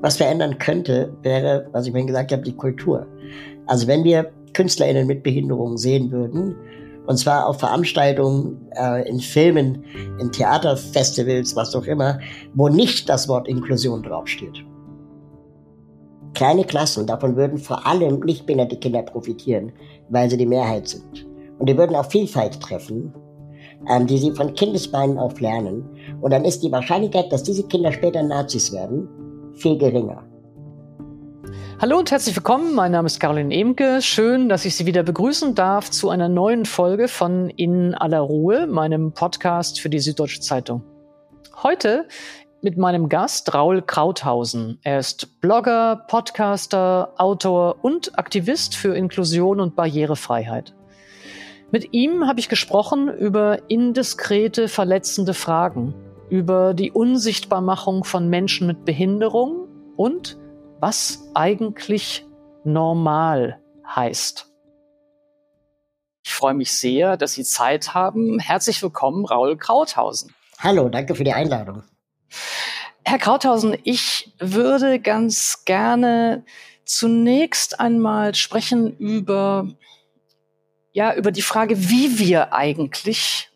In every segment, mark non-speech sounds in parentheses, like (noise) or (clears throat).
Was verändern könnte, wäre, was ich vorhin gesagt habe, die Kultur. Also wenn wir KünstlerInnen mit Behinderungen sehen würden, und zwar auf Veranstaltungen, äh, in Filmen, in Theaterfestivals, was auch immer, wo nicht das Wort Inklusion draufsteht. Kleine Klassen, davon würden vor allem nicht behinderte Kinder profitieren, weil sie die Mehrheit sind. Und die würden auf Vielfalt treffen, ähm, die sie von Kindesbeinen auf lernen. Und dann ist die Wahrscheinlichkeit, dass diese Kinder später Nazis werden, viel geringer. Hallo und herzlich willkommen. Mein Name ist Caroline Emke. Schön, dass ich Sie wieder begrüßen darf zu einer neuen Folge von In aller Ruhe, meinem Podcast für die Süddeutsche Zeitung. Heute mit meinem Gast Raul Krauthausen. Er ist Blogger, Podcaster, Autor und Aktivist für Inklusion und Barrierefreiheit. Mit ihm habe ich gesprochen über indiskrete, verletzende Fragen, über die Unsichtbarmachung von Menschen mit Behinderung und was eigentlich normal heißt. Ich freue mich sehr, dass Sie Zeit haben. Herzlich willkommen, Raul Krauthausen. Hallo, danke für die Einladung. Herr Krauthausen, ich würde ganz gerne zunächst einmal sprechen über, ja, über die Frage, wie wir eigentlich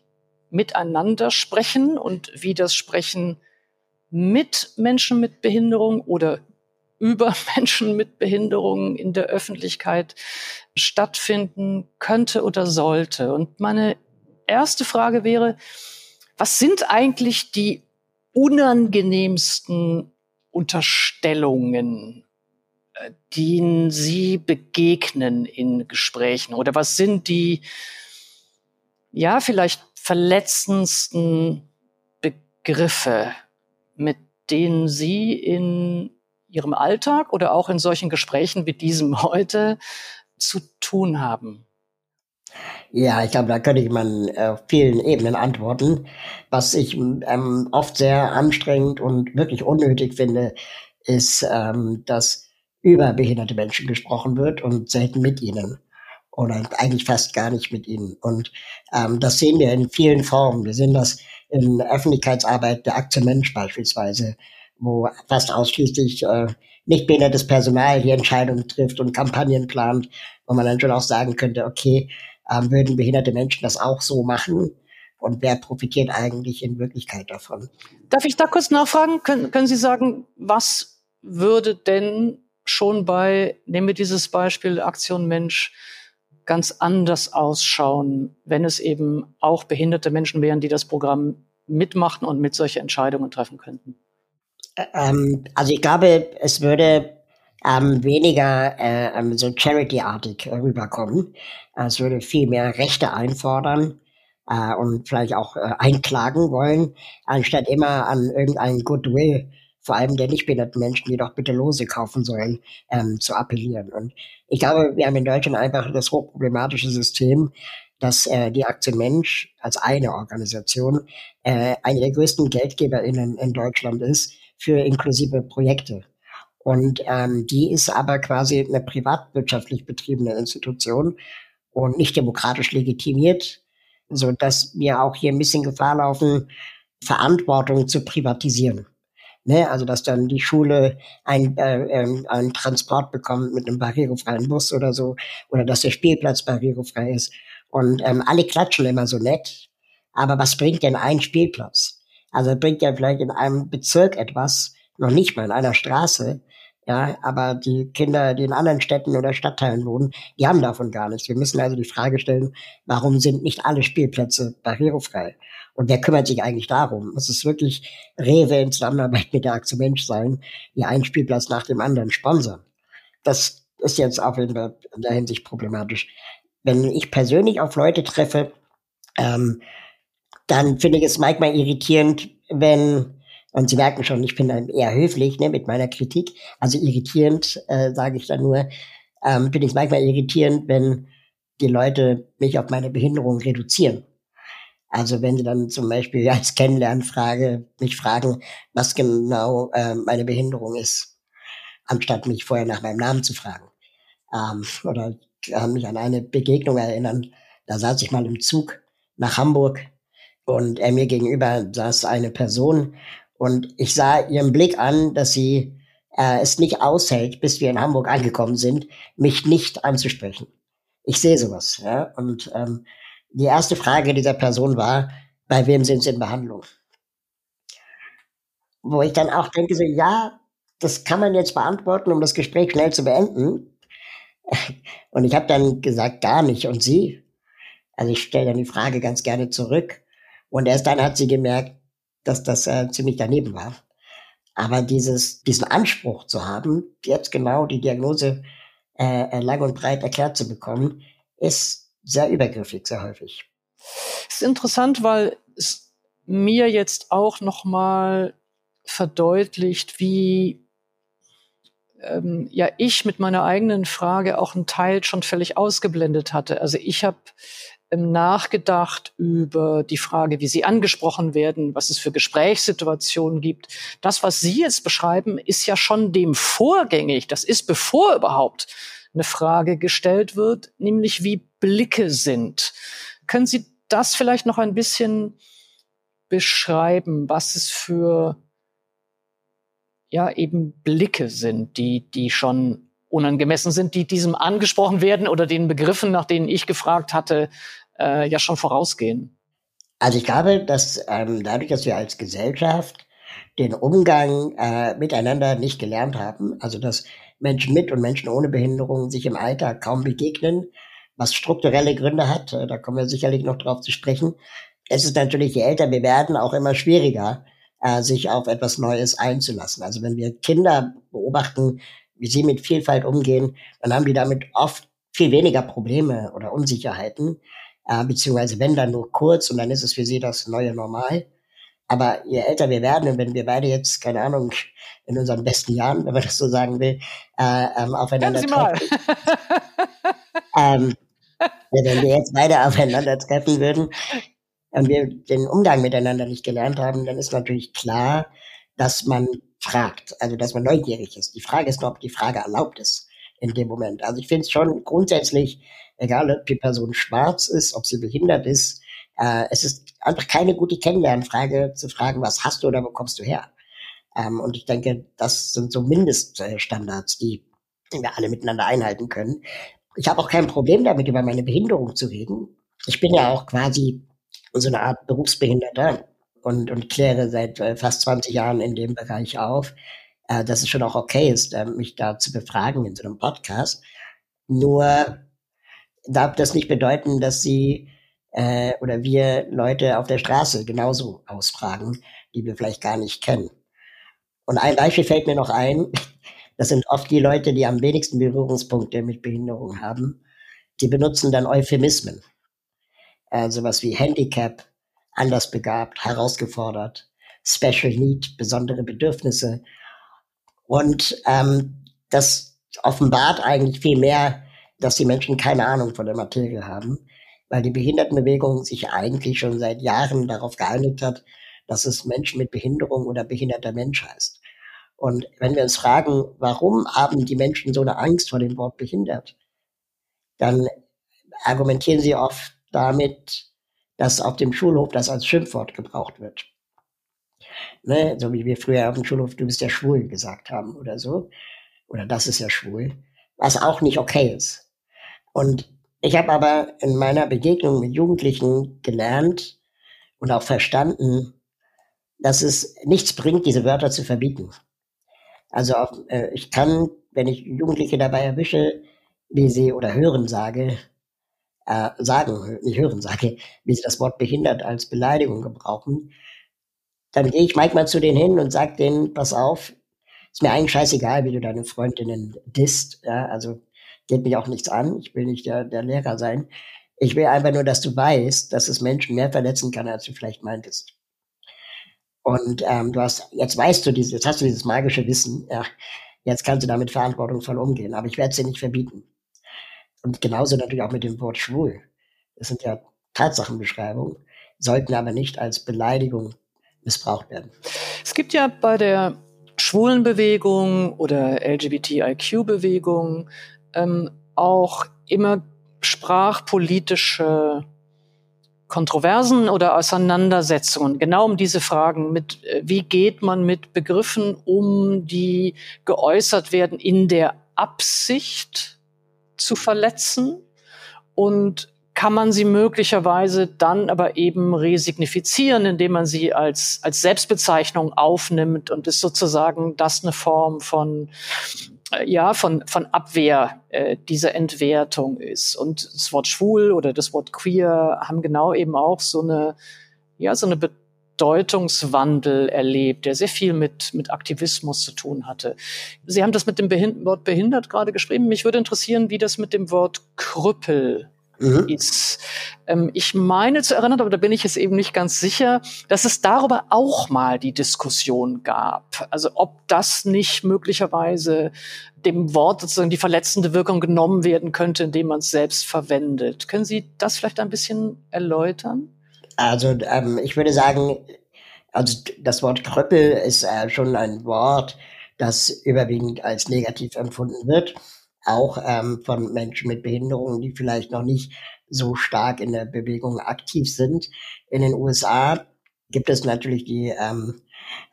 miteinander sprechen und wie das Sprechen mit Menschen mit Behinderung oder über (laughs) Menschen mit Behinderungen in der Öffentlichkeit stattfinden könnte oder sollte. Und meine erste Frage wäre, was sind eigentlich die unangenehmsten Unterstellungen, äh, denen Sie begegnen in Gesprächen? Oder was sind die, ja, vielleicht verletzendsten Begriffe, mit denen Sie in Ihrem Alltag oder auch in solchen Gesprächen wie diesem (laughs) heute zu tun haben? Ja, ich glaube, da könnte ich mal auf vielen Ebenen antworten. Was ich ähm, oft sehr anstrengend und wirklich unnötig finde, ist, ähm, dass über behinderte Menschen gesprochen wird und selten mit ihnen. Oder eigentlich fast gar nicht mit ihnen. Und ähm, das sehen wir in vielen Formen. Wir sehen das in Öffentlichkeitsarbeit der Aktion Mensch beispielsweise wo fast ausschließlich äh, nicht behindertes Personal die Entscheidungen trifft und Kampagnen plant, wo man dann schon auch sagen könnte, okay, ähm, würden behinderte Menschen das auch so machen? Und wer profitiert eigentlich in Wirklichkeit davon? Darf ich da kurz nachfragen? Können, können Sie sagen, was würde denn schon bei, nehmen wir dieses Beispiel Aktion Mensch, ganz anders ausschauen, wenn es eben auch behinderte Menschen wären, die das Programm mitmachen und mit solche Entscheidungen treffen könnten? Ähm, also ich glaube, es würde ähm, weniger äh, ähm, so Charity-artig rüberkommen. Es würde viel mehr Rechte einfordern äh, und vielleicht auch äh, einklagen wollen, anstatt immer an irgendeinen Goodwill, vor allem der nicht behinderten Menschen, die doch bitte Lose kaufen sollen, ähm, zu appellieren. Und ich glaube, wir haben in Deutschland einfach das hochproblematische System, dass äh, die Aktion Mensch als eine Organisation äh, eine der größten GeldgeberInnen in Deutschland ist für inklusive Projekte. Und ähm, die ist aber quasi eine privatwirtschaftlich betriebene Institution und nicht demokratisch legitimiert, so dass wir auch hier ein bisschen Gefahr laufen, Verantwortung zu privatisieren. Ne? Also dass dann die Schule ein, äh, ähm, einen Transport bekommt mit einem barrierefreien Bus oder so, oder dass der Spielplatz barrierefrei ist. Und ähm, alle klatschen immer so nett. Aber was bringt denn ein Spielplatz? Also bringt ja vielleicht in einem Bezirk etwas, noch nicht mal in einer Straße, ja, aber die Kinder, die in anderen Städten oder Stadtteilen wohnen, die haben davon gar nichts. Wir müssen also die Frage stellen, warum sind nicht alle Spielplätze barrierefrei? Und wer kümmert sich eigentlich darum? Muss es wirklich Rewe in Zusammenarbeit mit der Aktion Mensch sein, die einen Spielplatz nach dem anderen sponsern? Das ist jetzt auf jeden Fall in der Hinsicht problematisch. Wenn ich persönlich auf Leute treffe, ähm, dann finde ich es manchmal irritierend, wenn, und Sie merken schon, ich bin dann eher höflich ne, mit meiner Kritik, also irritierend, äh, sage ich dann nur, ähm, finde ich es manchmal irritierend, wenn die Leute mich auf meine Behinderung reduzieren. Also wenn sie dann zum Beispiel (laughs) als Kennenlernfrage mich fragen, was genau äh, meine Behinderung ist, anstatt mich vorher nach meinem Namen zu fragen. Ähm, oder kann mich an eine Begegnung erinnern, da saß ich mal im Zug nach Hamburg und er mir gegenüber saß eine Person und ich sah ihren Blick an, dass sie äh, es nicht aushält, bis wir in Hamburg angekommen sind, mich nicht anzusprechen. Ich sehe sowas. Ja? Und ähm, die erste Frage dieser Person war, bei wem sind Sie in Behandlung? Wo ich dann auch denke, so, ja, das kann man jetzt beantworten, um das Gespräch schnell zu beenden. Und ich habe dann gesagt, gar nicht. Und Sie? Also ich stelle dann die Frage ganz gerne zurück. Und erst dann hat sie gemerkt, dass das äh, ziemlich daneben war. Aber dieses, diesen Anspruch zu haben, jetzt genau die Diagnose äh, äh lang und breit erklärt zu bekommen, ist sehr übergriffig, sehr häufig. Es ist interessant, weil es mir jetzt auch noch mal verdeutlicht, wie ähm, ja ich mit meiner eigenen Frage auch einen Teil schon völlig ausgeblendet hatte. Also ich habe ähm, nachgedacht über die Frage, wie sie angesprochen werden, was es für Gesprächssituationen gibt. Das, was Sie jetzt beschreiben, ist ja schon dem vorgängig. Das ist bevor überhaupt eine Frage gestellt wird, nämlich wie Blicke sind. Können Sie das vielleicht noch ein bisschen beschreiben, was es für ja eben Blicke sind, die die schon unangemessen sind, die diesem angesprochen werden oder den Begriffen, nach denen ich gefragt hatte, äh, ja schon vorausgehen. Also ich glaube, dass ähm, dadurch, dass wir als Gesellschaft den Umgang äh, miteinander nicht gelernt haben, also dass Menschen mit und Menschen ohne Behinderung sich im Alltag kaum begegnen, was strukturelle Gründe hat, äh, da kommen wir sicherlich noch drauf zu sprechen. Es ist natürlich, je älter wir werden, auch immer schwieriger, äh, sich auf etwas Neues einzulassen. Also wenn wir Kinder beobachten, wie sie mit Vielfalt umgehen, dann haben die damit oft viel weniger Probleme oder Unsicherheiten, äh, beziehungsweise wenn dann nur kurz und dann ist es für sie das neue Normal. Aber je älter wir werden und wenn wir beide jetzt, keine Ahnung, in unseren besten Jahren, wenn man das so sagen will, äh, ähm, aufeinander treffen, ähm, wenn wir jetzt beide aufeinander treffen würden und wir den Umgang miteinander nicht gelernt haben, dann ist natürlich klar, dass man fragt, also dass man neugierig ist. Die Frage ist nur, ob die Frage erlaubt ist in dem Moment. Also ich finde es schon grundsätzlich, egal ob die Person schwarz ist, ob sie behindert ist, äh, es ist einfach keine gute Kennenlernfrage zu fragen, was hast du oder wo kommst du her? Ähm, und ich denke, das sind so Mindeststandards, die, wir alle miteinander einhalten können. Ich habe auch kein Problem damit, über meine Behinderung zu reden. Ich bin ja auch quasi so eine Art Berufsbehinderter und, und kläre seit äh, fast 20 Jahren in dem Bereich auf, äh, dass es schon auch okay ist, äh, mich da zu befragen in so einem Podcast. Nur darf das nicht bedeuten, dass sie äh, oder wir Leute auf der Straße genauso ausfragen, die wir vielleicht gar nicht kennen. Und ein Beispiel fällt mir noch ein. (laughs) Das sind oft die Leute, die am wenigsten Berührungspunkte mit Behinderung haben. Die benutzen dann Euphemismen. Also was wie Handicap, anders begabt, herausgefordert, Special Need, besondere Bedürfnisse. Und ähm, das offenbart eigentlich viel mehr, dass die Menschen keine Ahnung von der Materie haben, weil die Behindertenbewegung sich eigentlich schon seit Jahren darauf geeinigt hat, dass es Menschen mit Behinderung oder behinderter Mensch heißt. Und wenn wir uns fragen, warum haben die Menschen so eine Angst vor dem Wort behindert, dann argumentieren sie oft damit, dass auf dem Schulhof das als Schimpfwort gebraucht wird. Ne? So wie wir früher auf dem Schulhof, du bist ja schwul gesagt haben oder so. Oder das ist ja schwul. Was auch nicht okay ist. Und ich habe aber in meiner Begegnung mit Jugendlichen gelernt und auch verstanden, dass es nichts bringt, diese Wörter zu verbieten. Also äh, ich kann, wenn ich Jugendliche dabei erwische, wie sie oder hören sage, äh, sagen, nicht hören sage, wie sie das Wort behindert als Beleidigung gebrauchen, dann gehe ich manchmal zu denen hin und sage denen, pass auf, ist mir eigentlich scheißegal, wie du deine Freundinnen disst, ja, also geht mich auch nichts an, ich will nicht der, der Lehrer sein. Ich will einfach nur, dass du weißt, dass es Menschen mehr verletzen kann, als du vielleicht meintest. Und ähm, du hast, jetzt weißt du dieses, jetzt hast du dieses magische Wissen, ja, jetzt kannst du damit verantwortungsvoll umgehen, aber ich werde es dir nicht verbieten. Und genauso natürlich auch mit dem Wort schwul. Das sind ja Tatsachenbeschreibungen, sollten aber nicht als Beleidigung missbraucht werden. Es gibt ja bei der Schwulenbewegung oder LGBTIQ-Bewegung ähm, auch immer sprachpolitische Kontroversen oder Auseinandersetzungen, genau um diese Fragen mit, äh, wie geht man mit Begriffen um, die geäußert werden in der Absicht zu verletzen? Und kann man sie möglicherweise dann aber eben resignifizieren, indem man sie als, als Selbstbezeichnung aufnimmt und ist sozusagen das eine Form von, ja, von, von Abwehr äh, dieser Entwertung ist. Und das Wort schwul oder das Wort queer haben genau eben auch so eine, ja, so eine Bedeutungswandel erlebt, der sehr viel mit, mit Aktivismus zu tun hatte. Sie haben das mit dem Behind Wort behindert gerade geschrieben. Mich würde interessieren, wie das mit dem Wort Krüppel mhm. ist. Ähm, ich meine zu erinnern, aber da bin ich jetzt eben nicht ganz sicher, dass es darüber auch mal die Diskussion gab. Also ob das nicht möglicherweise dem Wort sozusagen die verletzende Wirkung genommen werden könnte, indem man es selbst verwendet. Können Sie das vielleicht ein bisschen erläutern? Also ähm, ich würde sagen, also das Wort Krüppel ist äh, schon ein Wort, das überwiegend als negativ empfunden wird auch ähm, von Menschen mit Behinderungen, die vielleicht noch nicht so stark in der Bewegung aktiv sind. In den USA gibt es natürlich die, ähm,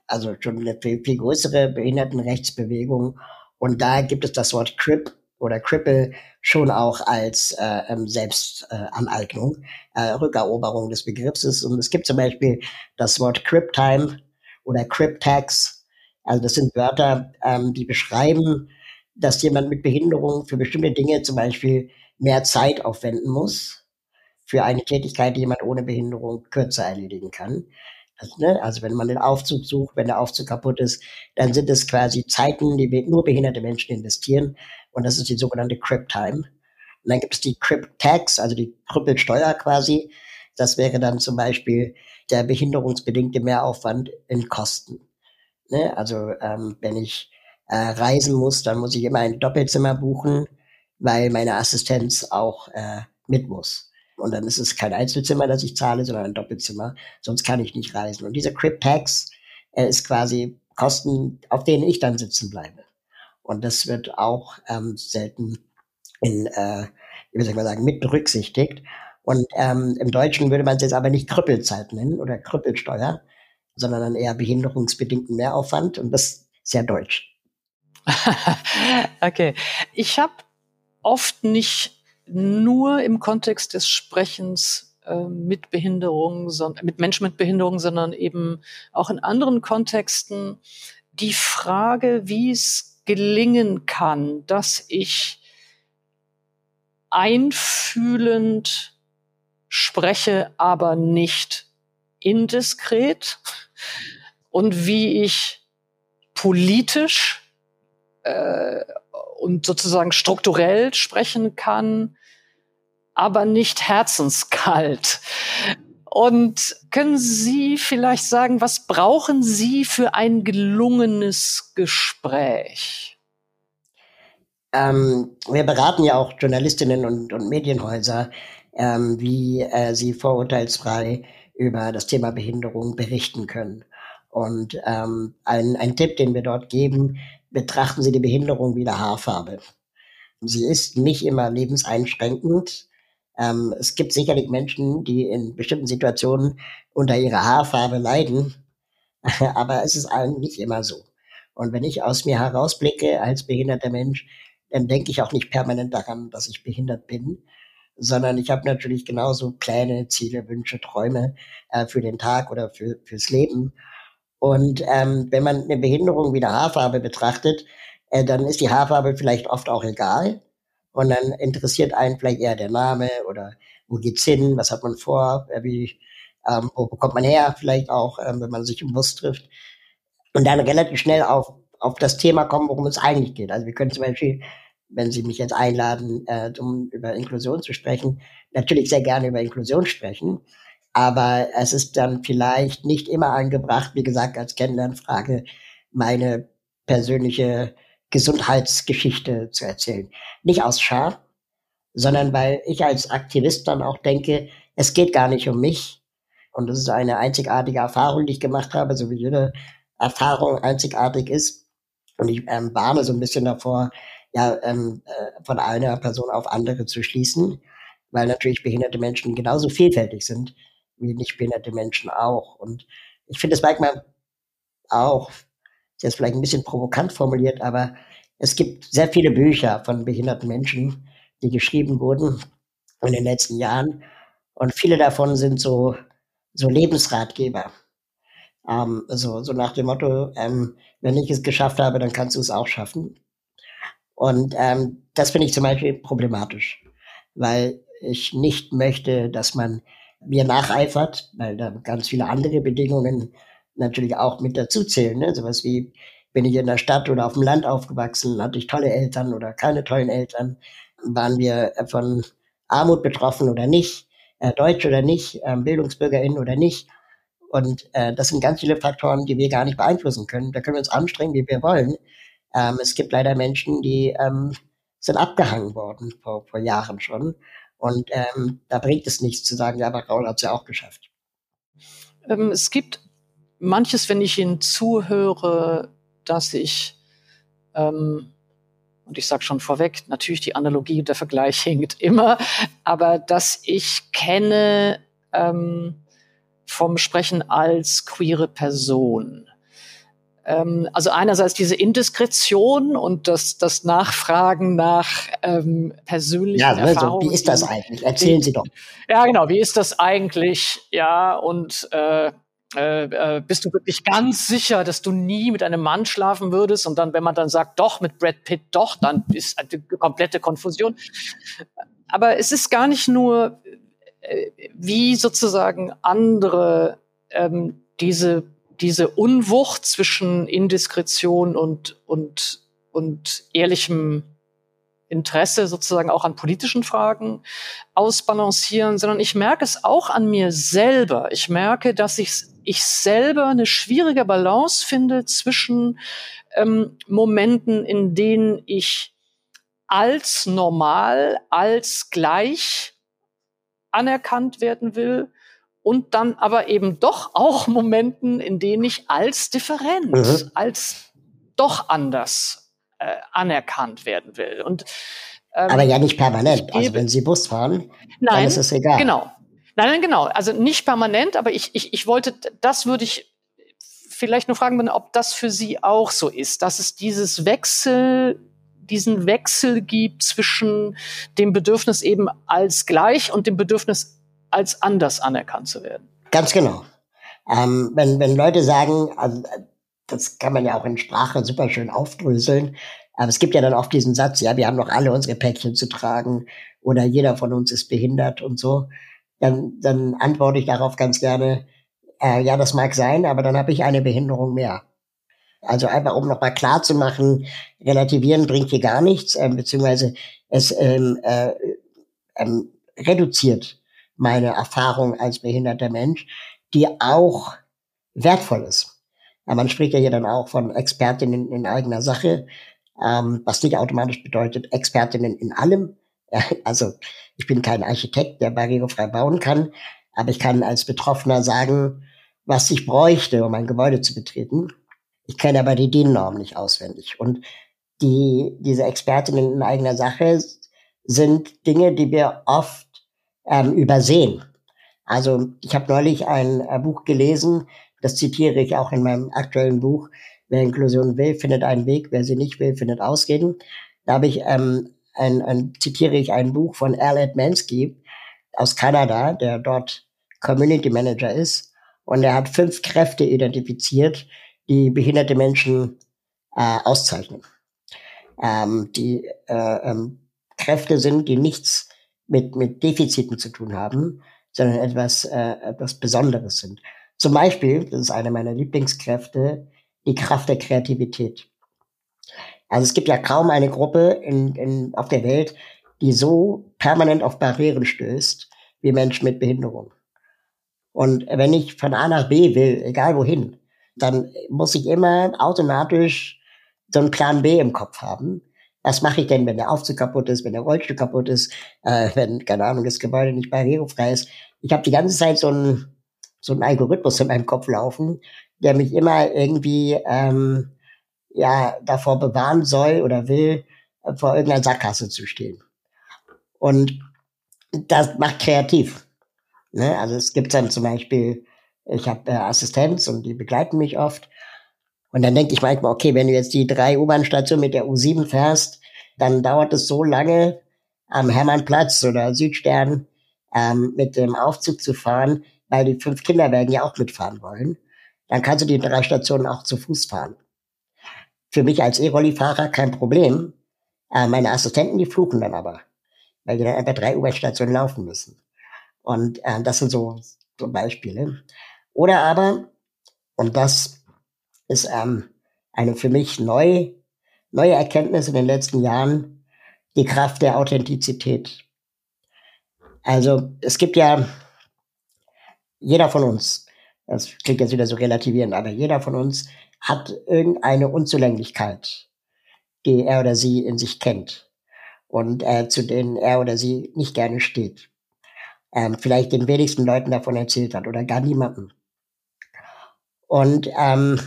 also schon eine viel, viel größere Behindertenrechtsbewegung. Und da gibt es das Wort Crip oder Cripple schon auch als äh, ähm, Selbstaneignung, äh, Rückeroberung des Begriffs Und es gibt zum Beispiel das Wort Crip-Time oder Crip-Tax. Also das sind Wörter, ähm, die beschreiben, dass jemand mit Behinderung für bestimmte Dinge zum Beispiel mehr Zeit aufwenden muss, für eine Tätigkeit, die jemand ohne Behinderung kürzer erledigen kann. Also, ne, also wenn man den Aufzug sucht, wenn der Aufzug kaputt ist, dann sind es quasi Zeiten, die nur behinderte Menschen investieren. Und das ist die sogenannte Crip Time. Und dann gibt es die Crip Tax, also die Krüppelsteuer quasi. Das wäre dann zum Beispiel der behinderungsbedingte Mehraufwand in Kosten. Ne? Also ähm, wenn ich äh, reisen muss, dann muss ich immer ein Doppelzimmer buchen, weil meine Assistenz auch äh, mit muss. Und dann ist es kein Einzelzimmer, das ich zahle, sondern ein Doppelzimmer. Sonst kann ich nicht reisen. Und dieser Crip Tax äh, ist quasi Kosten, auf denen ich dann sitzen bleibe. Und das wird auch ähm, selten in, äh, wie soll ich mal sagen, mit berücksichtigt. Und ähm, im Deutschen würde man es jetzt aber nicht Krüppelzeit nennen oder Krüppelsteuer, sondern dann eher behinderungsbedingten Mehraufwand. Und das ist sehr deutsch. (laughs) okay. Ich habe oft nicht nur im Kontext des Sprechens äh, mit Behinderung, mit Menschen mit Behinderung, sondern eben auch in anderen Kontexten die Frage, wie es gelingen kann, dass ich einfühlend spreche, aber nicht indiskret und wie ich politisch äh, und sozusagen strukturell sprechen kann, aber nicht herzenskalt. Und können Sie vielleicht sagen, was brauchen Sie für ein gelungenes Gespräch? Ähm, wir beraten ja auch Journalistinnen und, und Medienhäuser, ähm, wie äh, sie vorurteilsfrei über das Thema Behinderung berichten können. Und ähm, ein, ein Tipp, den wir dort geben, betrachten Sie die Behinderung wie eine Haarfarbe. Sie ist nicht immer lebenseinschränkend. Ähm, es gibt sicherlich Menschen, die in bestimmten Situationen unter ihrer Haarfarbe leiden, (laughs) aber es ist allen nicht immer so. Und wenn ich aus mir herausblicke als behinderter Mensch, dann denke ich auch nicht permanent daran, dass ich behindert bin, sondern ich habe natürlich genauso Pläne, Ziele, Wünsche, Träume äh, für den Tag oder für, fürs Leben. Und ähm, wenn man eine Behinderung wie eine Haarfarbe betrachtet, äh, dann ist die Haarfarbe vielleicht oft auch egal. Und dann interessiert einen vielleicht eher der Name oder wo geht's hin, was hat man vor, äh, wie, ähm, wo kommt man her, vielleicht auch, ähm, wenn man sich im Bus trifft. Und dann relativ schnell auf, auf das Thema kommen, worum es eigentlich geht. Also wir können zum Beispiel, wenn Sie mich jetzt einladen, äh, um über Inklusion zu sprechen, natürlich sehr gerne über Inklusion sprechen. Aber es ist dann vielleicht nicht immer angebracht, wie gesagt, als Kennenlernfrage meine persönliche Gesundheitsgeschichte zu erzählen. Nicht aus Schar, sondern weil ich als Aktivist dann auch denke, es geht gar nicht um mich. Und das ist eine einzigartige Erfahrung, die ich gemacht habe, so wie jede Erfahrung einzigartig ist. Und ich ähm, warne so ein bisschen davor, ja, ähm, äh, von einer Person auf andere zu schließen weil natürlich behinderte Menschen genauso vielfältig sind wie nicht behinderte Menschen auch. Und ich finde es manchmal auch, ist jetzt vielleicht ein bisschen provokant formuliert, aber es gibt sehr viele Bücher von behinderten Menschen, die geschrieben wurden in den letzten Jahren. Und viele davon sind so, so Lebensratgeber. Ähm, so, so nach dem Motto, ähm, wenn ich es geschafft habe, dann kannst du es auch schaffen. Und ähm, das finde ich zum Beispiel problematisch, weil ich nicht möchte, dass man mir nacheifert, weil da ganz viele andere Bedingungen natürlich auch mit dazu zählen. Ne? Sowas wie, bin ich in der Stadt oder auf dem Land aufgewachsen, hatte ich tolle Eltern oder keine tollen Eltern, waren wir von Armut betroffen oder nicht, äh, Deutsch oder nicht, äh, Bildungsbürgerin oder nicht. Und äh, das sind ganz viele Faktoren, die wir gar nicht beeinflussen können. Da können wir uns anstrengen, wie wir wollen. Ähm, es gibt leider Menschen, die ähm, sind abgehangen worden vor, vor Jahren schon. Und ähm, da bringt es nichts zu sagen, ja, aber Raul hat es ja auch geschafft. Ähm, es gibt manches, wenn ich Ihnen zuhöre, dass ich, ähm, und ich sage schon vorweg, natürlich die Analogie und der Vergleich (laughs) hinkt immer, aber dass ich kenne ähm, vom Sprechen als queere Person also einerseits diese Indiskretion und das, das Nachfragen nach ähm, persönlichen ja, also, Erfahrungen. Wie ist das eigentlich? Erzählen Sie doch. Ja, genau. Wie ist das eigentlich? Ja, und äh, äh, äh, bist du wirklich ganz sicher, dass du nie mit einem Mann schlafen würdest? Und dann, wenn man dann sagt, doch, mit Brad Pitt, doch, dann ist eine komplette Konfusion. Aber es ist gar nicht nur, äh, wie sozusagen andere ähm, diese diese Unwucht zwischen Indiskretion und, und, und ehrlichem Interesse sozusagen auch an politischen Fragen ausbalancieren, sondern ich merke es auch an mir selber. Ich merke, dass ich, ich selber eine schwierige Balance finde zwischen ähm, Momenten, in denen ich als normal, als gleich anerkannt werden will und dann aber eben doch auch Momenten, in denen ich als different, mhm. als doch anders äh, anerkannt werden will. Und ähm, aber ja nicht permanent. Also wenn Sie Bus fahren, nein, dann ist es egal. Genau. Nein, nein, genau. Also nicht permanent, aber ich, ich, ich wollte, das würde ich vielleicht nur fragen, ob das für Sie auch so ist, dass es dieses Wechsel diesen Wechsel gibt zwischen dem Bedürfnis eben als gleich und dem Bedürfnis als anders anerkannt zu werden. Ganz genau. Ähm, wenn, wenn Leute sagen, also, das kann man ja auch in Sprache super schön aufdröseln, aber es gibt ja dann oft diesen Satz, ja, wir haben doch alle unsere Päckchen zu tragen oder jeder von uns ist behindert und so, dann, dann antworte ich darauf ganz gerne, äh, ja, das mag sein, aber dann habe ich eine Behinderung mehr. Also einfach, um nochmal klar zu machen, relativieren bringt hier gar nichts, äh, beziehungsweise es ähm, äh, ähm, reduziert meine Erfahrung als behinderter Mensch, die auch wertvoll ist. Man spricht ja hier dann auch von Expertinnen in eigener Sache, ähm, was nicht automatisch bedeutet Expertinnen in allem. Also ich bin kein Architekt, der barrierefrei bauen kann, aber ich kann als Betroffener sagen, was ich bräuchte, um ein Gebäude zu betreten. Ich kenne aber die DIN-Norm nicht auswendig. Und die, diese Expertinnen in eigener Sache sind Dinge, die wir oft ähm, übersehen. Also ich habe neulich ein äh, Buch gelesen, das zitiere ich auch in meinem aktuellen Buch. Wer Inklusion will, findet einen Weg, wer sie nicht will, findet Ausreden. Da habe ich ähm, ein, ein, zitiere ich ein Buch von Al Edmansky aus Kanada, der dort Community Manager ist. Und er hat fünf Kräfte identifiziert, die behinderte Menschen äh, auszeichnen. Ähm, die äh, ähm, Kräfte sind, die nichts mit, mit Defiziten zu tun haben, sondern etwas, äh, etwas Besonderes sind. Zum Beispiel, das ist eine meiner Lieblingskräfte, die Kraft der Kreativität. Also es gibt ja kaum eine Gruppe in, in, auf der Welt, die so permanent auf Barrieren stößt wie Menschen mit Behinderung. Und wenn ich von A nach B will, egal wohin, dann muss ich immer automatisch so einen Plan B im Kopf haben, was mache ich denn, wenn der Aufzug kaputt ist, wenn der Rollstuhl kaputt ist, äh, wenn, keine Ahnung, das Gebäude nicht barrierefrei ist. Ich habe die ganze Zeit so einen so einen Algorithmus in meinem Kopf laufen, der mich immer irgendwie ähm, ja davor bewahren soll oder will, vor irgendeiner Sackgasse zu stehen. Und das macht kreativ. Ne? Also es gibt dann zum Beispiel, ich habe äh, Assistenz und die begleiten mich oft. Und dann denke ich manchmal, okay, wenn du jetzt die drei U-Bahn-Stationen mit der U7 fährst, dann dauert es so lange, am Hermannplatz oder Südstern ähm, mit dem Aufzug zu fahren, weil die fünf Kinder werden ja auch mitfahren wollen. Dann kannst du die drei Stationen auch zu Fuß fahren. Für mich als E-Rolli-Fahrer kein Problem. Äh, meine Assistenten, die fluchen dann aber, weil die dann einfach drei U-Bahn-Stationen laufen müssen. Und äh, das sind so, so Beispiele. Oder aber, und das ist ähm, eine für mich neu, neue Erkenntnis in den letzten Jahren, die Kraft der Authentizität. Also es gibt ja jeder von uns, das klingt jetzt wieder so relativierend, aber jeder von uns hat irgendeine Unzulänglichkeit, die er oder sie in sich kennt und äh, zu denen er oder sie nicht gerne steht ähm, vielleicht den wenigsten Leuten davon erzählt hat oder gar niemandem. Und ähm,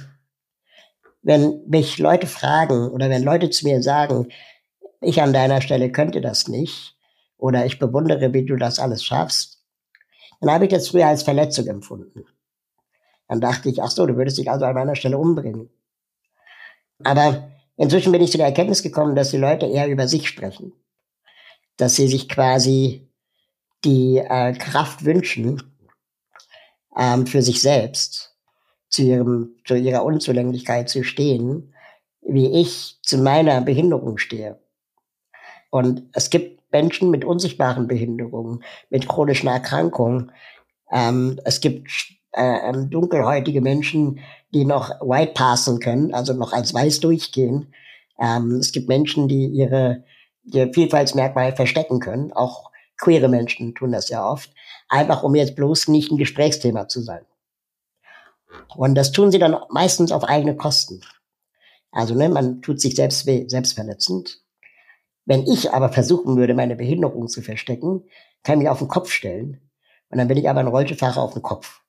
wenn mich Leute fragen oder wenn Leute zu mir sagen, ich an deiner Stelle könnte das nicht oder ich bewundere, wie du das alles schaffst, dann habe ich das früher als Verletzung empfunden. Dann dachte ich, ach so, du würdest dich also an meiner Stelle umbringen. Aber inzwischen bin ich zu der Erkenntnis gekommen, dass die Leute eher über sich sprechen. Dass sie sich quasi die äh, Kraft wünschen, ähm, für sich selbst zu, ihrem, zu ihrer Unzulänglichkeit zu stehen, wie ich zu meiner Behinderung stehe. Und es gibt Menschen mit unsichtbaren Behinderungen, mit chronischen Erkrankungen. Ähm, es gibt äh, ähm, dunkelhäutige Menschen, die noch white passen können, also noch als weiß durchgehen. Ähm, es gibt Menschen, die ihre, ihr Vielfaltsmerkmal verstecken können, auch queere Menschen tun das ja oft, einfach um jetzt bloß nicht ein Gesprächsthema zu sein. Und das tun sie dann meistens auf eigene Kosten. Also ne, man tut sich selbst weh, selbstverletzend. Wenn ich aber versuchen würde, meine Behinderung zu verstecken, kann ich mich auf den Kopf stellen. Und dann bin ich aber ein Rollstuhlfahrer auf dem Kopf.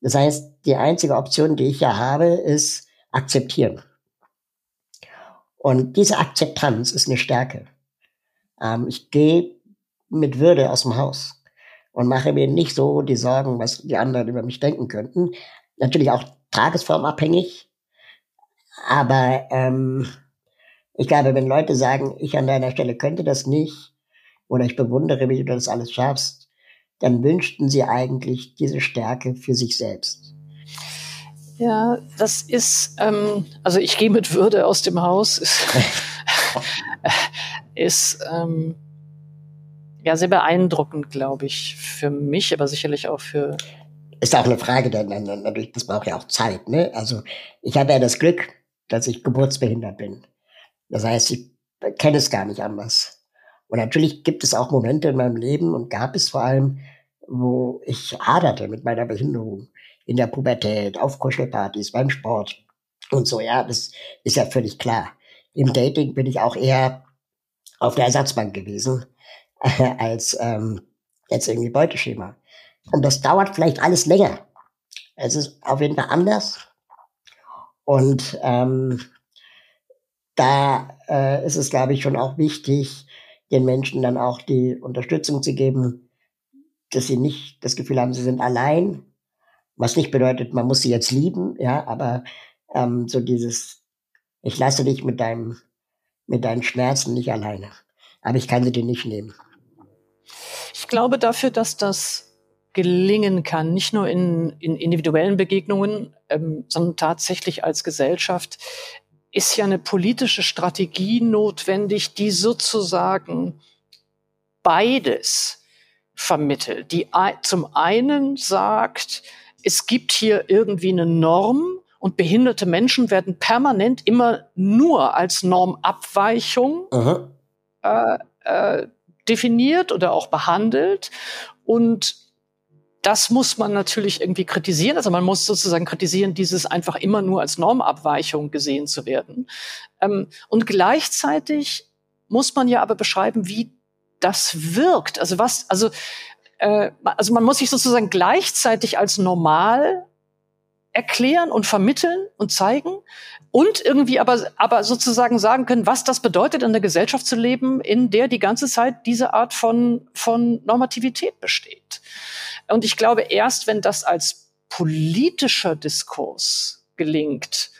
Das heißt, die einzige Option, die ich ja habe, ist akzeptieren. Und diese Akzeptanz ist eine Stärke. Ähm, ich gehe mit Würde aus dem Haus und mache mir nicht so die Sorgen, was die anderen über mich denken könnten. Natürlich auch tagesformabhängig, aber ähm, ich glaube, wenn Leute sagen, ich an deiner Stelle könnte das nicht oder ich bewundere, wie du das alles schaffst, dann wünschten sie eigentlich diese Stärke für sich selbst. Ja, das ist, ähm, also ich gehe mit Würde aus dem Haus, ist, (laughs) ist ähm, ja, sehr beeindruckend, glaube ich, für mich, aber sicherlich auch für. Ist auch eine Frage, denn natürlich, das braucht ja auch Zeit, ne? Also, ich habe ja das Glück, dass ich geburtsbehindert bin. Das heißt, ich kenne es gar nicht anders. Und natürlich gibt es auch Momente in meinem Leben und gab es vor allem, wo ich haderte mit meiner Behinderung. In der Pubertät, auf Kuschelpartys, beim Sport und so, ja, das ist ja völlig klar. Im Dating bin ich auch eher auf der Ersatzbank gewesen (laughs) als ähm, jetzt irgendwie Beuteschema. Und das dauert vielleicht alles länger. Es ist auf jeden Fall anders. Und ähm, da äh, ist es, glaube ich, schon auch wichtig, den Menschen dann auch die Unterstützung zu geben, dass sie nicht das Gefühl haben, sie sind allein. Was nicht bedeutet, man muss sie jetzt lieben, ja, aber ähm, so dieses, ich lasse dich mit deinem, mit deinen Schmerzen nicht alleine. Aber ich kann sie dir nicht nehmen. Ich glaube dafür, dass das gelingen kann, nicht nur in, in individuellen Begegnungen, ähm, sondern tatsächlich als Gesellschaft, ist ja eine politische Strategie notwendig, die sozusagen beides vermittelt. Die zum einen sagt, es gibt hier irgendwie eine Norm und behinderte Menschen werden permanent immer nur als Normabweichung äh, äh, definiert oder auch behandelt. Und das muss man natürlich irgendwie kritisieren. Also man muss sozusagen kritisieren, dieses einfach immer nur als Normabweichung gesehen zu werden. Ähm, und gleichzeitig muss man ja aber beschreiben, wie das wirkt. Also was, also, äh, also man muss sich sozusagen gleichzeitig als normal erklären und vermitteln und zeigen und irgendwie aber, aber sozusagen sagen können, was das bedeutet, in einer Gesellschaft zu leben, in der die ganze Zeit diese Art von, von Normativität besteht. Und ich glaube, erst wenn das als politischer Diskurs gelingt,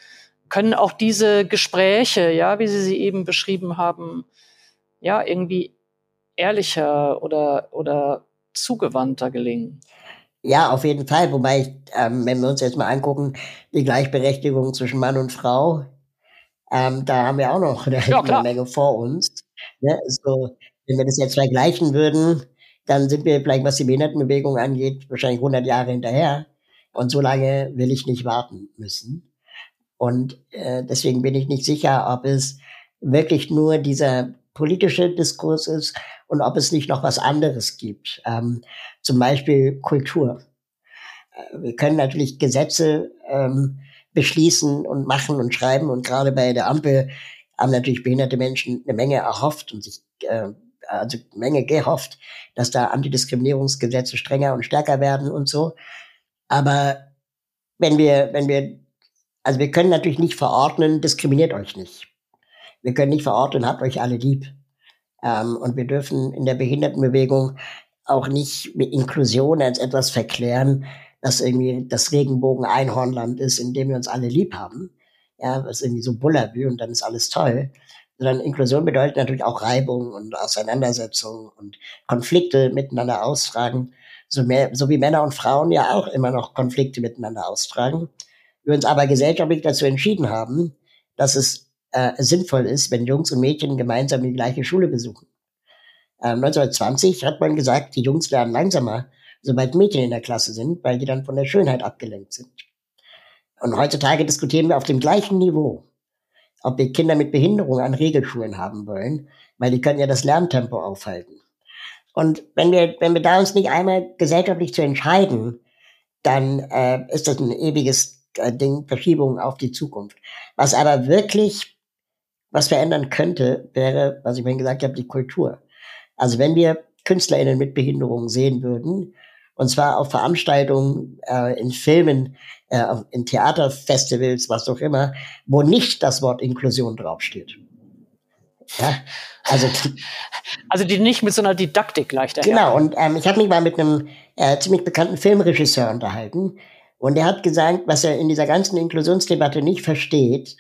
können auch diese Gespräche, ja, wie Sie sie eben beschrieben haben, ja, irgendwie ehrlicher oder, oder zugewandter gelingen. Ja, auf jeden Fall. Wobei, ich, ähm, wenn wir uns jetzt mal angucken, die Gleichberechtigung zwischen Mann und Frau, ähm, da haben wir auch noch eine, ja, eine Menge vor uns. Ne? So, wenn wir das jetzt vergleichen würden, dann sind wir vielleicht, was die Behindertenbewegung angeht, wahrscheinlich 100 Jahre hinterher. Und so lange will ich nicht warten müssen. Und äh, deswegen bin ich nicht sicher, ob es wirklich nur dieser politische Diskurs ist und ob es nicht noch was anderes gibt. Ähm, zum Beispiel Kultur. Äh, wir können natürlich Gesetze ähm, beschließen und machen und schreiben und gerade bei der Ampel haben natürlich behinderte Menschen eine Menge erhofft und sich äh, also Menge gehofft, dass da Antidiskriminierungsgesetze strenger und stärker werden und so. Aber wenn wir, wenn wir, also wir können natürlich nicht verordnen, diskriminiert euch nicht. Wir können nicht verordnen, habt euch alle lieb. Ähm, und wir dürfen in der Behindertenbewegung auch nicht mit Inklusion als etwas verklären, dass irgendwie das Regenbogen-Einhornland ist, in dem wir uns alle lieb haben. Ja, ist irgendwie so Bullabü und dann ist alles toll. Sondern Inklusion bedeutet natürlich auch Reibung und Auseinandersetzung und Konflikte miteinander austragen. So, mehr, so wie Männer und Frauen ja auch immer noch Konflikte miteinander austragen. Wir uns aber gesellschaftlich dazu entschieden haben, dass es äh, sinnvoll ist, wenn Jungs und Mädchen gemeinsam die gleiche Schule besuchen. Ähm, 1920 hat man gesagt, die Jungs lernen langsamer, sobald Mädchen in der Klasse sind, weil die dann von der Schönheit abgelenkt sind. Und heutzutage diskutieren wir auf dem gleichen Niveau, ob wir Kinder mit Behinderung an Regelschulen haben wollen, weil die können ja das Lerntempo aufhalten. Und wenn wir, wenn wir da uns nicht einmal gesellschaftlich zu entscheiden, dann äh, ist das ein ewiges äh, Ding, Verschiebung auf die Zukunft. Was aber wirklich was verändern könnte, wäre, was ich vorhin gesagt habe, die Kultur. Also wenn wir KünstlerInnen mit Behinderungen sehen würden, und zwar auf Veranstaltungen, äh, in Filmen, äh, in Theaterfestivals, was auch immer, wo nicht das Wort Inklusion draufsteht. Ja, also, (laughs) also die nicht mit so einer Didaktik leicht Genau, und ähm, ich habe mich mal mit einem äh, ziemlich bekannten Filmregisseur unterhalten und er hat gesagt, was er in dieser ganzen Inklusionsdebatte nicht versteht,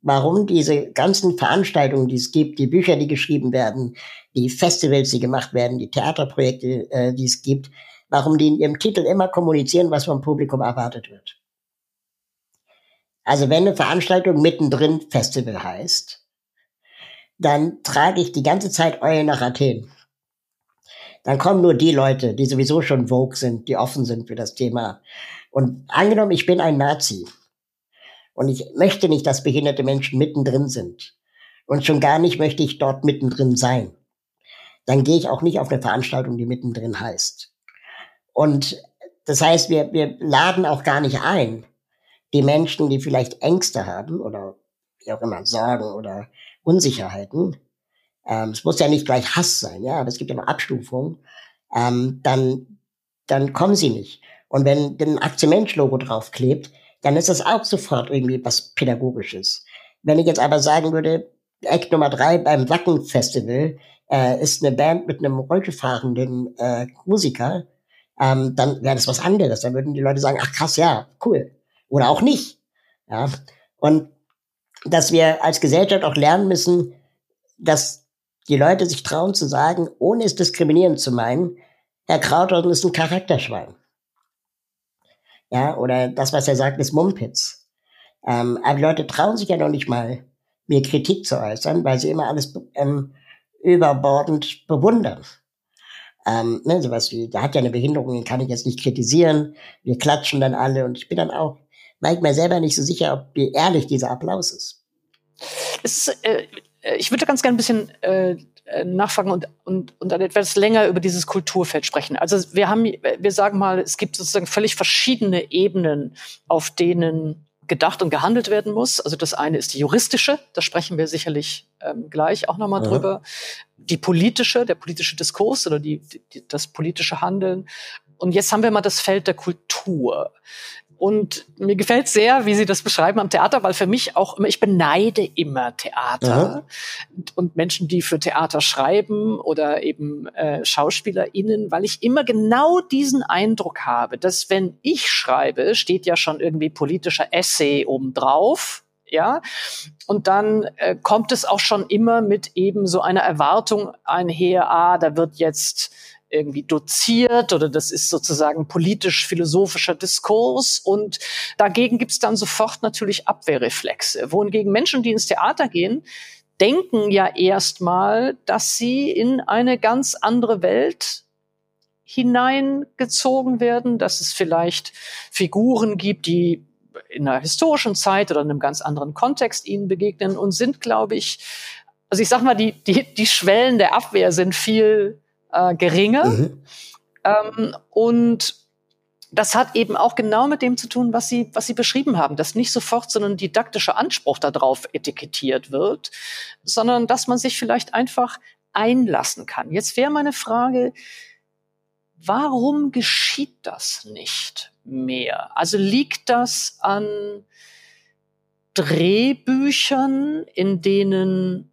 warum diese ganzen Veranstaltungen, die es gibt, die Bücher, die geschrieben werden, die Festivals, die gemacht werden, die Theaterprojekte, äh, die es gibt, warum die in ihrem Titel immer kommunizieren, was vom Publikum erwartet wird. Also wenn eine Veranstaltung mittendrin Festival heißt, dann trage ich die ganze Zeit Eule nach Athen. Dann kommen nur die Leute, die sowieso schon Vogue sind, die offen sind für das Thema. Und angenommen, ich bin ein Nazi und ich möchte nicht, dass behinderte Menschen mittendrin sind. Und schon gar nicht möchte ich dort mittendrin sein. Dann gehe ich auch nicht auf eine Veranstaltung, die mittendrin heißt. Und das heißt, wir, wir laden auch gar nicht ein, die Menschen, die vielleicht Ängste haben oder wie auch immer, Sorgen oder Unsicherheiten. Ähm, es muss ja nicht gleich Hass sein, ja, aber es gibt ja noch Abstufungen. Ähm, dann, dann kommen sie nicht. Und wenn ein Aktie-Mensch-Logo draufklebt, dann ist das auch sofort irgendwie was Pädagogisches. Wenn ich jetzt aber sagen würde, Act Nummer drei beim Wacken Festival äh, ist eine Band mit einem rollstuhlfahrenden äh, Musiker, ähm, dann wäre das was anderes. Dann würden die Leute sagen, ach krass, ja, cool. Oder auch nicht. Ja. Und dass wir als Gesellschaft auch lernen müssen, dass die Leute sich trauen zu sagen, ohne es diskriminierend zu meinen, Herr Krauthausen ist ein Charakterschwein ja, oder das, was er sagt, ist Mumpitz. Ähm, aber Leute trauen sich ja noch nicht mal, mir Kritik zu äußern, weil sie immer alles ähm, überbordend bewundern. Ähm, ne, sowas wie, der hat ja eine Behinderung, den kann ich jetzt nicht kritisieren. Wir klatschen dann alle und ich bin dann auch manchmal selber nicht so sicher, ob wie ehrlich dieser Applaus ist. Es, äh, ich würde ganz gerne ein bisschen äh, äh, nachfragen und, und, und dann etwas länger über dieses Kulturfeld sprechen. Also wir haben, wir sagen mal, es gibt sozusagen völlig verschiedene Ebenen, auf denen gedacht und gehandelt werden muss. Also das eine ist die juristische, da sprechen wir sicherlich ähm, gleich auch nochmal ja. drüber. Die politische, der politische Diskurs oder die, die, das politische Handeln. Und jetzt haben wir mal das Feld der Kultur. Und mir gefällt sehr, wie Sie das beschreiben am Theater, weil für mich auch immer, ich beneide immer Theater mhm. und Menschen, die für Theater schreiben oder eben äh, SchauspielerInnen, weil ich immer genau diesen Eindruck habe, dass wenn ich schreibe, steht ja schon irgendwie politischer Essay obendrauf ja. Und dann äh, kommt es auch schon immer mit eben so einer Erwartung einher, ah, da wird jetzt irgendwie doziert oder das ist sozusagen politisch-philosophischer Diskurs und dagegen gibt's dann sofort natürlich Abwehrreflexe. Wohingegen Menschen, die ins Theater gehen, denken ja erstmal, dass sie in eine ganz andere Welt hineingezogen werden, dass es vielleicht Figuren gibt, die in einer historischen Zeit oder in einem ganz anderen Kontext ihnen begegnen und sind, glaube ich, also ich sag mal, die, die, die Schwellen der Abwehr sind viel äh, geringer. Mhm. Ähm, und das hat eben auch genau mit dem zu tun, was Sie, was Sie beschrieben haben, dass nicht sofort so ein didaktischer Anspruch darauf etikettiert wird, sondern dass man sich vielleicht einfach einlassen kann. Jetzt wäre meine Frage, warum geschieht das nicht? mehr? Also liegt das an Drehbüchern, in denen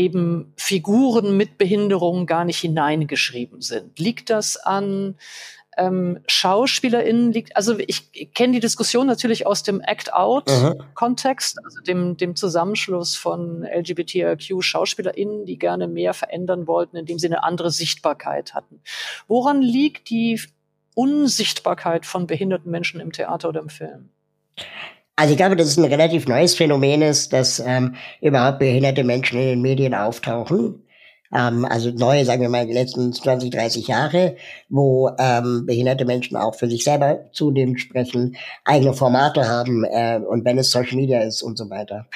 eben Figuren mit Behinderung gar nicht hineingeschrieben sind? Liegt das an ähm, SchauspielerInnen liegt, also ich, ich kenne die Diskussion natürlich aus dem Act-Out-Kontext, also dem, dem Zusammenschluss von LGBTIQ-SchauspielerInnen, die gerne mehr verändern wollten, indem sie eine andere Sichtbarkeit hatten. Woran liegt die Unsichtbarkeit von behinderten Menschen im Theater oder im Film? Also ich glaube, dass es ein relativ neues Phänomen ist, dass ähm, überhaupt behinderte Menschen in den Medien auftauchen. Ähm, also neue, sagen wir mal, die letzten 20, 30 Jahre, wo ähm, behinderte Menschen auch für sich selber zunehmend sprechen, eigene Formate haben äh, und wenn es Social Media ist und so weiter.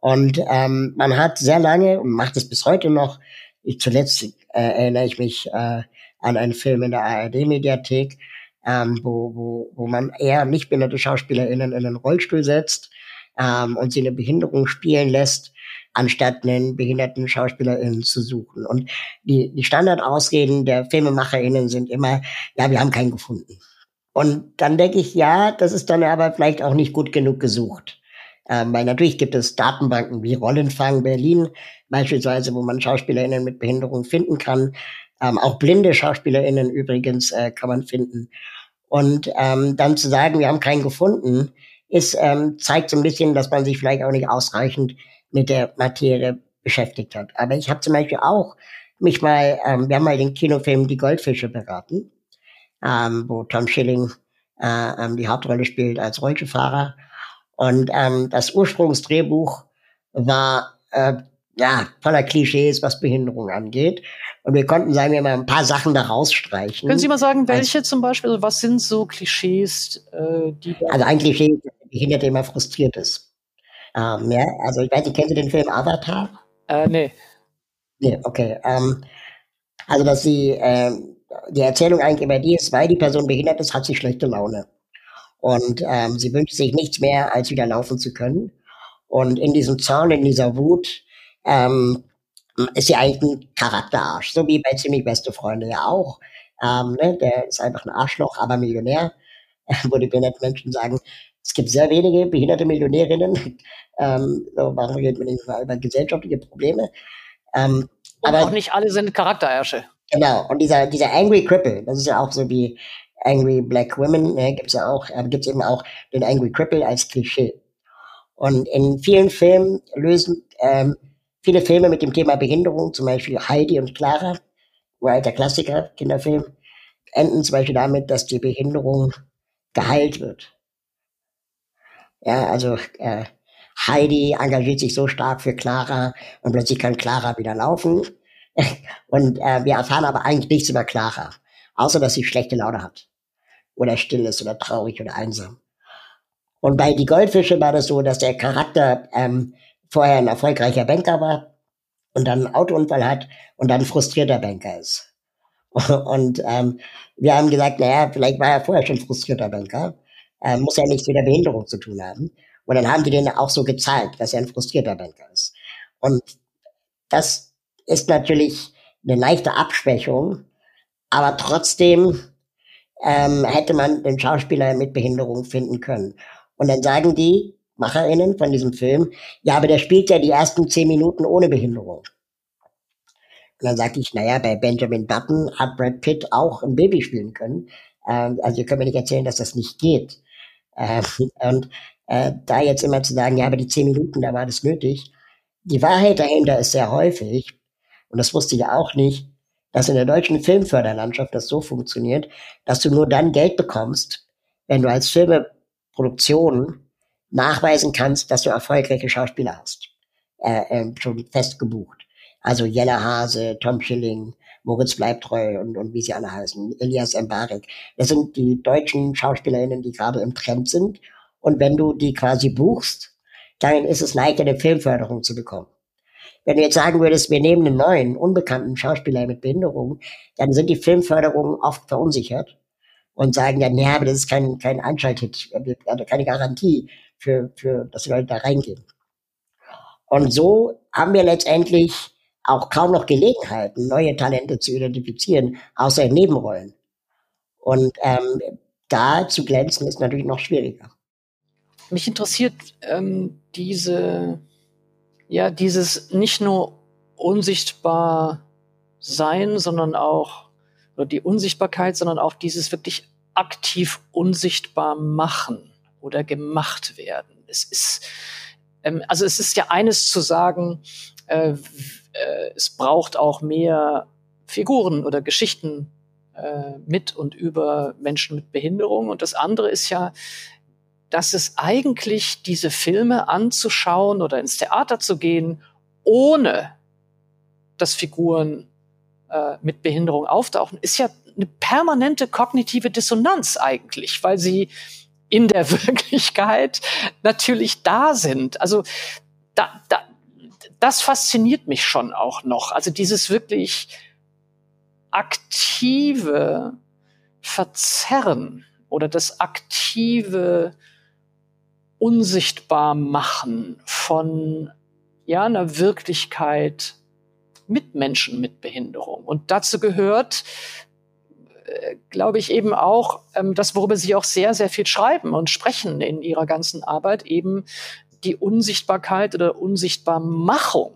Und ähm, man hat sehr lange und macht es bis heute noch, ich zuletzt äh, erinnere ich mich äh, an einen Film in der ARD-Mediathek, ähm, wo, wo, wo man eher nicht behinderte SchauspielerInnen in einen Rollstuhl setzt ähm, und sie eine Behinderung spielen lässt, anstatt einen behinderten SchauspielerInnen zu suchen. Und die, die Standardausreden der FilmemacherInnen sind immer, ja, wir haben keinen gefunden. Und dann denke ich, ja, das ist dann aber vielleicht auch nicht gut genug gesucht. Ähm, weil natürlich gibt es Datenbanken wie Rollenfang Berlin beispielsweise, wo man SchauspielerInnen mit Behinderung finden kann. Ähm, auch blinde SchauspielerInnen übrigens äh, kann man finden. Und ähm, dann zu sagen, wir haben keinen gefunden, ist, ähm, zeigt so ein bisschen, dass man sich vielleicht auch nicht ausreichend mit der Materie beschäftigt hat. Aber ich habe zum Beispiel auch mich mal, ähm, wir haben mal den Kinofilm Die Goldfische beraten, ähm, wo Tom Schilling äh, ähm, die Hauptrolle spielt als Rollstuhlfahrer. Und ähm, das Ursprungsdrehbuch war äh, ja voller Klischees, was Behinderung angeht. Und wir konnten, sagen wir mal, ein paar Sachen da rausstreichen. Können Sie mal sagen, welche zum Beispiel? Also was sind so Klischees, äh, die Also ein Klischee der Behinderte immer frustriert ist. Ähm, ja, also ich weiß nicht, kennen Sie den Film Avatar? Äh, nee. Nee, okay. Ähm, also, dass sie, ähm, die Erzählung eigentlich immer die ist, weil die Person behindert ist, hat sie schlechte Laune. Und ähm, sie wünscht sich nichts mehr, als wieder laufen zu können. Und in diesem Zorn, in dieser Wut, ähm, sie eigentlich ein Charakterarsch, so wie bei ziemlich beste Freunde ja auch. Ähm, ne, der ist einfach ein Arschloch, aber Millionär, (laughs) wo die behinderten Menschen sagen, es gibt sehr wenige behinderte Millionärinnen. (laughs) Ähm, so, warum reden wir nicht mal über gesellschaftliche Probleme? Ähm, und aber auch nicht alle sind Charakterärsche. Genau, und dieser, dieser Angry Cripple, das ist ja auch so wie Angry Black Women, ne, gibt's ja auch, äh, gibt's eben auch den Angry Cripple als Klischee. Und in vielen Filmen lösen ähm, viele Filme mit dem Thema Behinderung, zum Beispiel Heidi und Clara, alter Klassiker, Kinderfilm, enden zum Beispiel damit, dass die Behinderung geheilt wird. Ja, also äh, Heidi engagiert sich so stark für Clara und plötzlich kann Clara wieder laufen. (laughs) Und äh, wir erfahren aber eigentlich nichts über Clara, außer dass sie schlechte Laune hat. Oder still ist oder traurig oder einsam. Und bei Die Goldfische war das so, dass der Charakter ähm, vorher ein erfolgreicher Banker war und dann einen Autounfall hat und dann frustrierter Banker ist. (laughs) Und ähm, wir haben gesagt, naja, vielleicht war er vorher schon frustrierter Banker, äh, muss ja nichts mit der Behinderung zu tun haben. Und dann haben die denen auch so gezeigt, dass er ein frustrierter Banker ist. Und das ist natürlich eine leichte Abschwächung, aber trotzdem ähm, hätte man den Schauspieler mit Behinderung finden können. Und dann sagen die MacherInnen von diesem Film, ja, aber der spielt ja die ersten zehn Minuten ohne Behinderung. Und dann sagte ich, naja, bei Benjamin Button hat Brad Pitt auch ein Baby spielen können. Ähm, also ihr könnt mir nicht erzählen, dass das nicht geht. Ähm, und äh, da jetzt immer zu sagen, ja, aber die zehn Minuten, da war das nötig. Die Wahrheit dahinter ist sehr häufig, und das wusste ich auch nicht, dass in der deutschen Filmförderlandschaft das so funktioniert, dass du nur dann Geld bekommst, wenn du als Filmeproduktion nachweisen kannst, dass du erfolgreiche Schauspieler hast. Äh, äh, schon fest gebucht. Also Jella Hase, Tom Schilling, Moritz Bleibtreu und, und wie sie alle heißen, Elias Mbarek. Das sind die deutschen SchauspielerInnen, die gerade im Trend sind. Und wenn du die quasi buchst, dann ist es leichter, eine Filmförderung zu bekommen. Wenn du jetzt sagen würdest, wir nehmen einen neuen, unbekannten Schauspieler mit Behinderung, dann sind die Filmförderungen oft verunsichert und sagen dann, ja, aber das ist kein, kein Einschalthit, also keine Garantie für, für, dass die Leute da reingehen. Und so haben wir letztendlich auch kaum noch Gelegenheiten, neue Talente zu identifizieren, außer in Nebenrollen. Und ähm, da zu glänzen ist natürlich noch schwieriger. Mich interessiert ähm, diese, ja, dieses nicht nur unsichtbar sein, sondern auch, oder die Unsichtbarkeit, sondern auch dieses wirklich aktiv unsichtbar machen oder gemacht werden. Es ist, ähm, also es ist ja eines zu sagen, äh, äh, es braucht auch mehr Figuren oder Geschichten äh, mit und über Menschen mit Behinderung. Und das andere ist ja, dass es eigentlich diese Filme anzuschauen oder ins Theater zu gehen, ohne dass Figuren äh, mit Behinderung auftauchen, ist ja eine permanente kognitive Dissonanz eigentlich, weil sie in der (laughs) Wirklichkeit natürlich da sind. Also da, da, das fasziniert mich schon auch noch. Also dieses wirklich aktive Verzerren oder das aktive unsichtbar machen von ja einer Wirklichkeit mit Menschen mit Behinderung. Und dazu gehört, glaube ich, eben auch ähm, das, worüber Sie auch sehr, sehr viel schreiben und sprechen in Ihrer ganzen Arbeit, eben die Unsichtbarkeit oder Unsichtbarmachung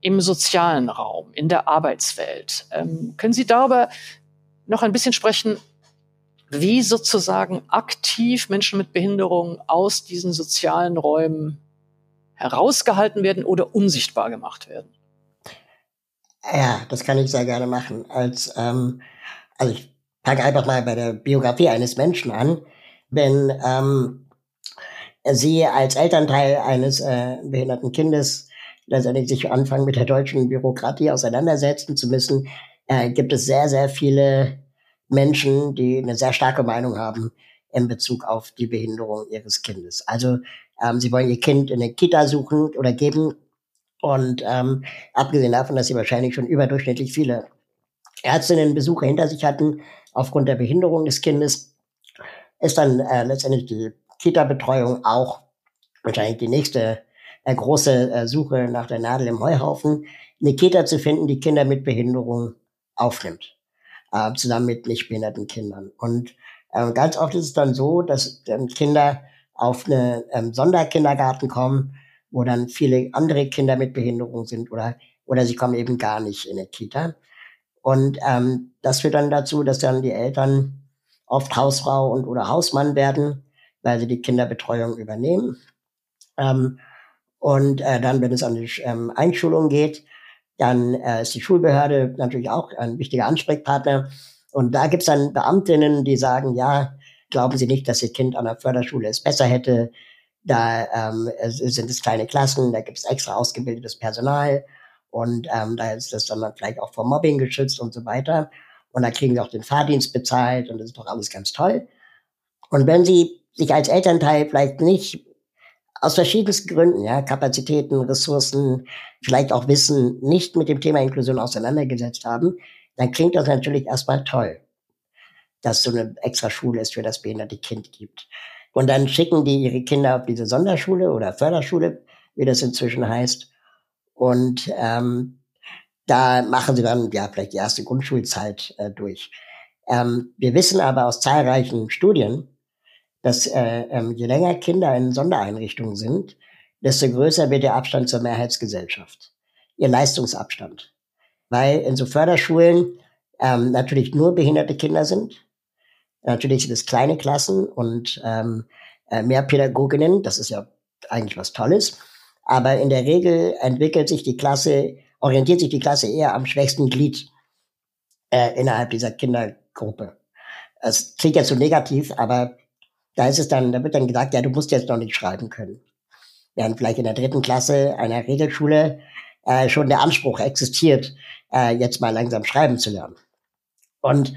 im sozialen Raum, in der Arbeitswelt. Ähm, können Sie darüber noch ein bisschen sprechen, wie sozusagen aktiv Menschen mit Behinderung aus diesen sozialen Räumen herausgehalten werden oder unsichtbar gemacht werden? Ja, das kann ich sehr gerne machen. Als, ähm, also ich fange einfach mal bei der Biografie eines Menschen an. Wenn ähm, sie als Elternteil eines äh, behinderten Kindes letztendlich sich anfangen mit der deutschen Bürokratie auseinandersetzen zu müssen, äh, gibt es sehr, sehr viele Menschen, die eine sehr starke Meinung haben in Bezug auf die Behinderung ihres Kindes. Also ähm, sie wollen ihr Kind in eine Kita suchen oder geben und ähm, abgesehen davon, dass sie wahrscheinlich schon überdurchschnittlich viele Ärztinnenbesuche hinter sich hatten aufgrund der Behinderung des Kindes, ist dann äh, letztendlich die Kita-Betreuung auch wahrscheinlich die nächste äh, große äh, Suche nach der Nadel im Heuhaufen, eine Kita zu finden, die Kinder mit Behinderung aufnimmt, äh, zusammen mit nicht behinderten Kindern. Und äh, ganz oft ist es dann so, dass ähm, Kinder auf eine ähm, Sonderkindergarten kommen, wo dann viele andere Kinder mit Behinderung sind oder oder sie kommen eben gar nicht in eine Kita. Und ähm, das führt dann dazu, dass dann die Eltern oft Hausfrau und oder Hausmann werden weil sie die Kinderbetreuung übernehmen. Ähm, und äh, dann, wenn es an die ähm, Einschulung geht, dann äh, ist die Schulbehörde natürlich auch ein wichtiger Ansprechpartner. Und da gibt's dann Beamtinnen, die sagen, ja, glauben Sie nicht, dass Ihr Kind an der Förderschule es besser hätte. Da ähm, sind es kleine Klassen, da gibt's extra ausgebildetes Personal und ähm, da ist das dann vielleicht auch vor Mobbing geschützt und so weiter. Und da kriegen sie auch den Fahrdienst bezahlt und das ist doch alles ganz toll. Und wenn Sie sich als Elternteil vielleicht nicht aus verschiedensten Gründen, ja, Kapazitäten, Ressourcen, vielleicht auch Wissen, nicht mit dem Thema Inklusion auseinandergesetzt haben, dann klingt das natürlich erstmal toll, dass so eine extra Schule es für das behinderte Kind gibt. Und dann schicken die ihre Kinder auf diese Sonderschule oder Förderschule, wie das inzwischen heißt. Und ähm, da machen sie dann ja vielleicht die erste Grundschulzeit äh, durch. Ähm, wir wissen aber aus zahlreichen Studien, dass äh, ähm, je länger Kinder in Sondereinrichtungen sind, desto größer wird der Abstand zur Mehrheitsgesellschaft, ihr Leistungsabstand. Weil in so Förderschulen ähm, natürlich nur behinderte Kinder sind. Natürlich sind es kleine Klassen und ähm, äh, mehr Pädagoginnen, das ist ja eigentlich was Tolles. Aber in der Regel entwickelt sich die Klasse, orientiert sich die Klasse eher am schwächsten Glied äh, innerhalb dieser Kindergruppe. Es klingt jetzt so negativ, aber da ist es dann, da wird dann gesagt, ja, du musst jetzt noch nicht schreiben können. Während vielleicht in der dritten Klasse einer Regelschule äh, schon der Anspruch existiert, äh, jetzt mal langsam schreiben zu lernen. Und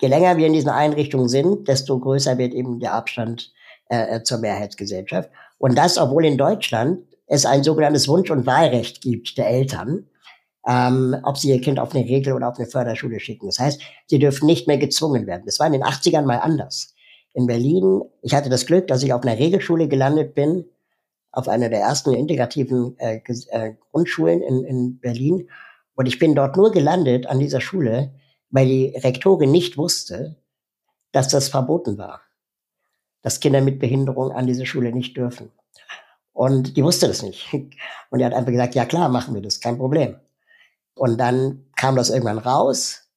je länger wir in diesen Einrichtungen sind, desto größer wird eben der Abstand äh, zur Mehrheitsgesellschaft. Und das, obwohl in Deutschland es ein sogenanntes Wunsch- und Wahlrecht gibt der Eltern, ähm, ob sie ihr Kind auf eine Regel- oder auf eine Förderschule schicken. Das heißt, sie dürfen nicht mehr gezwungen werden. Das war in den 80ern mal anders. In Berlin, ich hatte das Glück, dass ich auf einer Regelschule gelandet bin, auf einer der ersten integrativen äh, äh, Grundschulen in, in Berlin. Und ich bin dort nur gelandet an dieser Schule, weil die Rektorin nicht wusste, dass das verboten war. Dass Kinder mit Behinderung an diese Schule nicht dürfen. Und die wusste das nicht. Und die hat einfach gesagt, ja klar, machen wir das, kein Problem. Und dann kam das irgendwann raus,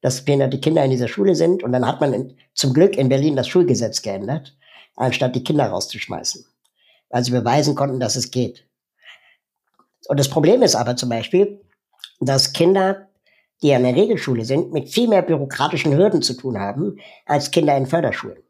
dass behinderte Kinder in dieser Schule sind. Und dann hat man in, zum Glück in Berlin das Schulgesetz geändert, anstatt die Kinder rauszuschmeißen. Weil sie beweisen konnten, dass es geht. Und das Problem ist aber zum Beispiel, dass Kinder die an der Regelschule sind, mit viel mehr bürokratischen Hürden zu tun haben als Kinder in Förderschulen.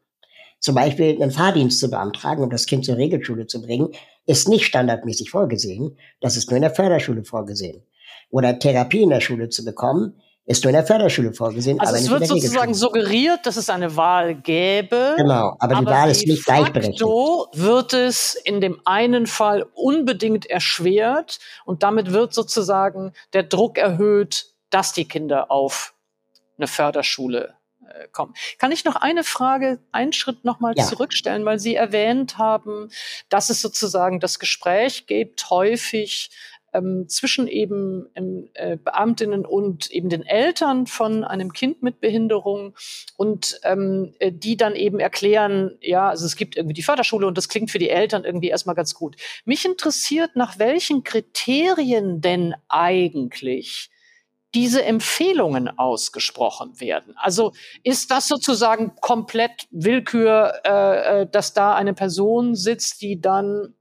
Zum Beispiel einen Fahrdienst zu beantragen, um das Kind zur Regelschule zu bringen, ist nicht standardmäßig vorgesehen. Das ist nur in der Förderschule vorgesehen. Oder Therapie in der Schule zu bekommen, ist nur in der Förderschule vorgesehen. Also es wird sozusagen suggeriert, dass es eine Wahl gäbe. Genau, aber, aber die Wahl ist nicht gleichberechtigt. So wird es in dem einen Fall unbedingt erschwert und damit wird sozusagen der Druck erhöht, dass die Kinder auf eine Förderschule kommen. Kann ich noch eine Frage, einen Schritt nochmal ja. zurückstellen, weil Sie erwähnt haben, dass es sozusagen das Gespräch gibt, häufig ähm, zwischen eben ähm, äh, Beamtinnen und eben den Eltern von einem Kind mit Behinderung und ähm, äh, die dann eben erklären, ja, also es gibt irgendwie die Förderschule und das klingt für die Eltern irgendwie erstmal ganz gut. Mich interessiert, nach welchen Kriterien denn eigentlich diese Empfehlungen ausgesprochen werden. Also ist das sozusagen komplett Willkür, äh, äh dass da eine Person sitzt, die dann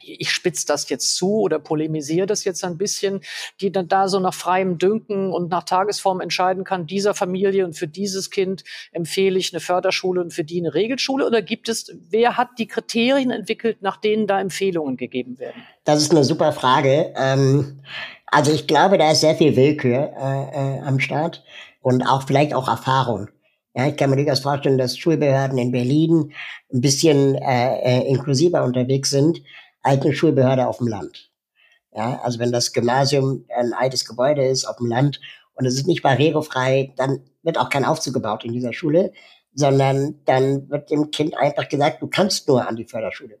ich spitze das jetzt zu oder polemisiere das jetzt ein bisschen, die dann da so nach freiem Dünken und nach Tagesform entscheiden kann, dieser Familie und für dieses Kind empfehle ich eine Förderschule und für die eine Regelschule? Oder gibt es, wer hat die Kriterien entwickelt, nach denen da Empfehlungen gegeben werden? Das ist eine super Frage. Ähm also ich glaube, da ist sehr viel Willkür äh, äh, am Start und auch vielleicht auch Erfahrung. Ja, ich kann mir durchaus vorstellen, dass Schulbehörden in Berlin ein bisschen äh, äh, inklusiver unterwegs sind als eine Schulbehörde auf dem Land. Ja, also wenn das Gymnasium ein altes Gebäude ist auf dem Land und es ist nicht barrierefrei, dann wird auch kein Aufzug gebaut in dieser Schule, sondern dann wird dem Kind einfach gesagt, du kannst nur an die Förderschule.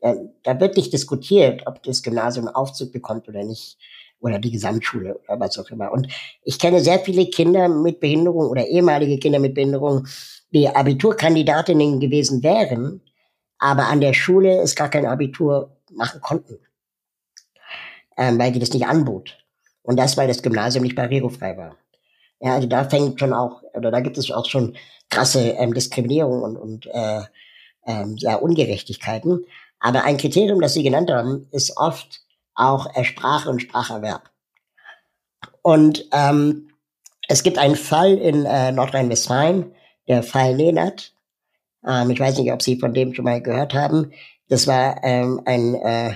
Da, da wird nicht diskutiert, ob das Gymnasium Aufzug bekommt oder nicht oder die Gesamtschule oder was auch immer. Und ich kenne sehr viele Kinder mit Behinderung oder ehemalige Kinder mit Behinderung, die Abiturkandidatinnen gewesen wären, aber an der Schule es gar kein Abitur machen konnten, ähm, weil die das nicht anbot. Und das, weil das Gymnasium nicht barrierefrei war. Ja, also da fängt schon auch, oder da gibt es auch schon krasse ähm, Diskriminierung und, und äh, ähm, ja, Ungerechtigkeiten. Aber ein Kriterium, das Sie genannt haben, ist oft auch Sprache und Spracherwerb. Und ähm, es gibt einen Fall in äh, Nordrhein-Westfalen, der Fall Lehnert. Ähm, ich weiß nicht, ob Sie von dem schon mal gehört haben. Das war ähm, ein äh,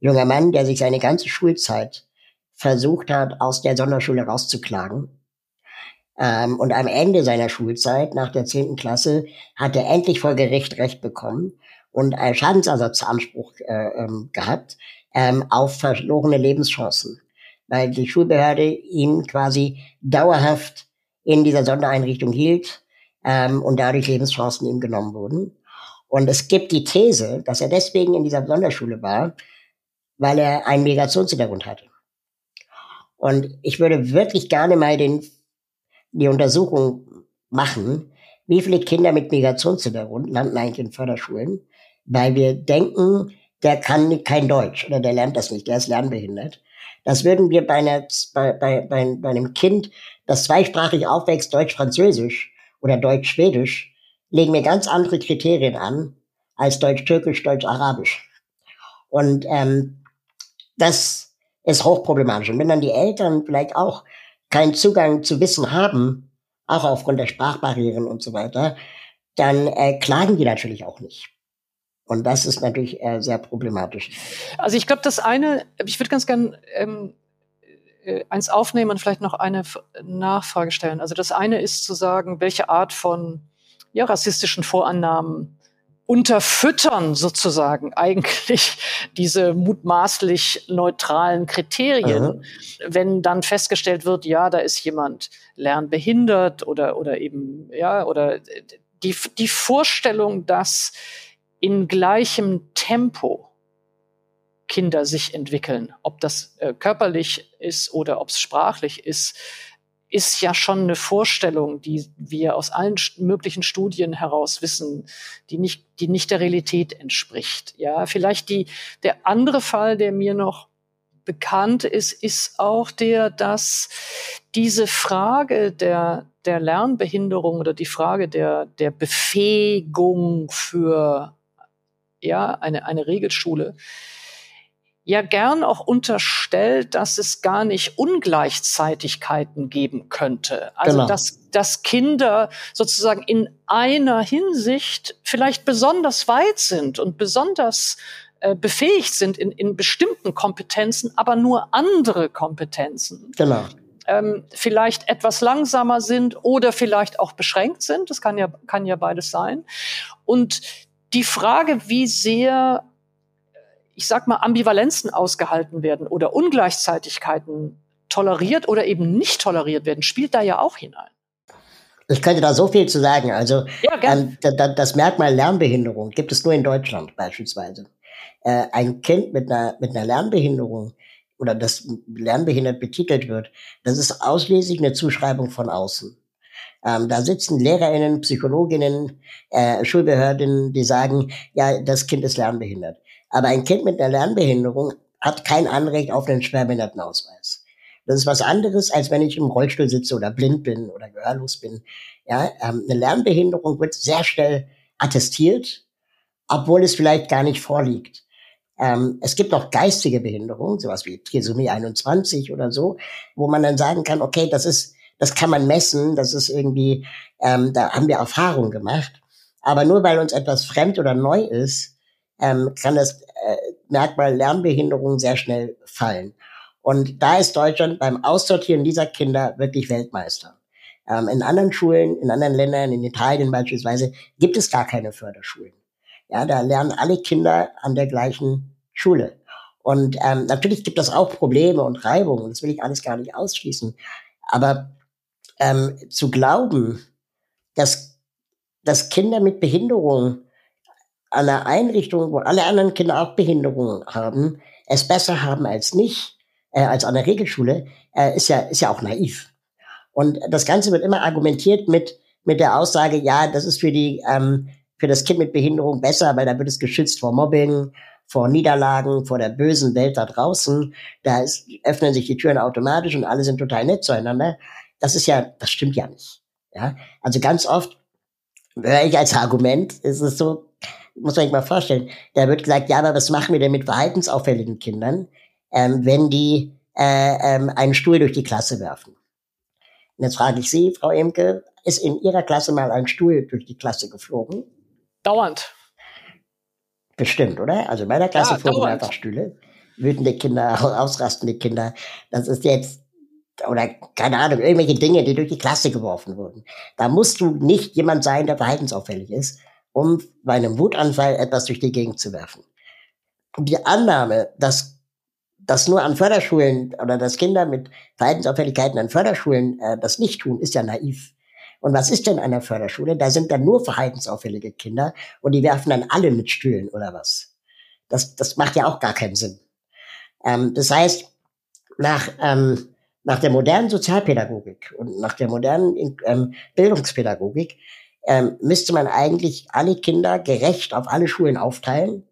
junger Mann, der sich seine ganze Schulzeit versucht hat, aus der Sonderschule rauszuklagen. Ähm, und am Ende seiner Schulzeit, nach der zehnten Klasse, hat er endlich vor Gericht Recht bekommen und einen Schadensersatzanspruch äh, ähm, gehabt, ähm, auf verlorene Lebenschancen, weil die Schulbehörde ihn quasi dauerhaft in dieser Sondereinrichtung hielt ähm, und dadurch Lebenschancen ihm genommen wurden. Und es gibt die These, dass er deswegen in dieser Sonderschule war, weil er einen Migrationshintergrund hatte. Und ich würde wirklich gerne mal den, die Untersuchung machen, wie viele Kinder mit Migrationshintergrund landen eigentlich in Förderschulen, weil wir denken, der kann kein Deutsch oder der lernt das nicht, der ist lernbehindert. Das würden wir bei, einer, bei, bei, bei, bei einem Kind, das zweisprachig aufwächst, Deutsch-Französisch oder Deutsch-Schwedisch, legen wir ganz andere Kriterien an als Deutsch-Türkisch, Deutsch-Arabisch. Und ähm, das ist hochproblematisch. Und wenn dann die Eltern vielleicht auch keinen Zugang zu Wissen haben, auch aufgrund der Sprachbarrieren und so weiter, dann äh, klagen die natürlich auch nicht. Und das ist natürlich äh, sehr problematisch. Also ich glaube, das eine, ich würde ganz gern ähm, äh, eins aufnehmen und vielleicht noch eine Nachfrage stellen. Also das eine ist zu sagen, welche Art von ja, rassistischen Vorannahmen unterfüttern sozusagen (laughs) eigentlich diese mutmaßlich neutralen Kriterien, mhm. wenn dann festgestellt wird, ja, da ist jemand lernbehindert oder oder eben ja oder die die Vorstellung, dass in gleichem Tempo Kinder sich entwickeln, ob das äh, körperlich ist oder ob es sprachlich ist, ist ja schon eine Vorstellung, die wir aus allen möglichen Studien heraus wissen, die nicht, die nicht der Realität entspricht. Ja, vielleicht die, der andere Fall, der mir noch bekannt ist, ist auch der, dass diese Frage der, der Lernbehinderung oder die Frage der, der Befähigung für ja, eine, eine Regelschule, ja gern auch unterstellt, dass es gar nicht Ungleichzeitigkeiten geben könnte. Also genau. dass, dass Kinder sozusagen in einer Hinsicht vielleicht besonders weit sind und besonders äh, befähigt sind in, in bestimmten Kompetenzen, aber nur andere Kompetenzen. Genau. Ähm, vielleicht etwas langsamer sind oder vielleicht auch beschränkt sind. Das kann ja, kann ja beides sein. Und die Frage, wie sehr, ich sag mal, Ambivalenzen ausgehalten werden oder Ungleichzeitigkeiten toleriert oder eben nicht toleriert werden, spielt da ja auch hinein. Ich könnte da so viel zu sagen. Also ja, ähm, das Merkmal Lernbehinderung gibt es nur in Deutschland beispielsweise. Äh, ein Kind mit einer, mit einer Lernbehinderung oder das lernbehindert betitelt wird, das ist ausschließlich eine Zuschreibung von außen. Ähm, da sitzen Lehrerinnen, Psychologinnen, äh, Schulbehörden, die sagen, ja, das Kind ist lernbehindert. Aber ein Kind mit einer Lernbehinderung hat kein Anrecht auf einen Schwerbehindertenausweis. Das ist was anderes, als wenn ich im Rollstuhl sitze oder blind bin oder gehörlos bin. Ja, ähm, eine Lernbehinderung wird sehr schnell attestiert, obwohl es vielleicht gar nicht vorliegt. Ähm, es gibt auch geistige Behinderungen, sowas wie Trisomie 21 oder so, wo man dann sagen kann, okay, das ist das kann man messen, das ist irgendwie, ähm, da haben wir Erfahrung gemacht. Aber nur weil uns etwas fremd oder neu ist, ähm, kann das äh, Merkmal Lernbehinderung sehr schnell fallen. Und da ist Deutschland beim Aussortieren dieser Kinder wirklich Weltmeister. Ähm, in anderen Schulen, in anderen Ländern, in Italien beispielsweise, gibt es gar keine Förderschulen. Ja, da lernen alle Kinder an der gleichen Schule. Und ähm, natürlich gibt es auch Probleme und Reibungen, das will ich alles gar nicht ausschließen. Aber ähm, zu glauben, dass, dass Kinder mit Behinderung an einer Einrichtung, wo alle anderen Kinder auch Behinderungen haben, es besser haben als nicht, äh, als an der Regelschule, äh, ist ja, ist ja auch naiv. Und das Ganze wird immer argumentiert mit, mit der Aussage, ja, das ist für die, ähm, für das Kind mit Behinderung besser, weil da wird es geschützt vor Mobbing, vor Niederlagen, vor der bösen Welt da draußen. Da ist, öffnen sich die Türen automatisch und alle sind total nett zueinander. Das ist ja, das stimmt ja nicht. Ja, also ganz oft höre ich als Argument, ist es so, muss man sich mal vorstellen, da wird gesagt, ja, aber was machen wir denn mit verhaltensauffälligen Kindern, ähm, wenn die äh, ähm, einen Stuhl durch die Klasse werfen? Und jetzt frage ich Sie, Frau Emke, ist in Ihrer Klasse mal ein Stuhl durch die Klasse geflogen? Dauernd. Bestimmt, oder? Also in meiner Klasse ja, flogen dauernd. einfach Stühle. Wütende Kinder, (laughs) ausrastende Kinder. Das ist jetzt oder keine Ahnung, irgendwelche Dinge, die durch die Klasse geworfen wurden. Da musst du nicht jemand sein, der verhaltensauffällig ist, um bei einem Wutanfall etwas durch die Gegend zu werfen. Und die Annahme, dass das nur an Förderschulen oder dass Kinder mit Verhaltensauffälligkeiten an Förderschulen äh, das nicht tun, ist ja naiv. Und was ist denn an der Förderschule? Da sind dann nur verhaltensauffällige Kinder und die werfen dann alle mit Stühlen oder was. Das, das macht ja auch gar keinen Sinn. Ähm, das heißt, nach ähm, nach der modernen Sozialpädagogik und nach der modernen ähm, Bildungspädagogik ähm, müsste man eigentlich alle Kinder gerecht auf alle Schulen aufteilen,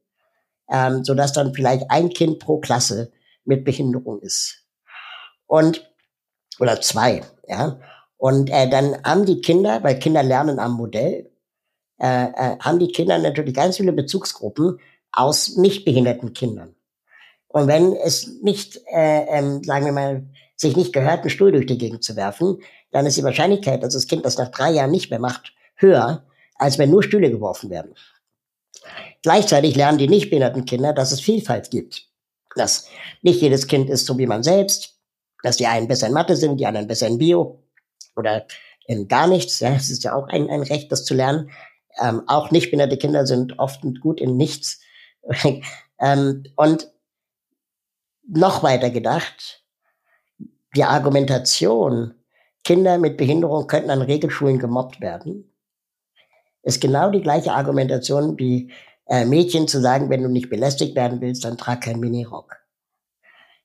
ähm, sodass dann vielleicht ein Kind pro Klasse mit Behinderung ist. Und, oder zwei, ja. Und äh, dann haben die Kinder, weil Kinder lernen am Modell, äh, äh, haben die Kinder natürlich ganz viele Bezugsgruppen aus nicht behinderten Kindern. Und wenn es nicht, äh, ähm, sagen wir mal, sich nicht gehört, einen Stuhl durch die Gegend zu werfen, dann ist die Wahrscheinlichkeit, dass das Kind das nach drei Jahren nicht mehr macht, höher, als wenn nur Stühle geworfen werden. Gleichzeitig lernen die nicht behinderten Kinder, dass es Vielfalt gibt. Dass nicht jedes Kind ist so wie man selbst, dass die einen besser in Mathe sind, die anderen besser in Bio oder in gar nichts. Ja, es ist ja auch ein, ein Recht, das zu lernen. Ähm, auch nicht behinderte Kinder sind oft gut in nichts. (laughs) ähm, und noch weiter gedacht, die Argumentation, Kinder mit Behinderung könnten an Regelschulen gemobbt werden, ist genau die gleiche Argumentation wie äh, Mädchen zu sagen, wenn du nicht belästigt werden willst, dann trag kein Minirock.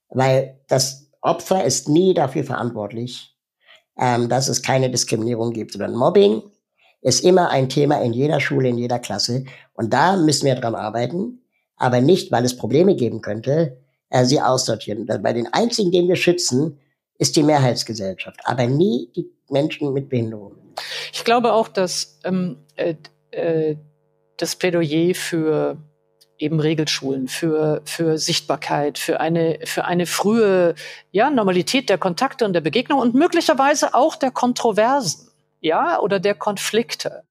Weil das Opfer ist nie dafür verantwortlich, ähm, dass es keine Diskriminierung gibt, sondern Mobbing ist immer ein Thema in jeder Schule, in jeder Klasse. Und da müssen wir dran arbeiten, aber nicht, weil es Probleme geben könnte, äh, sie aussortieren. Bei den einzigen, den wir schützen, ist die Mehrheitsgesellschaft, aber nie die Menschen mit Behinderung. Ich glaube auch, dass ähm, äh, äh, das Plädoyer für eben Regelschulen, für, für Sichtbarkeit, für eine, für eine frühe ja, Normalität der Kontakte und der Begegnung und möglicherweise auch der Kontroversen, ja, oder der Konflikte.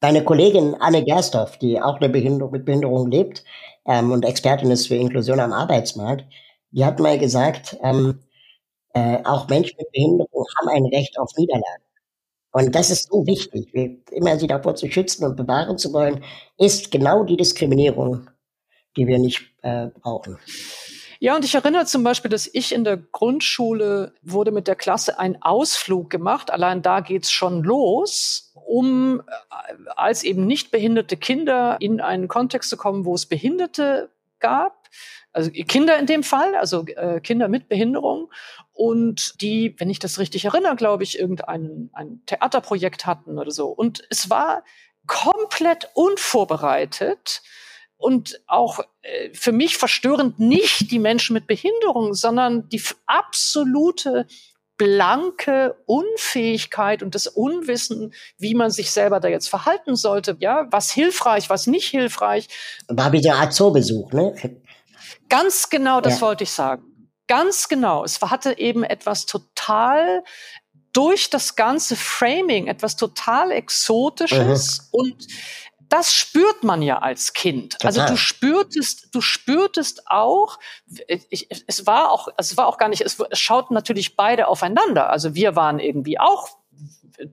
Deine Kollegin Anne Gerstorf, die auch eine Behinderung, mit Behinderung lebt ähm, und Expertin ist für Inklusion am Arbeitsmarkt, die hat mal gesagt, ähm, äh, auch Menschen mit Behinderung haben ein Recht auf Niederlage. Und das ist so wichtig, immer sie davor zu schützen und bewahren zu wollen, ist genau die Diskriminierung, die wir nicht äh, brauchen. Ja, und ich erinnere zum Beispiel, dass ich in der Grundschule wurde mit der Klasse ein Ausflug gemacht. Allein da geht's schon los, um äh, als eben nicht behinderte Kinder in einen Kontext zu kommen, wo es Behinderte gab also Kinder in dem Fall, also äh, Kinder mit Behinderung und die, wenn ich das richtig erinnere, glaube ich, irgendein ein Theaterprojekt hatten oder so. Und es war komplett unvorbereitet und auch äh, für mich verstörend nicht die Menschen mit Behinderung, sondern die absolute blanke Unfähigkeit und das Unwissen, wie man sich selber da jetzt verhalten sollte. Ja, was hilfreich, was nicht hilfreich. War wie so eine Art Zoobesuch, ne? Ganz genau, das ja. wollte ich sagen. Ganz genau. Es hatte eben etwas total durch das ganze Framing etwas total Exotisches mhm. und das spürt man ja als Kind. Total. Also du spürtest, du spürtest auch, ich, es war auch, es war auch gar nicht, es, es schauten natürlich beide aufeinander. Also wir waren irgendwie auch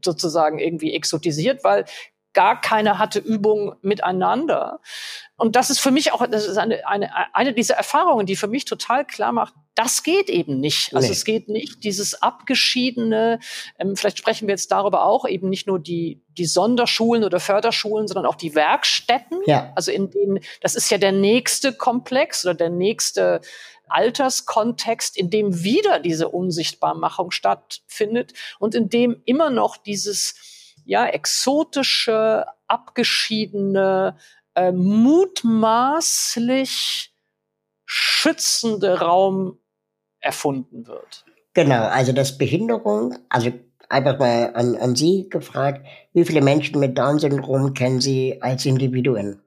sozusagen irgendwie exotisiert, weil gar keiner hatte Übung miteinander. Und das ist für mich auch, das ist eine, eine, eine dieser Erfahrungen, die für mich total klar macht, das geht eben nicht. Also nee. es geht nicht, dieses abgeschiedene, ähm, vielleicht sprechen wir jetzt darüber auch, eben nicht nur die, die Sonderschulen oder Förderschulen, sondern auch die Werkstätten. Ja. Also in denen, das ist ja der nächste Komplex oder der nächste Alterskontext, in dem wieder diese Unsichtbarmachung stattfindet und in dem immer noch dieses ja exotische, abgeschiedene, äh, mutmaßlich schützende Raum erfunden wird. Genau, also das Behinderung, also einfach mal an, an Sie gefragt, wie viele Menschen mit Down-Syndrom kennen Sie als Individuen?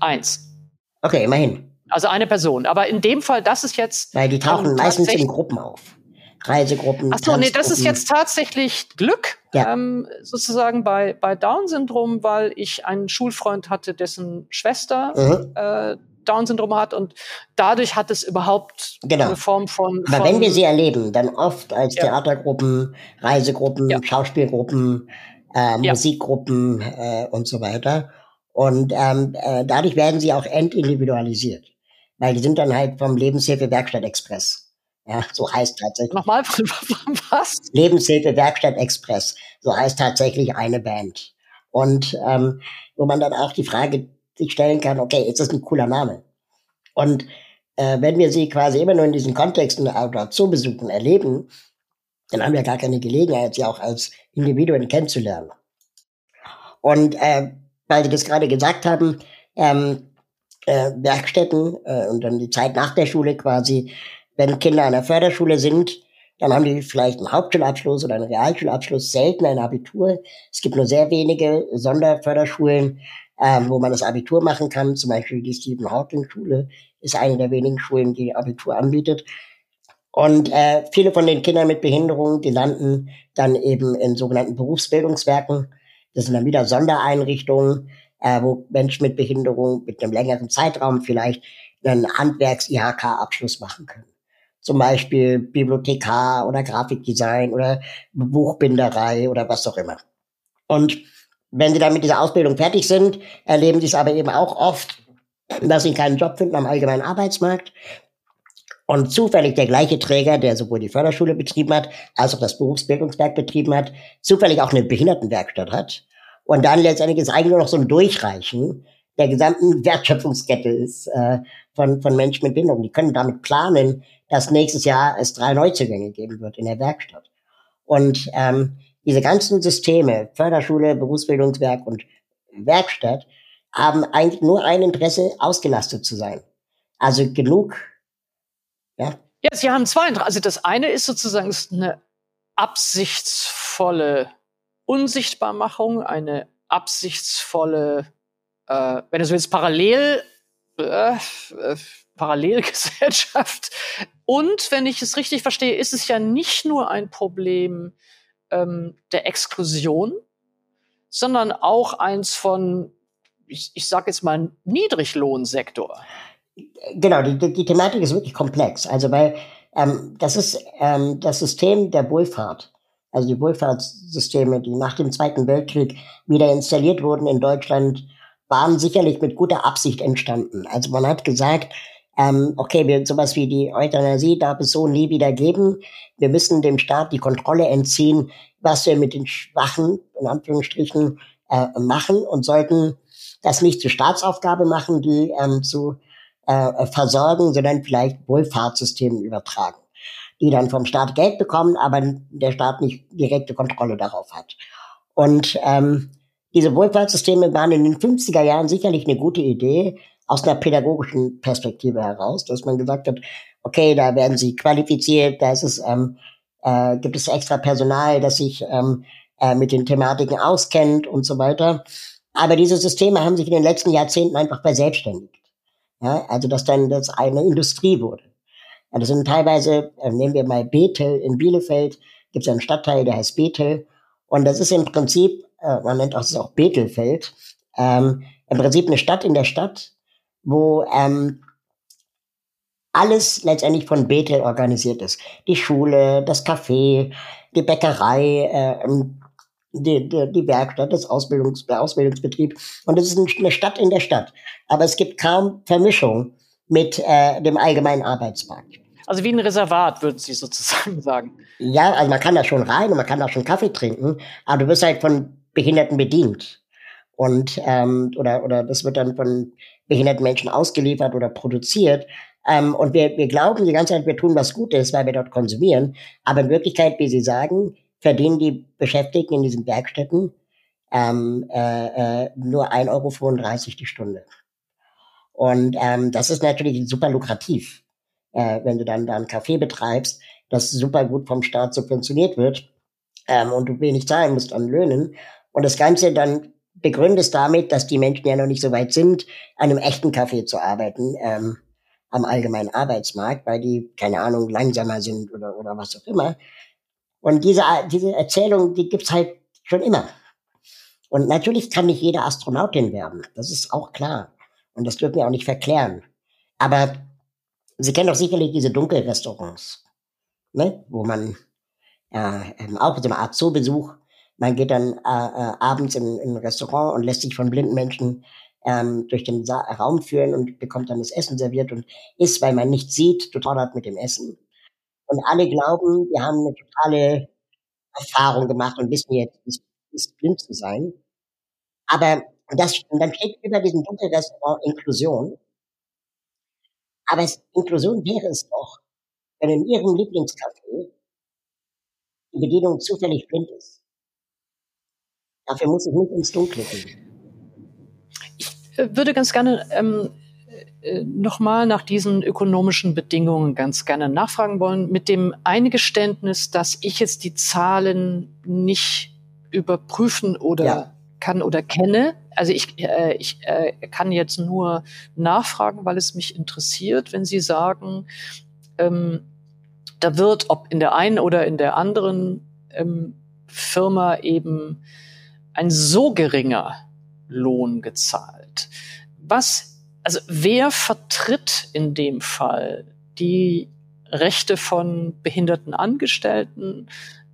Eins. Okay, immerhin. Also eine Person. Aber in dem Fall, das ist jetzt. Weil die tauchen meistens in Gruppen auf. Reisegruppen. Ach so, nee, das ist jetzt tatsächlich Glück, ja. ähm, sozusagen bei, bei Down-Syndrom, weil ich einen Schulfreund hatte, dessen Schwester mhm. äh, Down-Syndrom hat und dadurch hat es überhaupt genau. eine Form von. Aber wenn wir sie erleben, dann oft als ja. Theatergruppen, Reisegruppen, ja. Schauspielgruppen, äh, Musikgruppen äh, und so weiter. Und ähm, äh, dadurch werden sie auch entindividualisiert. Weil die sind dann halt vom Lebenshilfe Werkstatt Express. Ja, so heißt tatsächlich. Nochmal, (laughs) was? Lebenshilfe Werkstatt Express. So heißt tatsächlich eine Band. Und ähm, wo man dann auch die Frage sich stellen kann, okay, ist das ein cooler Name? Und äh, wenn wir sie quasi immer nur in diesen Kontexten oder Zoobesuchen erleben, dann haben wir gar keine Gelegenheit, sie auch als Individuen kennenzulernen. Und äh, weil Sie das gerade gesagt haben, ähm, äh, Werkstätten äh, und dann die Zeit nach der Schule quasi, wenn Kinder an der Förderschule sind, dann haben die vielleicht einen Hauptschulabschluss oder einen Realschulabschluss, selten ein Abitur. Es gibt nur sehr wenige Sonderförderschulen, ähm, wo man das Abitur machen kann. Zum Beispiel die Stephen Hawking Schule ist eine der wenigen Schulen, die Abitur anbietet. Und äh, viele von den Kindern mit Behinderung, die landen dann eben in sogenannten Berufsbildungswerken. Das sind dann wieder Sondereinrichtungen, äh, wo Menschen mit Behinderung mit einem längeren Zeitraum vielleicht einen Handwerks-IHK-Abschluss machen können. Zum Beispiel Bibliothekar oder Grafikdesign oder Buchbinderei oder was auch immer. Und wenn sie dann mit dieser Ausbildung fertig sind, erleben sie es aber eben auch oft, dass sie keinen Job finden am allgemeinen Arbeitsmarkt und zufällig der gleiche Träger, der sowohl die Förderschule betrieben hat, als auch das Berufsbildungswerk betrieben hat, zufällig auch eine Behindertenwerkstatt hat. Und dann letztendlich ist eigentlich nur noch so ein Durchreichen der gesamten Wertschöpfungskette ist äh, von, von Menschen mit Behinderung. Die können damit planen, dass nächstes Jahr es drei Neuzugänge geben wird in der Werkstatt. Und ähm, diese ganzen Systeme, Förderschule, Berufsbildungswerk und Werkstatt, haben eigentlich nur ein Interesse, ausgelastet zu sein. Also genug ja, ja Sie haben zwei. Also das eine ist sozusagen ist eine absichtsvolle Unsichtbarmachung, eine absichtsvolle, äh, wenn du so willst, Parallel, äh, Parallelgesellschaft. Und wenn ich es richtig verstehe, ist es ja nicht nur ein Problem ähm, der Exklusion, sondern auch eins von, ich, ich sage jetzt mal, Niedriglohnsektor genau, die, die, die Thematik ist wirklich komplex. Also weil ähm, das ist ähm, das System der Wohlfahrt. Also die Wohlfahrtssysteme, die nach dem Zweiten Weltkrieg wieder installiert wurden in Deutschland, waren sicherlich mit guter Absicht entstanden. Also man hat gesagt, ähm, okay, wir sowas wie die Euthanasie darf es so nie wieder geben. Wir müssen dem Staat die Kontrolle entziehen, was wir mit den Schwachen, in Anführungsstrichen, äh, machen und sollten das nicht zur Staatsaufgabe machen, die ähm, zu äh, versorgen, sondern vielleicht Wohlfahrtssystemen übertragen, die dann vom Staat Geld bekommen, aber der Staat nicht direkte Kontrolle darauf hat. Und ähm, diese Wohlfahrtssysteme waren in den 50er Jahren sicherlich eine gute Idee aus einer pädagogischen Perspektive heraus, dass man gesagt hat, okay, da werden sie qualifiziert, da ist es, ähm, äh, gibt es extra Personal, das sich ähm, äh, mit den Thematiken auskennt und so weiter. Aber diese Systeme haben sich in den letzten Jahrzehnten einfach verselbstständigt. Ja, also dass dann das eine Industrie wurde. Ja, das sind teilweise, äh, nehmen wir mal Bethel in Bielefeld, gibt es einen Stadtteil, der heißt Bethel. Und das ist im Prinzip, äh, man nennt das auch Bethelfeld, ähm, im Prinzip eine Stadt in der Stadt, wo ähm, alles letztendlich von Bethel organisiert ist. Die Schule, das Café, die Bäckerei, äh, die, die, die Werkstatt, das Ausbildungs, der Ausbildungsbetrieb. Und es ist eine Stadt in der Stadt. Aber es gibt kaum Vermischung mit äh, dem allgemeinen Arbeitsmarkt. Also wie ein Reservat, würden Sie sozusagen (laughs) sagen. Ja, also man kann da schon rein und man kann da schon Kaffee trinken, aber du wirst halt von Behinderten bedient. Und ähm, oder, oder das wird dann von behinderten Menschen ausgeliefert oder produziert. Ähm, und wir, wir glauben die ganze Zeit, wir tun was Gutes, weil wir dort konsumieren. Aber in Wirklichkeit, wie Sie sagen, verdienen die Beschäftigten in diesen Werkstätten ähm, äh, äh, nur 1,35 Euro die Stunde. Und ähm, das ist natürlich super lukrativ, äh, wenn du dann da einen Café betreibst, das super gut vom Staat subventioniert wird ähm, und du wenig zahlen musst an Löhnen. Und das Ganze dann begründest damit, dass die Menschen ja noch nicht so weit sind, an einem echten Café zu arbeiten ähm, am allgemeinen Arbeitsmarkt, weil die, keine Ahnung, langsamer sind oder, oder was auch immer. Und diese, diese Erzählung, die gibt's halt schon immer. Und natürlich kann nicht jede Astronautin werden. Das ist auch klar. Und das dürfen wir auch nicht verklären. Aber Sie kennen doch sicherlich diese Dunkelrestaurants, ne? wo man äh, ähm, auch so eine Art Zoobesuch, man geht dann äh, äh, abends in, in ein Restaurant und lässt sich von blinden Menschen ähm, durch den Sa Raum führen und bekommt dann das Essen serviert und isst, weil man nicht sieht, total hat mit dem Essen. Und alle glauben, wir haben eine totale Erfahrung gemacht und wissen jetzt, es ist blind zu sein. Aber das, und dann steht über diesem Dunkelrestaurant Inklusion. Aber es, Inklusion wäre es doch, wenn in Ihrem Lieblingscafé die Bedienung zufällig blind ist. Dafür muss ich nicht ins Dunkle gehen. Ich äh, würde ganz gerne ähm, äh, nochmal nach diesen ökonomischen Bedingungen ganz gerne nachfragen wollen, mit dem Eingeständnis, dass ich jetzt die Zahlen nicht überprüfen oder ja. kann oder kenne. Also ich, äh, ich äh, kann jetzt nur nachfragen, weil es mich interessiert, wenn Sie sagen, ähm, da wird, ob in der einen oder in der anderen ähm, Firma eben ein so geringer Lohn gezahlt. Was, also wer vertritt in dem Fall die Rechte von behinderten Angestellten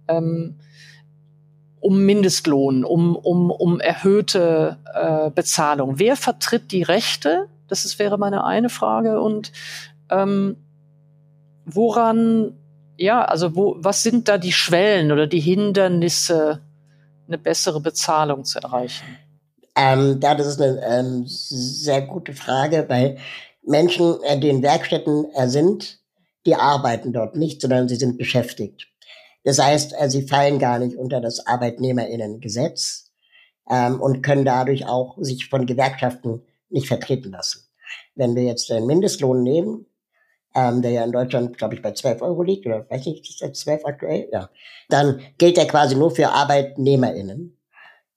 ähm, um Mindestlohn, um, um, um erhöhte äh, Bezahlung? Wer vertritt die Rechte? Das ist, wäre meine eine Frage. Und ähm, woran, ja, also wo, was sind da die Schwellen oder die Hindernisse, eine bessere Bezahlung zu erreichen? Ähm, ja, das ist eine ähm, sehr gute Frage, weil Menschen, die in Werkstätten äh, sind, die arbeiten dort nicht, sondern sie sind beschäftigt. Das heißt, äh, sie fallen gar nicht unter das Arbeitnehmerinnengesetz ähm, und können dadurch auch sich von Gewerkschaften nicht vertreten lassen. Wenn wir jetzt den Mindestlohn nehmen, ähm, der ja in Deutschland, glaube ich, bei 12 Euro liegt, oder weiß nicht, ist das 12 aktuell? Ja. Dann gilt er quasi nur für ArbeitnehmerInnen,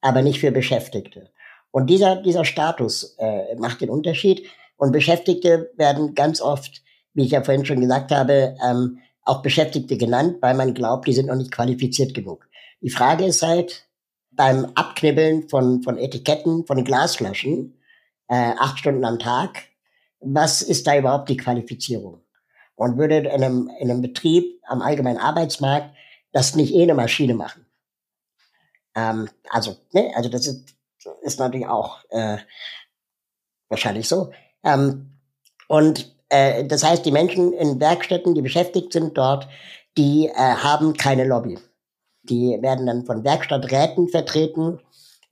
aber nicht für Beschäftigte. Und dieser, dieser Status äh, macht den Unterschied. Und Beschäftigte werden ganz oft, wie ich ja vorhin schon gesagt habe, ähm, auch Beschäftigte genannt, weil man glaubt, die sind noch nicht qualifiziert genug. Die Frage ist halt, beim Abknibbeln von, von Etiketten, von Glasflaschen, äh, acht Stunden am Tag, was ist da überhaupt die Qualifizierung? Und würde in einem, in einem Betrieb am allgemeinen Arbeitsmarkt das nicht eh eine Maschine machen. Ähm, also, ne, also das ist, ist natürlich auch äh, wahrscheinlich so. Ähm, und äh, das heißt, die Menschen in Werkstätten, die beschäftigt sind dort, die äh, haben keine Lobby. Die werden dann von Werkstatträten vertreten,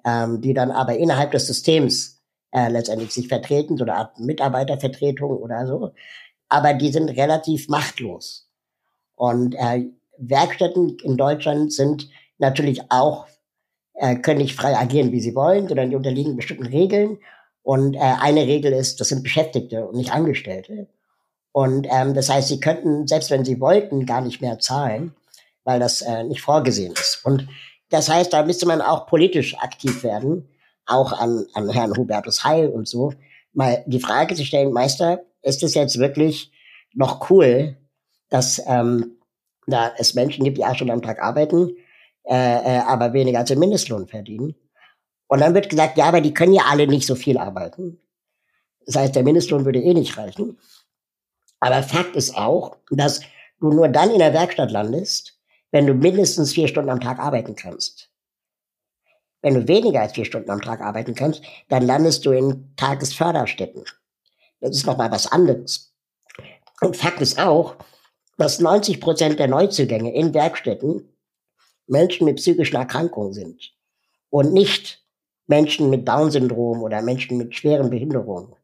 ähm, die dann aber innerhalb des Systems äh, letztendlich sich vertreten, so eine Art Mitarbeitervertretung oder so aber die sind relativ machtlos. Und äh, Werkstätten in Deutschland sind natürlich auch, äh, können nicht frei agieren, wie sie wollen, sondern die unterliegen bestimmten Regeln. Und äh, eine Regel ist, das sind Beschäftigte und nicht Angestellte. Und ähm, das heißt, sie könnten, selbst wenn sie wollten, gar nicht mehr zahlen, weil das äh, nicht vorgesehen ist. Und das heißt, da müsste man auch politisch aktiv werden, auch an, an Herrn Hubertus Heil und so, mal die Frage zu stellen, Meister, ist es jetzt wirklich noch cool, dass ähm, da es Menschen gibt, die acht Stunden am Tag arbeiten, äh, äh, aber weniger als den Mindestlohn verdienen. Und dann wird gesagt, ja, aber die können ja alle nicht so viel arbeiten. Das heißt, der Mindestlohn würde eh nicht reichen. Aber Fakt ist auch, dass du nur dann in der Werkstatt landest, wenn du mindestens vier Stunden am Tag arbeiten kannst. Wenn du weniger als vier Stunden am Tag arbeiten kannst, dann landest du in Tagesförderstätten. Das ist nochmal was anderes. Und Fakt ist auch, dass 90 Prozent der Neuzugänge in Werkstätten Menschen mit psychischen Erkrankungen sind und nicht Menschen mit Down-Syndrom oder Menschen mit schweren Behinderungen.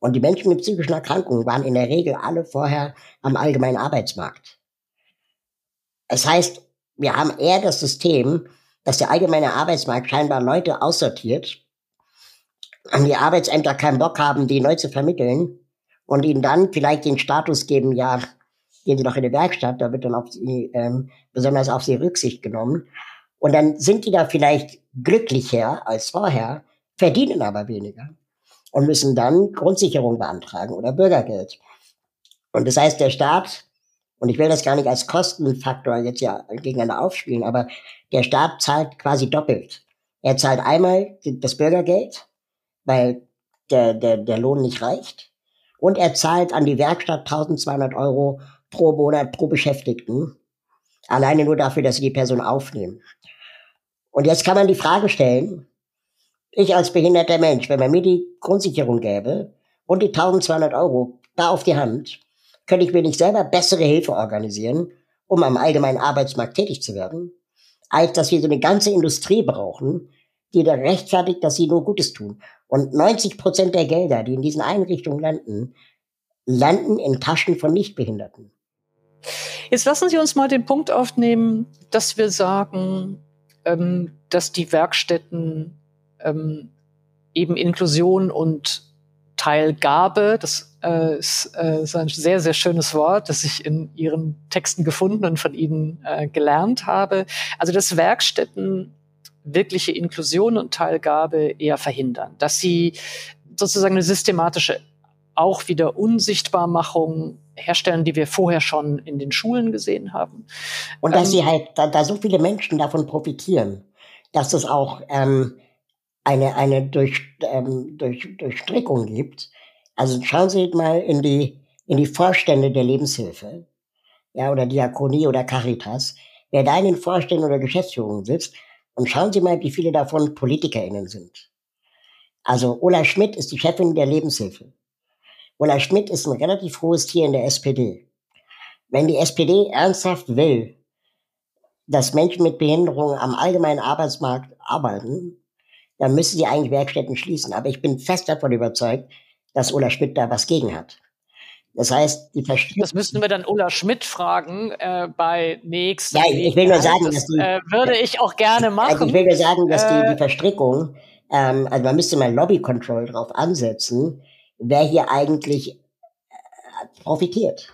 Und die Menschen mit psychischen Erkrankungen waren in der Regel alle vorher am allgemeinen Arbeitsmarkt. Es das heißt, wir haben eher das System, dass der allgemeine Arbeitsmarkt scheinbar Leute aussortiert, die Arbeitsämter keinen Bock haben, die neu zu vermitteln und ihnen dann vielleicht den Status geben, ja, gehen Sie doch in die Werkstatt, da wird dann auf sie, ähm, besonders auf sie Rücksicht genommen. Und dann sind die da vielleicht glücklicher als vorher, verdienen aber weniger und müssen dann Grundsicherung beantragen oder Bürgergeld. Und das heißt, der Staat, und ich will das gar nicht als Kostenfaktor jetzt ja gegeneinander aufspielen, aber der Staat zahlt quasi doppelt. Er zahlt einmal das Bürgergeld, weil der, der, der Lohn nicht reicht. Und er zahlt an die Werkstatt 1200 Euro pro Monat pro Beschäftigten. Alleine nur dafür, dass sie die Person aufnehmen. Und jetzt kann man die Frage stellen, ich als behinderter Mensch, wenn man mir die Grundsicherung gäbe und die 1200 Euro da auf die Hand, könnte ich mir nicht selber bessere Hilfe organisieren, um am allgemeinen Arbeitsmarkt tätig zu werden, als dass wir so eine ganze Industrie brauchen, die da rechtfertigt, dass sie nur Gutes tun. Und 90 Prozent der Gelder, die in diesen Einrichtungen landen, landen in Taschen von Nichtbehinderten. Jetzt lassen Sie uns mal den Punkt aufnehmen, dass wir sagen, ähm, dass die Werkstätten ähm, eben Inklusion und Teilgabe, das äh, ist, äh, ist, ein sehr, sehr schönes Wort, das ich in Ihren Texten gefunden und von Ihnen äh, gelernt habe. Also dass Werkstätten wirkliche Inklusion und Teilgabe eher verhindern, dass sie sozusagen eine systematische auch wieder Unsichtbarmachung herstellen, die wir vorher schon in den Schulen gesehen haben. Und dass ähm, sie halt, da, da so viele Menschen davon profitieren, dass es auch ähm, eine, eine durch, ähm, durch, Durchstreckung gibt. Also schauen Sie mal in die, in die Vorstände der Lebenshilfe, ja, oder Diakonie oder Caritas, wer da in den Vorständen oder Geschäftsführungen sitzt, und schauen Sie mal, wie viele davon PolitikerInnen sind. Also Ola Schmidt ist die Chefin der Lebenshilfe. Ola Schmidt ist ein relativ hohes Tier in der SPD. Wenn die SPD ernsthaft will, dass Menschen mit Behinderungen am allgemeinen Arbeitsmarkt arbeiten, dann müssen sie eigentlich Werkstätten schließen. Aber ich bin fest davon überzeugt, dass Ola Schmidt da was gegen hat. Das heißt, die Verstrickung. Das müssten wir dann Ulla Schmidt fragen äh, bei nächsten. Ja, ich will nur sagen, das, dass die, äh, würde ich auch gerne machen. Also ich will nur sagen, dass äh, die, die Verstrickung, ähm, also man müsste mal Lobby Control drauf ansetzen, wer hier eigentlich äh, profitiert.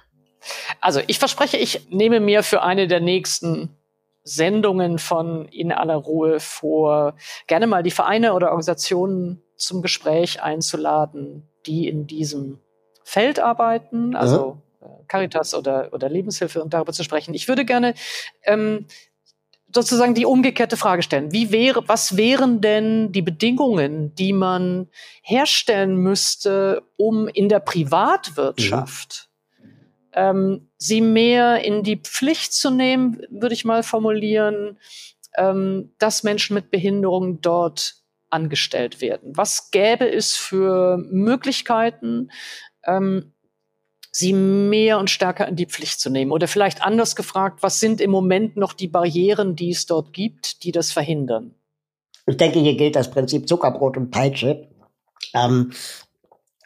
Also ich verspreche, ich nehme mir für eine der nächsten Sendungen von In aller Ruhe vor, gerne mal die Vereine oder Organisationen zum Gespräch einzuladen, die in diesem Feld arbeiten, also ja. Äh, Caritas oder, oder Lebenshilfe und darüber zu sprechen. Ich würde gerne ähm, sozusagen die umgekehrte Frage stellen. Wie wäre, was wären denn die Bedingungen, die man herstellen müsste, um in der Privatwirtschaft mhm. ähm, sie mehr in die Pflicht zu nehmen, würde ich mal formulieren, ähm, dass Menschen mit Behinderungen dort angestellt werden? Was gäbe es für Möglichkeiten, ähm, sie mehr und stärker in die Pflicht zu nehmen? Oder vielleicht anders gefragt, was sind im Moment noch die Barrieren, die es dort gibt, die das verhindern? Ich denke, hier gilt das Prinzip Zuckerbrot und Peitsche, ähm,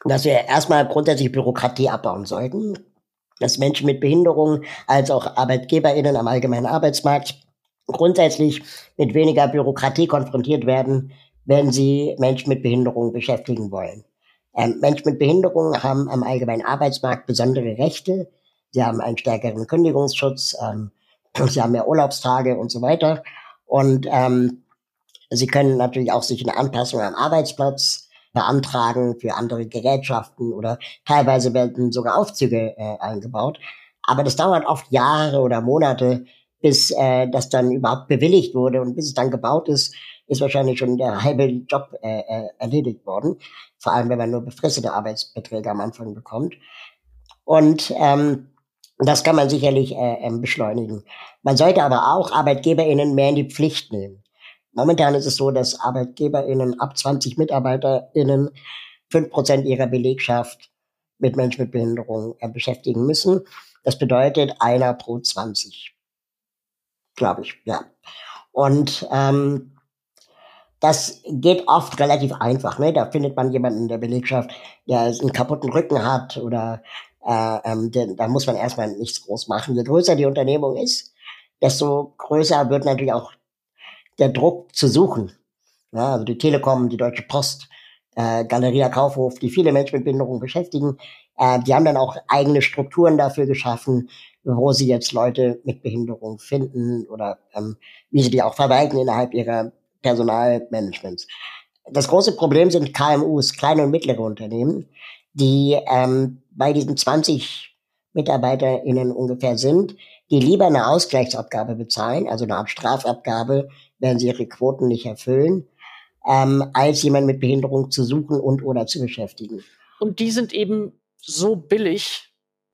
dass wir erstmal grundsätzlich Bürokratie abbauen sollten, dass Menschen mit Behinderungen als auch ArbeitgeberInnen am allgemeinen Arbeitsmarkt grundsätzlich mit weniger Bürokratie konfrontiert werden, wenn sie Menschen mit Behinderungen beschäftigen wollen. Ähm, Menschen mit Behinderungen haben am allgemeinen Arbeitsmarkt besondere Rechte. Sie haben einen stärkeren Kündigungsschutz, ähm, (clears throat) sie haben mehr Urlaubstage und so weiter. Und ähm, sie können natürlich auch sich eine Anpassung am Arbeitsplatz beantragen für andere Gerätschaften oder teilweise werden sogar Aufzüge äh, eingebaut. Aber das dauert oft Jahre oder Monate, bis äh, das dann überhaupt bewilligt wurde und bis es dann gebaut ist, ist wahrscheinlich schon der halbe Job äh, äh, erledigt worden. Vor allem, wenn man nur befristete Arbeitsbeträge am Anfang bekommt. Und ähm, das kann man sicherlich äh, ähm, beschleunigen. Man sollte aber auch ArbeitgeberInnen mehr in die Pflicht nehmen. Momentan ist es so, dass ArbeitgeberInnen ab 20 MitarbeiterInnen fünf Prozent ihrer Belegschaft mit Menschen mit Behinderung äh, beschäftigen müssen. Das bedeutet einer pro 20. Glaube ich, ja. Und ähm, das geht oft relativ einfach. Ne? Da findet man jemanden in der Belegschaft, der einen kaputten Rücken hat oder äh, ähm, den, da muss man erstmal nichts groß machen. Je größer die Unternehmung ist, desto größer wird natürlich auch der Druck zu suchen. Ja, also die Telekom, die Deutsche Post, äh, Galeria Kaufhof, die viele Menschen mit Behinderung beschäftigen, äh, die haben dann auch eigene Strukturen dafür geschaffen, wo sie jetzt Leute mit Behinderung finden oder ähm, wie sie die auch verwalten innerhalb ihrer Personalmanagements. Das große Problem sind KMUs, kleine und mittlere Unternehmen, die ähm, bei diesen 20 MitarbeiterInnen ungefähr sind, die lieber eine Ausgleichsabgabe bezahlen, also eine Art Strafabgabe, wenn sie ihre Quoten nicht erfüllen, ähm, als jemand mit Behinderung zu suchen und oder zu beschäftigen. Und die sind eben so billig,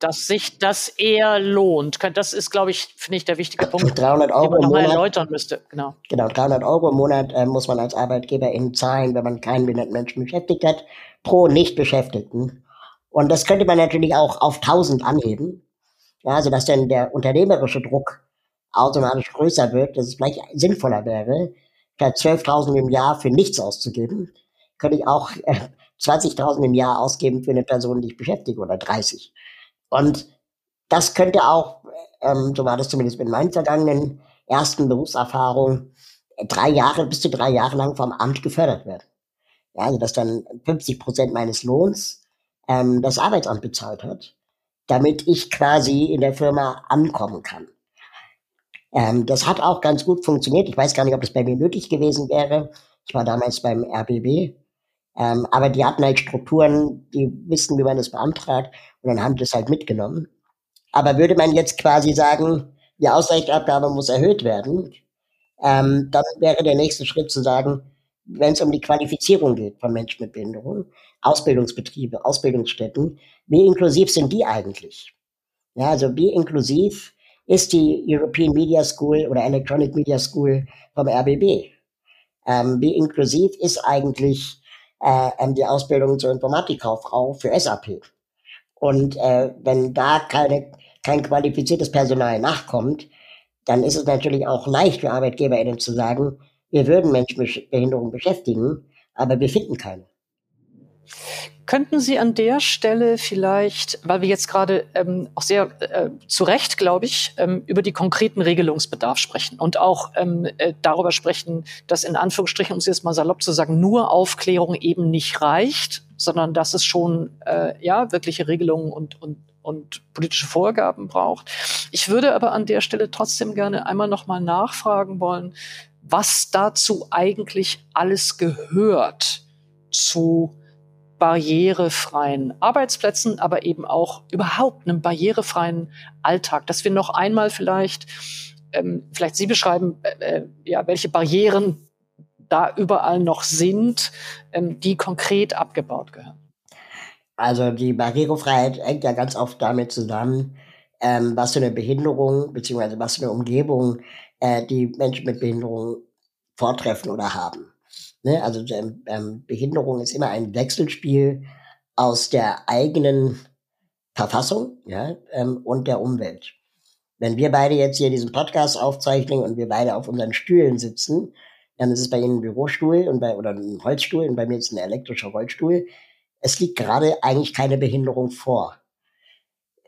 dass sich das eher lohnt. Das ist, glaube ich, finde ich, der wichtige Punkt, 300 Euro den man nochmal erläutern müsste. Genau. genau, 300 Euro im Monat äh, muss man als Arbeitgeber in zahlen, wenn man keinen behinderten Menschen beschäftigt hat, pro Nicht-Beschäftigten. Und das könnte man natürlich auch auf 1000 anheben, ja, sodass dann der unternehmerische Druck automatisch größer wird, dass es vielleicht sinnvoller wäre, statt 12.000 im Jahr für nichts auszugeben, könnte ich auch äh, 20.000 im Jahr ausgeben für eine Person, die ich beschäftige oder 30. Und das könnte auch, ähm, so war das zumindest mit meinen vergangenen ersten Berufserfahrungen, drei Jahre, bis zu drei Jahre lang vom Amt gefördert werden. Ja, also dass dann 50 Prozent meines Lohns ähm, das Arbeitsamt bezahlt hat, damit ich quasi in der Firma ankommen kann. Ähm, das hat auch ganz gut funktioniert. Ich weiß gar nicht, ob das bei mir nötig gewesen wäre. Ich war damals beim RBB. Ähm, aber die hatten halt Strukturen, die wissen, wie man das beantragt. Und dann haben die das halt mitgenommen. Aber würde man jetzt quasi sagen, die Ausgleichsabgabe muss erhöht werden, ähm, dann wäre der nächste Schritt zu sagen, wenn es um die Qualifizierung geht von Menschen mit Behinderung, Ausbildungsbetriebe, Ausbildungsstätten, wie inklusiv sind die eigentlich? Ja, also wie inklusiv ist die European Media School oder Electronic Media School vom RBB. Ähm, wie inklusiv ist eigentlich äh, ähm, die Ausbildung zur Informatikkauffrau für SAP? Und äh, wenn da keine, kein qualifiziertes Personal nachkommt, dann ist es natürlich auch leicht für ArbeitgeberInnen zu sagen, wir würden Menschen mit Behinderung beschäftigen, aber wir finden keine. Könnten Sie an der Stelle vielleicht, weil wir jetzt gerade ähm, auch sehr äh, zu Recht, glaube ich, ähm, über die konkreten Regelungsbedarf sprechen und auch ähm, äh, darüber sprechen, dass in Anführungsstrichen, um es jetzt mal salopp zu sagen, nur Aufklärung eben nicht reicht, sondern dass es schon äh, ja wirkliche Regelungen und, und, und politische Vorgaben braucht. Ich würde aber an der Stelle trotzdem gerne einmal noch mal nachfragen wollen, was dazu eigentlich alles gehört zu barrierefreien Arbeitsplätzen, aber eben auch überhaupt einem barrierefreien Alltag, dass wir noch einmal vielleicht, ähm, vielleicht Sie beschreiben, äh, äh, ja, welche Barrieren da überall noch sind, ähm, die konkret abgebaut gehören. Also die Barrierefreiheit hängt ja ganz oft damit zusammen, ähm, was für eine Behinderung beziehungsweise was für eine Umgebung äh, die Menschen mit Behinderung vortreffen oder haben. Ne? Also ähm, ähm, Behinderung ist immer ein Wechselspiel aus der eigenen Verfassung ja, ähm, und der Umwelt. Wenn wir beide jetzt hier diesen Podcast aufzeichnen und wir beide auf unseren Stühlen sitzen, dann ist es bei Ihnen ein Bürostuhl und bei, oder ein Holzstuhl und bei mir ist ein elektrischer Rollstuhl. Es liegt gerade eigentlich keine Behinderung vor.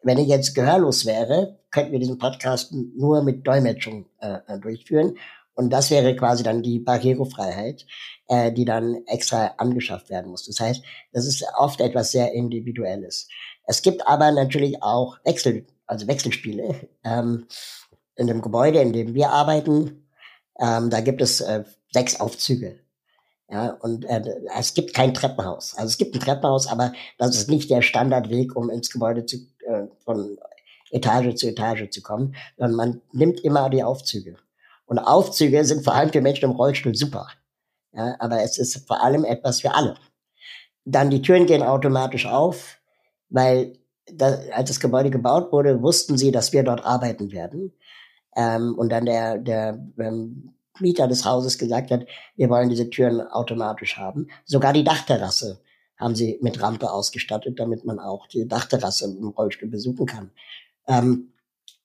Wenn ich jetzt gehörlos wäre, könnten wir diesen Podcast nur mit Dolmetschung äh, äh durchführen. Und das wäre quasi dann die Barrierefreiheit, äh, die dann extra angeschafft werden muss. Das heißt, das ist oft etwas sehr Individuelles. Es gibt aber natürlich auch Wechsel, also Wechselspiele. (laughs) Ähm, in dem Gebäude, in dem wir arbeiten, ähm, da gibt es äh, sechs Aufzüge. Ja, und äh, es gibt kein Treppenhaus. Also es gibt ein Treppenhaus, aber das ist nicht der Standardweg, um ins Gebäude zu, äh, von Etage zu Etage zu kommen, sondern man nimmt immer die Aufzüge. Und Aufzüge sind vor allem für Menschen im Rollstuhl super. Ja, aber es ist vor allem etwas für alle. Dann die Türen gehen automatisch auf, weil da, als das Gebäude gebaut wurde, wussten sie, dass wir dort arbeiten werden. Ähm, und dann der, der ähm, Mieter des Hauses gesagt hat, wir wollen diese Türen automatisch haben. Sogar die Dachterrasse haben sie mit Rampe ausgestattet, damit man auch die Dachterrasse im Rollstuhl besuchen kann. Ähm,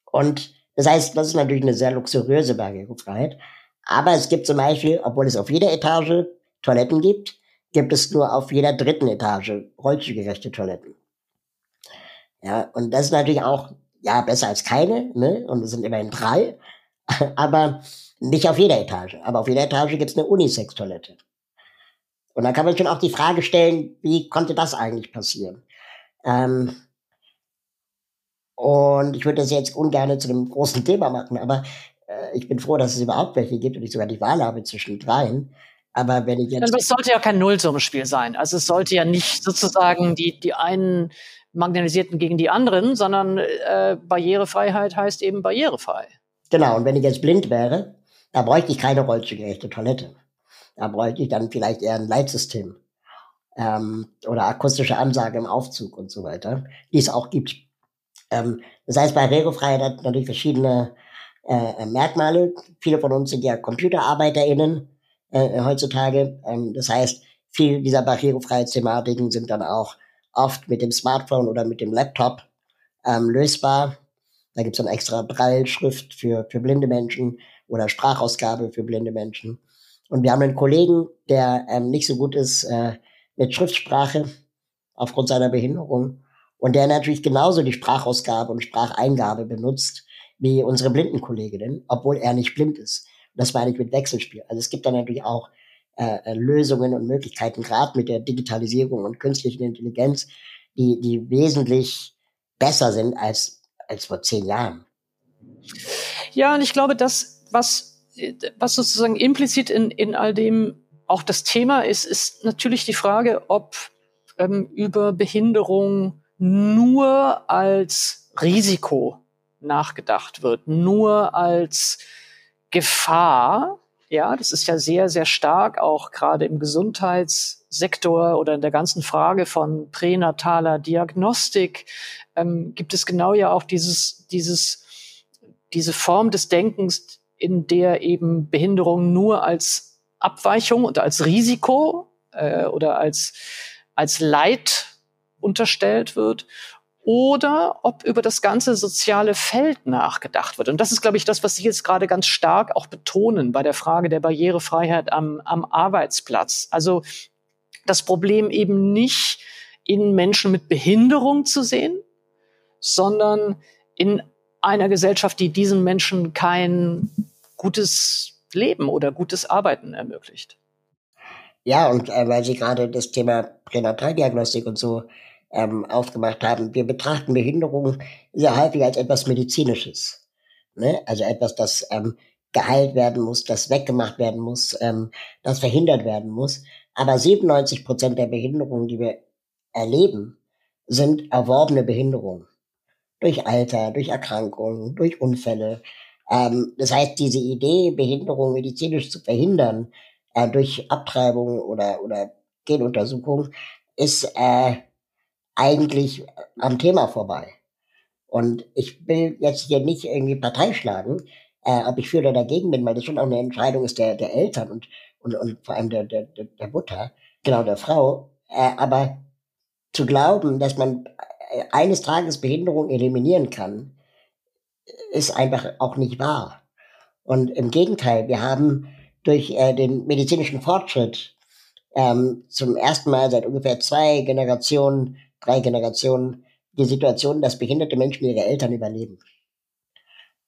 und das heißt, das ist natürlich eine sehr luxuriöse Barrierefreiheit. Aber es gibt zum Beispiel, obwohl es auf jeder Etage Toiletten gibt, gibt es nur auf jeder dritten Etage rollstuhlgerechte Toiletten. Ja, und das ist natürlich auch, ja, besser als keine, ne? Und es sind immerhin drei. (laughs) Aber nicht auf jeder Etage. Aber auf jeder Etage gibt es eine Unisex-Toilette. Und da kann man schon auch die Frage stellen, wie konnte das eigentlich passieren? Ähm, und ich würde das jetzt ungern zu einem großen Thema machen, aber äh, ich bin froh, dass es überhaupt welche gibt und ich sogar die Wahl habe zwischen dreien. Aber wenn ich jetzt. Aber es sollte ja kein Nullsummenspiel sein. Also es sollte ja nicht sozusagen die, die einen Marginalisierten gegen die anderen, sondern äh, Barrierefreiheit heißt eben barrierefrei. Genau, und wenn ich jetzt blind wäre, da bräuchte ich keine rollstuhlgerechte Toilette. Da bräuchte ich dann vielleicht eher ein Leitsystem ähm, oder akustische Ansage im Aufzug und so weiter, die es auch gibt. Ähm, das heißt, Barrierefreiheit hat natürlich verschiedene äh, Merkmale. Viele von uns sind ja ComputerarbeiterInnen äh, heutzutage. Ähm, das heißt, viele dieser Barrierefreiheitsthematiken sind dann auch oft mit dem Smartphone oder mit dem Laptop ähm, lösbar. Da gibt es dann extra Brailleschrift für, für blinde Menschen oder Sprachausgabe für blinde Menschen. Und wir haben einen Kollegen, der ähm, nicht so gut ist äh, mit Schriftsprache aufgrund seiner Behinderung und der natürlich genauso die Sprachausgabe und Spracheingabe benutzt wie unsere Blindenkolleginnen, obwohl er nicht blind ist. Das meine ich mit Wechselspiel. Also es gibt da natürlich auch äh, äh, Lösungen und Möglichkeiten, gerade mit der Digitalisierung und künstlichen Intelligenz, die, die wesentlich besser sind als, als vor zehn Jahren. Ja, und ich glaube, das, was, was sozusagen implizit in, in all dem auch das Thema ist, ist natürlich die Frage, ob ähm, über Behinderung nur als Risiko nachgedacht wird, nur als Gefahr. Ja, das ist ja sehr, sehr stark, auch gerade im Gesundheitssektor oder in der ganzen Frage von pränataler Diagnostik ähm, gibt es genau ja auch dieses, dieses, diese Form des Denkens, in der eben Behinderung nur als Abweichung und als Risiko äh, oder als, als Leid unterstellt wird oder ob über das ganze soziale Feld nachgedacht wird. Und das ist, glaube ich, das, was Sie jetzt gerade ganz stark auch betonen bei der Frage der Barrierefreiheit am, am Arbeitsplatz. Also das Problem eben nicht in Menschen mit Behinderung zu sehen, sondern in einer Gesellschaft, die diesen Menschen kein gutes Leben oder gutes Arbeiten ermöglicht. Ja, und äh, weil Sie gerade das Thema Pränataldiagnostik und so ähm, aufgemacht haben. Wir betrachten Behinderung sehr häufig als etwas Medizinisches. Ne? Also etwas, das ähm, geheilt werden muss, das weggemacht werden muss, ähm, das verhindert werden muss. Aber 97 Prozent der Behinderungen, die wir erleben, sind erworbene Behinderungen. Durch Alter, durch Erkrankungen, durch Unfälle. Ähm, das heißt, diese Idee, Behinderung medizinisch zu verhindern, äh, durch Abtreibung oder, oder Genuntersuchung, ist äh, eigentlich am Thema vorbei. Und ich will jetzt hier nicht irgendwie Partei schlagen, äh, ob ich für oder dagegen bin, weil das schon auch eine Entscheidung ist der, der Eltern und, und, und vor allem der, der, der Mutter, genau der Frau. Äh, aber zu glauben, dass man äh, eines Tages Behinderung eliminieren kann, ist einfach auch nicht wahr. Und im Gegenteil, wir haben durch äh, den medizinischen Fortschritt ähm, zum ersten Mal seit ungefähr zwei Generationen drei Generationen die Situation, dass behinderte Menschen ihre Eltern überleben.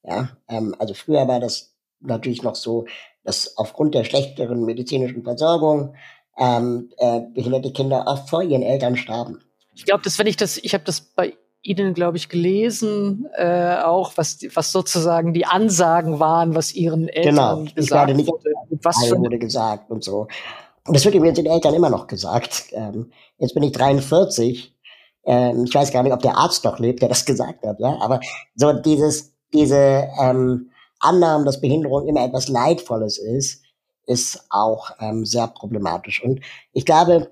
Ja, ähm, also früher war das natürlich noch so, dass aufgrund der schlechteren medizinischen Versorgung ähm, äh, behinderte Kinder oft vor ihren Eltern starben. Ich glaube, dass wenn ich das, ich habe das bei Ihnen, glaube ich, gelesen, äh, auch was, was sozusagen die Ansagen waren, was Ihren Eltern genau. gesagt wurde. Nicht, was für wurde gesagt und so. Und das wird übrigens den Eltern immer noch gesagt. Ähm, jetzt bin ich 43 ähm, ich weiß gar nicht, ob der Arzt noch lebt, der das (laughs) gesagt hat, ja, aber so dieses, diese ähm, Annahmen, dass Behinderung immer etwas Leidvolles ist, ist auch ähm, sehr problematisch. Und ich glaube,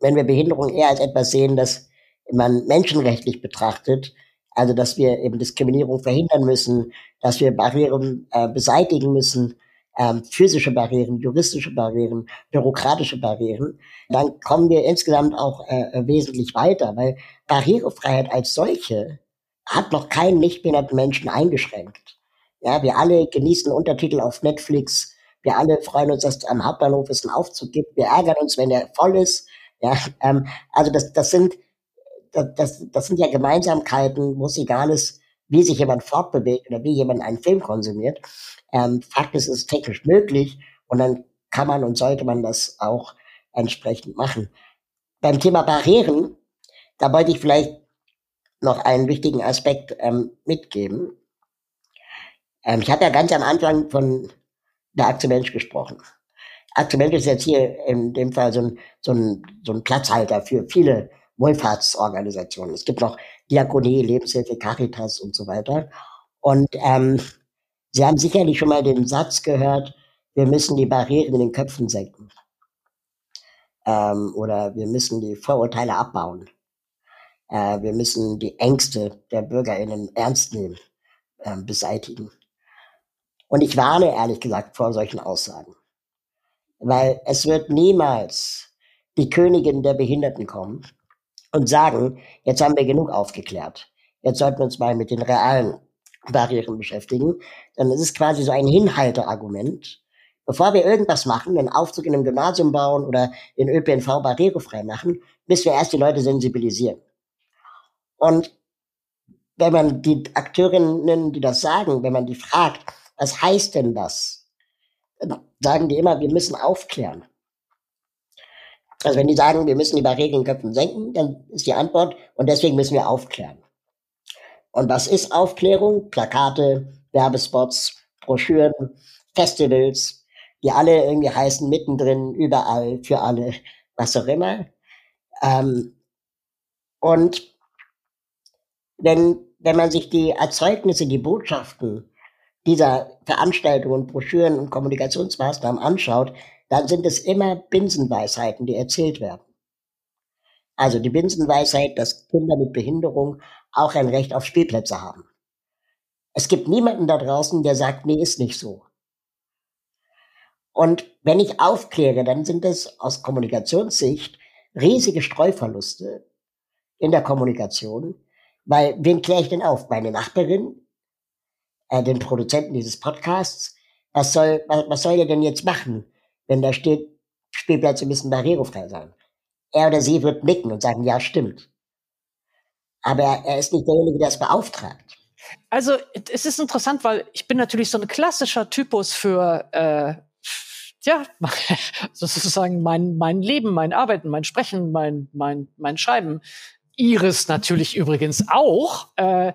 wenn wir Behinderung eher als etwas sehen, das man menschenrechtlich betrachtet, also dass wir eben Diskriminierung verhindern müssen, dass wir Barrieren äh, beseitigen müssen, ähm, physische Barrieren, juristische Barrieren, bürokratische Barrieren, dann kommen wir insgesamt auch äh, wesentlich weiter, weil Barrierefreiheit als solche hat noch keinen nicht behinderten Menschen eingeschränkt. Ja, wir alle genießen Untertitel auf Netflix. Wir alle freuen uns, dass am Hauptbahnhof es einen Aufzug gibt. Wir ärgern uns, wenn der voll ist. Ja, ähm, also das, das sind, das, das sind ja Gemeinsamkeiten, wo es egal ist, wie sich jemand fortbewegt oder wie jemand einen Film konsumiert. Ähm, Fakt ist, es ist technisch möglich und dann kann man und sollte man das auch entsprechend machen. Beim Thema Barrieren, da wollte ich vielleicht noch einen wichtigen Aspekt ähm, mitgeben. Ähm, ich habe ja ganz am Anfang von der Aktie Mensch gesprochen. Aktie Mensch ist jetzt hier in dem Fall so ein, so ein, so ein Platzhalter für viele Wohlfahrtsorganisationen. Es gibt noch Diakonie, Lebenshilfe, Caritas und so weiter. Und ähm, Sie haben sicherlich schon mal den Satz gehört, wir müssen die Barrieren in den Köpfen senken. Ähm, oder wir müssen die Vorurteile abbauen. Äh, wir müssen die Ängste der BürgerInnen ernst nehmen, äh, beseitigen. Und ich warne ehrlich gesagt vor solchen Aussagen. Weil es wird niemals die Königin der Behinderten kommen und sagen, jetzt haben wir genug aufgeklärt. Jetzt sollten wir uns mal mit den realen Barrieren beschäftigen, dann ist es quasi so ein Hinhalteargument, Bevor wir irgendwas machen, einen Aufzug in einem Gymnasium bauen oder den ÖPNV barrierefrei machen, müssen wir erst die Leute sensibilisieren. Und wenn man die Akteurinnen, die das sagen, wenn man die fragt, was heißt denn das? Sagen die immer, wir müssen aufklären. Also wenn die sagen, wir müssen die Köpfen senken, dann ist die Antwort, und deswegen müssen wir aufklären. Und was ist Aufklärung? Plakate, Werbespots, Broschüren, Festivals, die alle irgendwie heißen, mittendrin, überall, für alle, was auch immer. Ähm, und wenn, wenn man sich die Erzeugnisse, die Botschaften dieser Veranstaltungen, Broschüren und Kommunikationsmaßnahmen anschaut, dann sind es immer Binsenweisheiten, die erzählt werden. Also die Binsenweisheit, dass Kinder mit Behinderung auch ein Recht auf Spielplätze haben. Es gibt niemanden da draußen, der sagt, nee, ist nicht so. Und wenn ich aufkläre, dann sind es aus Kommunikationssicht riesige Streuverluste in der Kommunikation, weil wen kläre ich denn auf? Meine Nachbarin, äh, den Produzenten dieses Podcasts. Was soll, was, was soll er denn jetzt machen, wenn da steht, Spielplätze müssen barrierefrei sein? Er oder sie wird nicken und sagen, ja, stimmt. Aber er ist nicht derjenige, der es beauftragt. Also es ist interessant, weil ich bin natürlich so ein klassischer Typus für äh, ja, (laughs) sozusagen mein, mein Leben, mein Arbeiten, mein Sprechen, mein, mein, mein Schreiben. Iris natürlich übrigens auch, äh,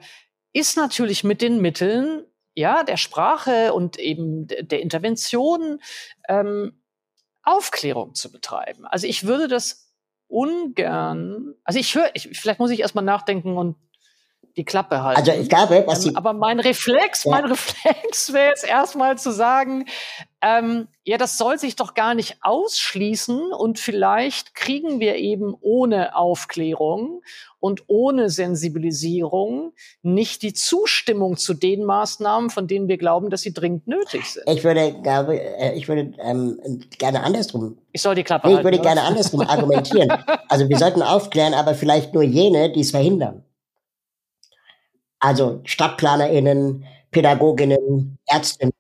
ist natürlich mit den Mitteln ja der Sprache und eben der Intervention ähm, Aufklärung zu betreiben. Also ich würde das ungern, also ich höre, ich, vielleicht muss ich erstmal nachdenken und die Klappe halten. Also ich glaube, was ähm, Aber mein Reflex, ja. mein Reflex wäre jetzt erstmal zu sagen, ähm, ja, das soll sich doch gar nicht ausschließen und vielleicht kriegen wir eben ohne Aufklärung und ohne Sensibilisierung nicht die Zustimmung zu den Maßnahmen, von denen wir glauben, dass sie dringend nötig sind. Ich würde, glaube, äh, ich würde ähm, gerne andersrum. Ich soll die Klappe nee, Ich halten, würde oder? gerne andersrum argumentieren. Also wir sollten aufklären, aber vielleicht nur jene, die es verhindern. Also StadtplanerInnen, PädagogInnen, Ärztinnen,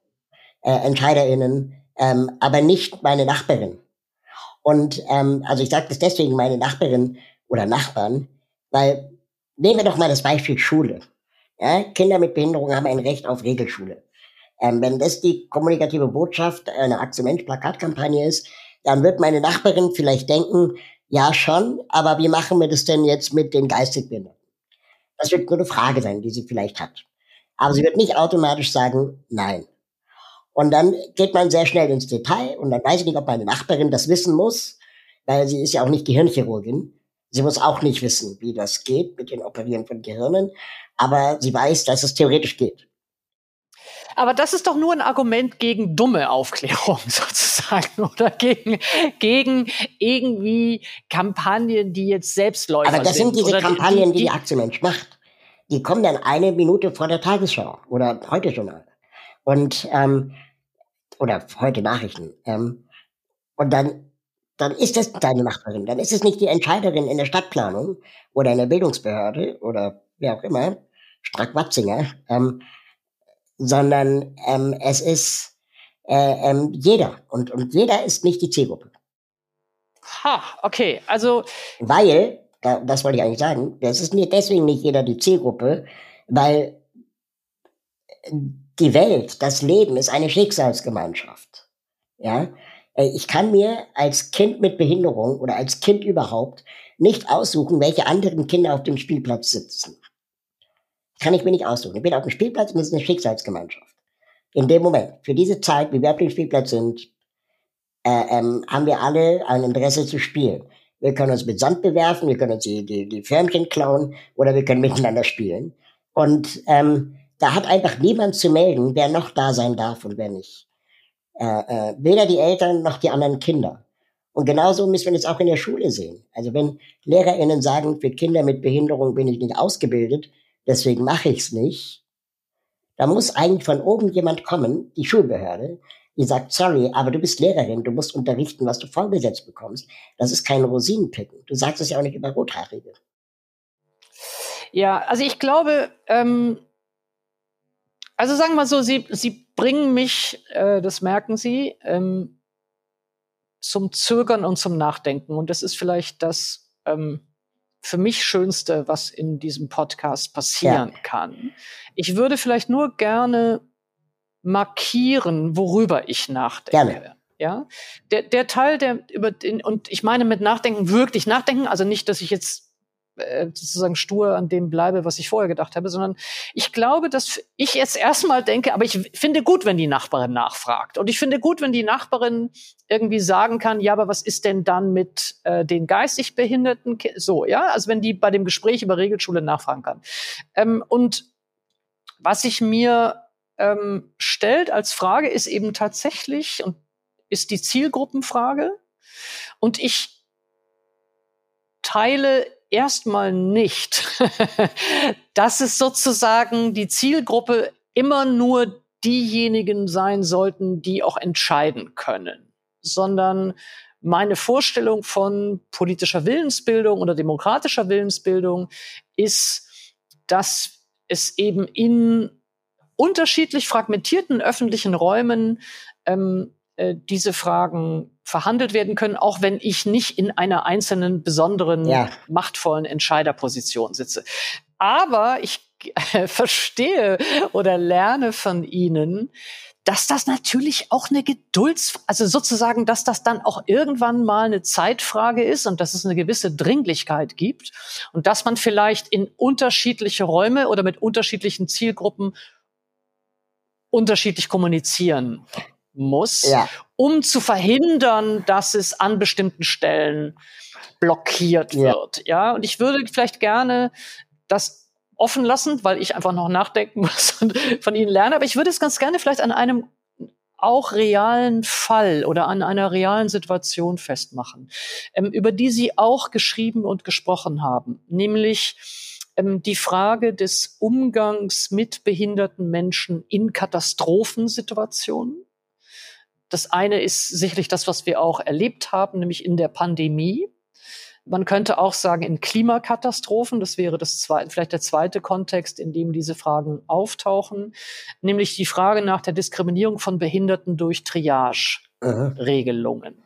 äh, EntscheiderInnen, ähm, aber nicht meine Nachbarin. Und ähm, also ich sage das deswegen meine Nachbarin oder Nachbarn, weil nehmen wir doch mal das Beispiel Schule. Ja, Kinder mit Behinderung haben ein Recht auf Regelschule. Ähm, wenn das die kommunikative Botschaft einer Akzement-Plakatkampagne ist, dann wird meine Nachbarin vielleicht denken, ja schon, aber wie machen wir das denn jetzt mit den Geistigbehinderten? Das wird nur eine Frage sein, die sie vielleicht hat. Aber sie wird nicht automatisch sagen, nein. Und dann geht man sehr schnell ins Detail und dann weiß ich nicht, ob meine Nachbarin das wissen muss, weil sie ist ja auch nicht Gehirnchirurgin. Sie muss auch nicht wissen, wie das geht mit den Operieren von Gehirnen, aber sie weiß, dass es theoretisch geht. Aber das ist doch nur ein Argument gegen dumme Aufklärung (laughs) sozusagen oder gegen, gegen irgendwie Kampagnen, die jetzt Selbstläufer sind. Aber das sind, sind diese Kampagnen, die die, die Aktienmensch macht. Die kommen dann eine Minute vor der Tagesschau oder heute Journal. Und, ähm, oder heute Nachrichten. Ähm, und dann, dann ist das deine Nachbarin. Dann ist es nicht die Entscheiderin in der Stadtplanung oder in der Bildungsbehörde oder wer auch immer, Strack-Watzinger, ähm, sondern ähm, es ist äh, ähm, jeder. Und, und jeder ist nicht die Zielgruppe. Ha, okay. Also. Weil, das wollte ich eigentlich sagen, das ist nicht deswegen nicht jeder die Zielgruppe, weil die Welt, das Leben ist eine Schicksalsgemeinschaft. Ja, äh, ich kann mir als Kind mit Behinderung oder als Kind überhaupt nicht aussuchen, welche anderen Kinder auf dem Spielplatz sitzen. Kann ich mir nicht aussuchen. Ich bin auf dem Spielplatz und es ist eine Schicksalsgemeinschaft. In dem Moment, für diese Zeit, wie wir auf dem Spielplatz sind, äh, ähm, haben wir alle ein Interesse zu spielen. Wir können uns mit Sand bewerfen, wir können uns die, die, die Förmchen klauen oder wir können miteinander spielen. Und ähm, da hat einfach niemand zu melden, wer noch da sein darf und wer nicht. Äh, äh, weder die Eltern noch die anderen Kinder. Und genauso müssen wir das auch in der Schule sehen. Also wenn LehrerInnen sagen, für Kinder mit Behinderung bin ich nicht ausgebildet, deswegen mache ich es nicht, da muss eigentlich von oben jemand kommen, die Schulbehörde, die sagt, sorry, aber du bist Lehrerin, du musst unterrichten, was du vorgesetzt bekommst. Das ist kein Rosinenpicken. Du sagst es ja auch nicht über Rothaarige. Ja, also ich glaube, ähm, also sagen wir so, sie, sie bringen mich, äh, das merken Sie, ähm, zum Zögern und zum Nachdenken. Und das ist vielleicht das ähm, für mich Schönste, was in diesem Podcast passieren ja. kann. Ich würde vielleicht nur gerne markieren, worüber ich nachdenke. Gerne. Ja, der, der Teil, der über den, und ich meine mit Nachdenken wirklich nachdenken, also nicht, dass ich jetzt äh, sozusagen stur an dem bleibe, was ich vorher gedacht habe, sondern ich glaube, dass ich jetzt erstmal denke, aber ich finde gut, wenn die Nachbarin nachfragt. Und ich finde gut, wenn die Nachbarin irgendwie sagen kann, ja, aber was ist denn dann mit äh, den geistig Behinderten? So, ja, also wenn die bei dem Gespräch über Regelschule nachfragen kann. Ähm, und was ich mir ähm, stellt als Frage ist eben tatsächlich und ist die Zielgruppenfrage. Und ich teile erstmal nicht, (laughs) dass es sozusagen die Zielgruppe immer nur diejenigen sein sollten, die auch entscheiden können, sondern meine Vorstellung von politischer Willensbildung oder demokratischer Willensbildung ist, dass es eben in unterschiedlich fragmentierten öffentlichen Räumen ähm, äh, diese Fragen verhandelt werden können, auch wenn ich nicht in einer einzelnen besonderen ja. machtvollen Entscheiderposition sitze. Aber ich äh, (laughs) verstehe oder lerne von Ihnen, dass das natürlich auch eine Gedulds, also sozusagen, dass das dann auch irgendwann mal eine Zeitfrage ist und dass es eine gewisse Dringlichkeit gibt und dass man vielleicht in unterschiedliche Räume oder mit unterschiedlichen Zielgruppen unterschiedlich kommunizieren muss, ja. um zu verhindern, dass es an bestimmten Stellen blockiert ja. wird. Ja, und ich würde vielleicht gerne das offen lassen, weil ich einfach noch nachdenken (laughs) muss und von Ihnen lerne. Aber ich würde es ganz gerne vielleicht an einem auch realen Fall oder an einer realen Situation festmachen, ähm, über die Sie auch geschrieben und gesprochen haben, nämlich ähm, die Frage des Umgangs mit behinderten Menschen in Katastrophensituationen. Das eine ist sicherlich das, was wir auch erlebt haben, nämlich in der Pandemie. Man könnte auch sagen, in Klimakatastrophen, das wäre das zweite, vielleicht der zweite Kontext, in dem diese Fragen auftauchen, nämlich die Frage nach der Diskriminierung von Behinderten durch Triage-Regelungen.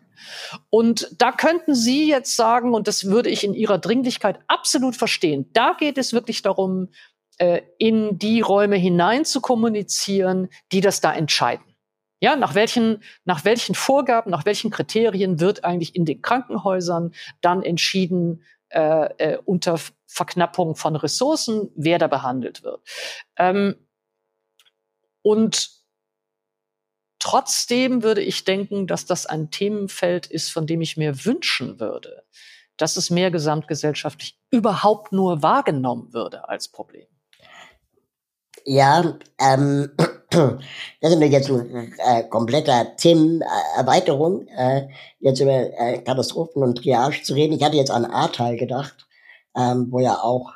Und da könnten Sie jetzt sagen, und das würde ich in Ihrer Dringlichkeit absolut verstehen, da geht es wirklich darum, äh, in die Räume hinein zu kommunizieren, die das da entscheiden. Ja, nach welchen, nach welchen Vorgaben, nach welchen Kriterien wird eigentlich in den Krankenhäusern dann entschieden, äh, äh, unter Verknappung von Ressourcen, wer da behandelt wird. Ähm, und trotzdem würde ich denken, dass das ein Themenfeld ist, von dem ich mir wünschen würde, dass es mehr gesamtgesellschaftlich überhaupt nur wahrgenommen würde als Problem. Ja, ähm, das ist mir jetzt ein äh, kompletter Themenerweiterung, äh, jetzt über äh, Katastrophen und Triage zu reden. Ich hatte jetzt an Ahrtal gedacht, ähm, wo ja auch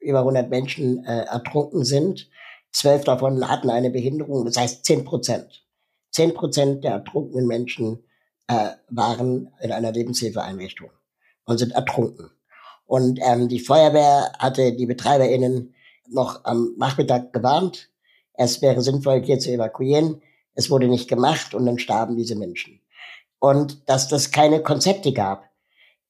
über 100 Menschen äh, ertrunken sind. Zwölf davon hatten eine Behinderung, das heißt zehn Prozent. Zehn Prozent der ertrunkenen Menschen äh, waren in einer Lebenshilfeeinrichtung und sind ertrunken. Und ähm, die Feuerwehr hatte die BetreiberInnen noch am Nachmittag gewarnt, es wäre sinnvoll, hier zu evakuieren. Es wurde nicht gemacht und dann starben diese Menschen. Und dass das keine Konzepte gab,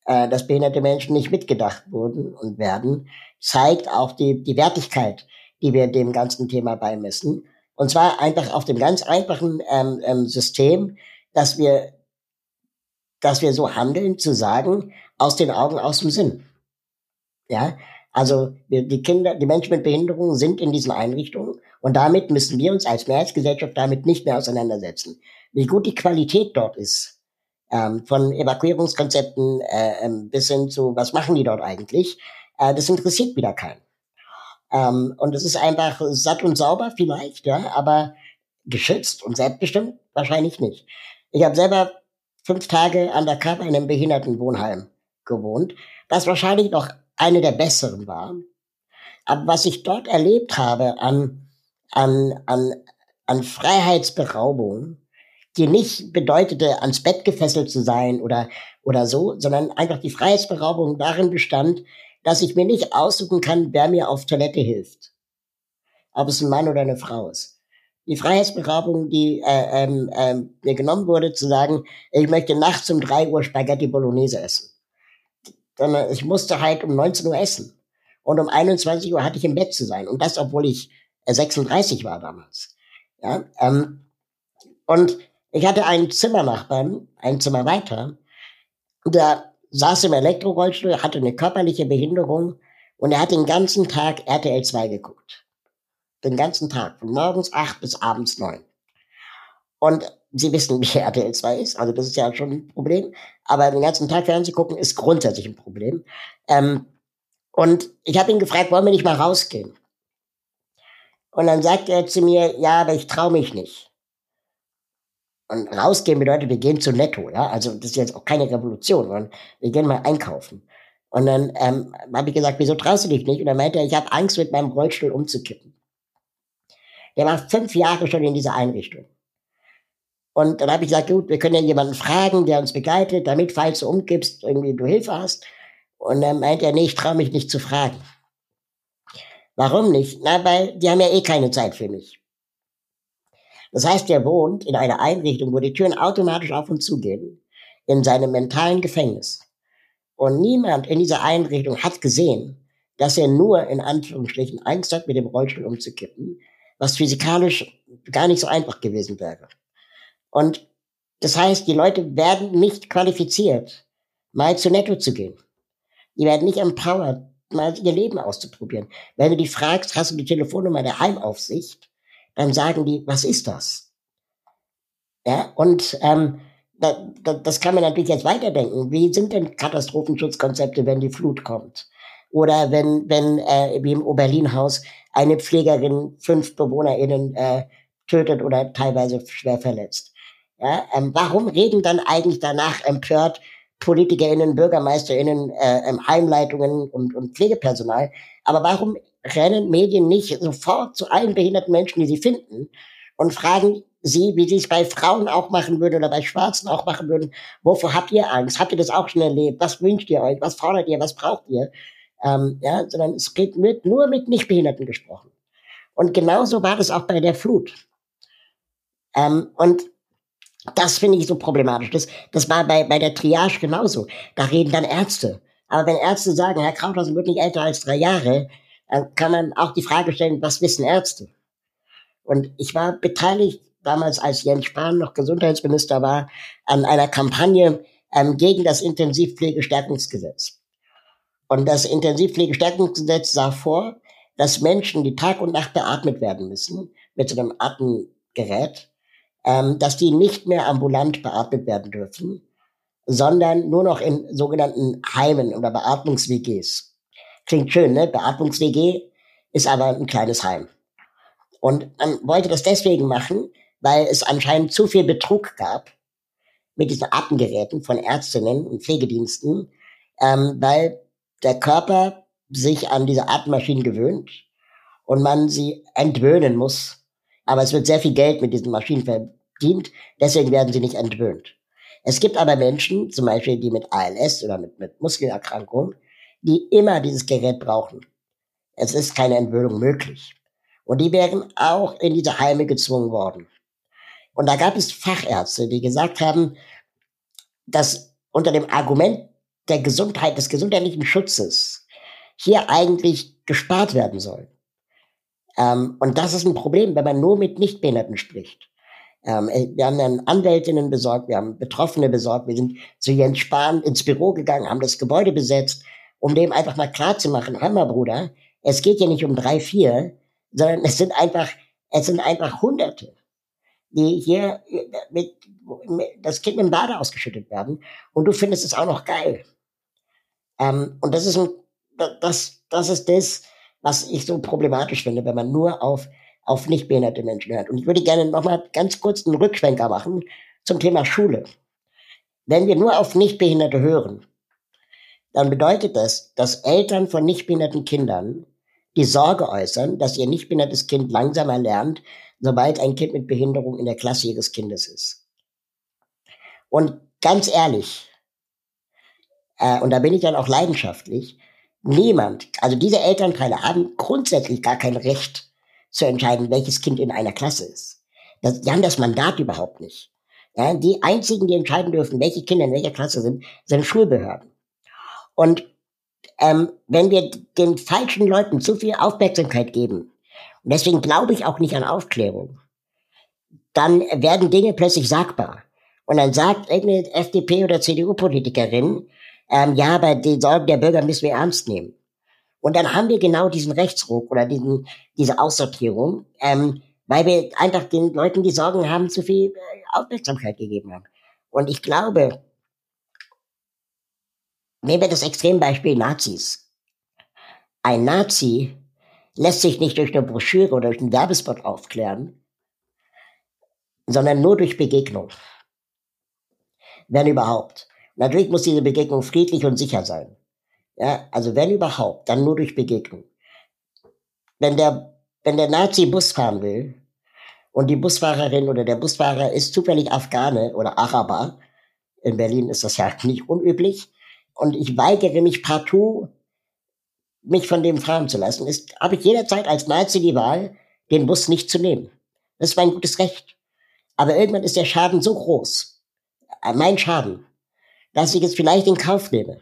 äh, dass behinderte Menschen nicht mitgedacht wurden und werden, zeigt auch die, die Wertigkeit, die wir dem ganzen Thema beimessen. Und zwar einfach auf dem ganz einfachen ähm, ähm, System, dass wir, dass wir so handeln, zu sagen, aus den Augen, aus dem Sinn. Ja, also wir, die Kinder, die Menschen mit Behinderungen sind in diesen Einrichtungen und damit müssen wir uns als Mehrheitsgesellschaft damit nicht mehr auseinandersetzen. Wie gut die Qualität dort ist, ähm, von Evakuierungskonzepten äh, ähm, bis hin zu, was machen die dort eigentlich, äh, das interessiert wieder keinen. Ähm, und es ist einfach satt und sauber vielleicht, ja, aber geschützt und selbstbestimmt wahrscheinlich nicht. Ich habe selber fünf Tage an der Kappe in einem Behindertenwohnheim gewohnt, was wahrscheinlich noch eine der besseren war. Aber was ich dort erlebt habe an, an, an, an Freiheitsberaubung, die nicht bedeutete, ans Bett gefesselt zu sein oder, oder so, sondern einfach die Freiheitsberaubung darin bestand, dass ich mir nicht aussuchen kann, wer mir auf Toilette hilft. Ob es ein Mann oder eine Frau ist. die Freiheitsberaubung, die äh, ähm, ähm, mir genommen wurde, zu sagen, ich möchte nachts um drei Uhr Spaghetti Bolognese essen. Sondern ich musste halt um 19 Uhr essen. Und um 21 Uhr hatte ich im Bett zu sein. Und das, obwohl ich 36 war damals. Ja, ähm, und ich hatte einen Zimmernachbarn, ein Zimmer weiter, der saß im Elektrorollstuhl, hatte eine körperliche Behinderung und er hat den ganzen Tag RTL 2 geguckt. Den ganzen Tag, von morgens acht bis abends neun. Und Sie wissen, (laughs) wie RTL 2 ist, also das ist ja schon ein Problem. Aber den ganzen Tag Fernsehen gucken ist grundsätzlich ein Problem. Ähm, und ich habe ihn gefragt, wollen wir nicht mal rausgehen? Und dann sagt er zu mir, ja, aber ich traue mich nicht. Und rausgehen bedeutet, wir gehen zu Netto, ja. Also das ist jetzt auch keine Revolution, sondern wir gehen mal einkaufen. Und dann ähm, habe ich gesagt, wieso traust du dich nicht? Und dann meinte er, ich habe Angst, mit meinem Rollstuhl umzukippen. Der war fünf Jahre schon in dieser Einrichtung. Und dann habe ich gesagt, gut, wir können ja jemanden fragen, der uns begleitet, damit, falls du umkippst, irgendwie du Hilfe hast. Und dann meinte er, nee, ich traue mich nicht zu fragen. Warum nicht? Na, weil die haben ja eh keine Zeit für mich. Das heißt, er wohnt in einer Einrichtung, wo die Türen automatisch auf und zu gehen, in seinem mentalen Gefängnis. Und niemand in dieser Einrichtung hat gesehen, dass er nur in Anführungsstrichen Angst hat, mit dem Rollstuhl umzukippen, was physikalisch gar nicht so einfach gewesen wäre. Und das heißt, die Leute werden nicht qualifiziert, mal zu Netto zu gehen. Die werden nicht empowered, mal ihr Leben auszuprobieren. Wenn du die fragst, hast du die Telefonnummer der Heimaufsicht, dann sagen die, was ist das? Ja, und ähm, da, da, das kann man natürlich jetzt weiterdenken. Wie sind denn Katastrophenschutzkonzepte, wenn die Flut kommt? Oder wenn, wenn äh, wie im Oberlin-Haus eine Pflegerin fünf BewohnerInnen äh, tötet oder teilweise schwer verletzt. Ja, ähm, warum reden dann eigentlich danach empört PolitikerInnen, BürgermeisterInnen, äh, ähm, Heimleitungen und, und Pflegepersonal. Aber warum rennen Medien nicht sofort zu allen behinderten Menschen, die sie finden, und fragen sie, wie sie es bei Frauen auch machen würden oder bei Schwarzen auch machen würden, wovor habt ihr Angst? Habt ihr das auch schon erlebt? Was wünscht ihr euch? Was fordert ihr? Was braucht ihr? Ähm, ja, sondern es wird nur mit Nichtbehinderten gesprochen. Und genauso war das auch bei der Flut. Ähm, und das finde ich so problematisch. Das, das war bei, bei der Triage genauso. Da reden dann Ärzte. Aber wenn Ärzte sagen, Herr Krauthausen wird nicht älter als drei Jahre, dann kann man auch die Frage stellen, was wissen Ärzte? Und ich war beteiligt damals, als Jens Spahn noch Gesundheitsminister war, an einer Kampagne ähm, gegen das Intensivpflegestärkungsgesetz. Und das Intensivpflegestärkungsgesetz sah vor, dass Menschen, die Tag und Nacht beatmet werden müssen, mit so einem Atemgerät, ähm, dass die nicht mehr ambulant beatmet werden dürfen, sondern nur noch in sogenannten Heimen oder Beatmungs-WGs. Klingt schön, ne? Beatmungs-WG ist aber ein kleines Heim. Und man wollte das deswegen machen, weil es anscheinend zu viel Betrug gab mit diesen Atemgeräten von Ärztinnen und Pflegediensten, ähm, weil der Körper sich an diese Atemmaschinen gewöhnt und man sie entwöhnen muss. Aber es wird sehr viel Geld mit diesen Maschinen dient, deswegen werden sie nicht entwöhnt. Es gibt aber Menschen, zum Beispiel die mit ALS oder mit, mit Muskelerkrankungen, die immer dieses Gerät brauchen. Es ist keine Entwöhnung möglich. Und die wären auch in diese Heime gezwungen worden. Und da gab es Fachärzte, die gesagt haben, dass unter dem Argument der Gesundheit, des gesundheitlichen Schutzes hier eigentlich gespart werden soll. Ähm, und das ist ein Problem, wenn man nur mit Nichtbehinderten spricht. Ähm, äh, wir haben dann Anwältinnen besorgt, wir haben Betroffene besorgt, wir sind zu Jens Spahn ins Büro gegangen, haben das Gebäude besetzt, um dem einfach mal klar zu machen, hör mal Bruder, es geht ja nicht um drei, vier, sondern es sind einfach, es sind einfach Hunderte, die hier äh, mit, mit das Kind im Bade ausgeschüttet werden und du findest es auch noch geil. Ähm, und das ist ein, das, das ist das, was ich so problematisch finde, wenn man nur auf auf nicht behinderte Menschen hört. Und ich würde gerne nochmal ganz kurz einen Rückschwenker machen zum Thema Schule. Wenn wir nur auf Nichtbehinderte hören, dann bedeutet das, dass Eltern von nichtbehinderten Kindern die Sorge äußern, dass ihr nichtbehindertes Kind langsamer lernt, sobald ein Kind mit Behinderung in der Klasse ihres Kindes ist. Und ganz ehrlich, äh, und da bin ich dann auch leidenschaftlich, niemand, also diese Elternteile haben grundsätzlich gar kein Recht, zu entscheiden, welches Kind in einer Klasse ist. Das, die haben das Mandat überhaupt nicht. Ja, die einzigen, die entscheiden dürfen, welche Kinder in welcher Klasse sind, sind Schulbehörden. Und ähm, wenn wir den falschen Leuten zu viel Aufmerksamkeit geben, und deswegen glaube ich auch nicht an Aufklärung, dann werden Dinge plötzlich sagbar. Und dann sagt irgendeine FDP- oder CDU-Politikerin, ähm, ja, aber die Sorgen der Bürger müssen wir ernst nehmen. Und dann haben wir genau diesen Rechtsruck oder diesen, diese Aussortierung, ähm, weil wir einfach den Leuten, die Sorgen haben, zu viel äh, Aufmerksamkeit gegeben haben. Und ich glaube, nehmen wir das Extrembeispiel Nazis. Ein Nazi lässt sich nicht durch eine Broschüre oder durch einen Werbespot aufklären, sondern nur durch Begegnung. Wenn überhaupt. Natürlich muss diese Begegnung friedlich und sicher sein. Ja, also wenn überhaupt, dann nur durch Begegnung. Wenn der, wenn der Nazi Bus fahren will und die Busfahrerin oder der Busfahrer ist zufällig Afghane oder Araber, in Berlin ist das ja (laughs) nicht unüblich, und ich weigere mich partout, mich von dem fahren zu lassen, ist, habe ich jederzeit als Nazi die Wahl, den Bus nicht zu nehmen. Das ist mein gutes Recht. Aber irgendwann ist der Schaden so groß, äh, mein Schaden, dass ich es vielleicht in Kauf nehme.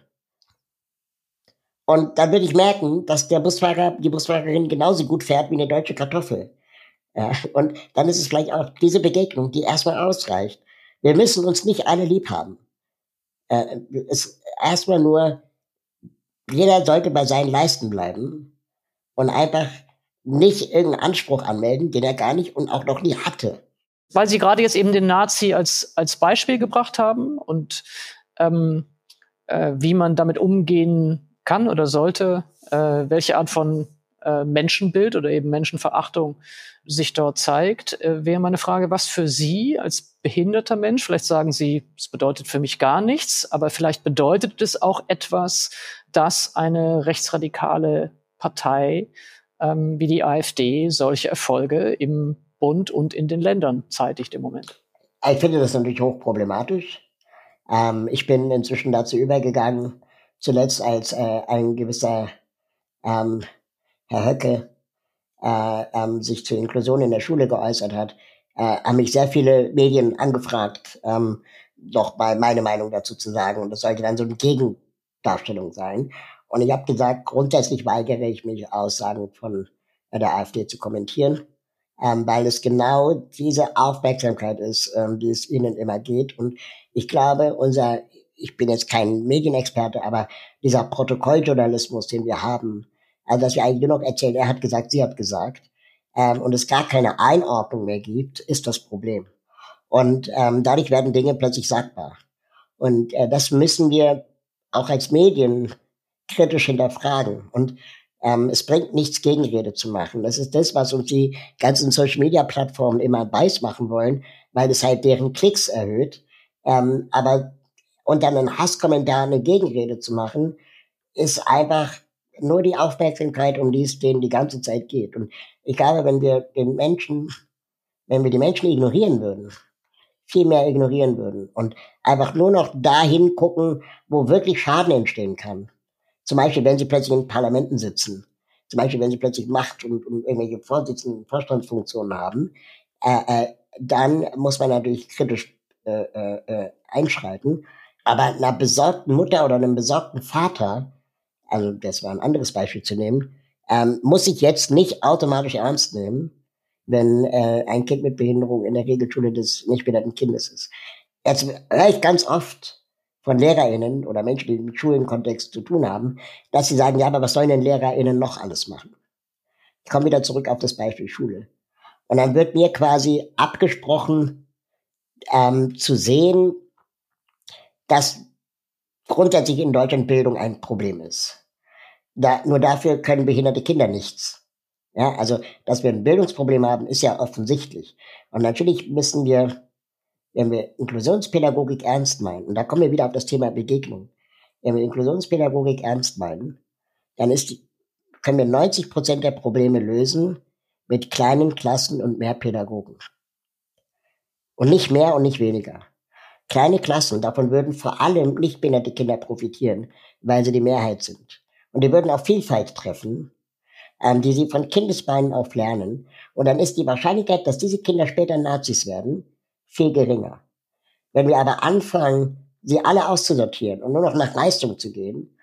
Und dann würde ich merken, dass der Busfahrer, die Busfahrerin genauso gut fährt wie eine deutsche Kartoffel. Ja, und dann ist es vielleicht auch diese Begegnung, die erstmal ausreicht. Wir müssen uns nicht alle lieb haben. Äh, es erstmal nur, jeder sollte bei seinen Leisten bleiben und einfach nicht irgendeinen Anspruch anmelden, den er gar nicht und auch noch nie hatte. Weil Sie gerade jetzt eben den Nazi als, als Beispiel gebracht haben und ähm, äh, wie man damit umgehen kann oder sollte, äh, welche Art von äh, Menschenbild oder eben Menschenverachtung sich dort zeigt, äh, wäre meine Frage, was für Sie als behinderter Mensch, vielleicht sagen Sie, es bedeutet für mich gar nichts, aber vielleicht bedeutet es auch etwas, dass eine rechtsradikale Partei ähm, wie die AfD solche Erfolge im Bund und in den Ländern zeitigt im Moment. Ich finde das natürlich hochproblematisch. Ähm, ich bin inzwischen dazu übergegangen, zuletzt als äh, ein gewisser ähm, Herr Höcke äh, ähm, sich zur Inklusion in der Schule geäußert hat, äh, haben mich sehr viele Medien angefragt, ähm, doch mal meine Meinung dazu zu sagen. Und das sollte dann so eine Gegendarstellung sein. Und ich habe gesagt, grundsätzlich weigere ich mich, Aussagen von der AfD zu kommentieren ähm, weil es genau diese Aufmerksamkeit ist, ähm, die es ihnen immer geht. Und ich glaube, unser, ich bin jetzt kein Medienexperte, aber dieser Protokolljournalismus, den wir haben, also dass wir eigentlich noch erzählen, er hat gesagt, sie hat gesagt, ähm, und es gar keine Einordnung mehr gibt, ist das Problem. Und ähm, dadurch werden Dinge plötzlich sagbar. Und äh, das müssen wir auch als Medien kritisch hinterfragen. Und ähm, es bringt nichts, Gegenrede zu machen. Das ist das, was uns die ganzen Social-Media-Plattformen immer weiß machen wollen, weil es halt deren Klicks erhöht. Ähm, aber und dann einen Hasskommentar, eine Gegenrede zu machen, ist einfach nur die Aufmerksamkeit, um die es denen die ganze Zeit geht. Und ich glaube, wenn wir den Menschen, wenn wir die Menschen ignorieren würden, viel mehr ignorieren würden und einfach nur noch dahin gucken, wo wirklich Schaden entstehen kann, zum Beispiel, wenn sie plötzlich in Parlamenten sitzen. Zum Beispiel, wenn sie plötzlich Macht und, und irgendwelche Vorsitzenden, Vorstandsfunktionen haben, äh, äh, dann muss man natürlich kritisch äh, äh, äh, einschreiten. Aber einer besorgten Mutter oder einem besorgten Vater, also das war ein anderes Beispiel zu nehmen, ähm, muss ich jetzt nicht automatisch ernst nehmen, wenn äh, ein Kind mit Behinderung in der Regelschule des nicht behinderten Kindes ist. Jetzt höre ich ganz oft, von LehrerInnen oder Menschen, die mit Schulenkontext zu tun haben, dass sie sagen, ja, aber was sollen denn LehrerInnen noch alles machen? Ich komme wieder zurück auf das Beispiel Schule. Und dann wird mir quasi abgesprochen, ähm, zu sehen, dass grundsätzlich in Deutschland Bildung ein Problem ist. Da, nur dafür können behinderte Kinder nichts. Ja, also, dass wir ein Bildungsproblem haben, ist ja offensichtlich. Und natürlich müssen wir wenn wir Inklusionspädagogik ernst meinen, und da kommen wir wieder auf das Thema Begegnung, wenn wir Inklusionspädagogik ernst meinen, dann ist können wir 90 Prozent der Probleme lösen mit kleinen Klassen und mehr Pädagogen. Und nicht mehr und nicht weniger. Kleine Klassen, davon würden vor allem nicht behinderte Kinder profitieren, weil sie die Mehrheit sind. Und die würden auf Vielfalt treffen, ähm, die sie von Kindesbeinen auf lernen. Und dann ist die Wahrscheinlichkeit, dass diese Kinder später Nazis werden, viel geringer. Wenn wir aber anfangen, sie alle auszusortieren und nur noch nach Leistung zu gehen,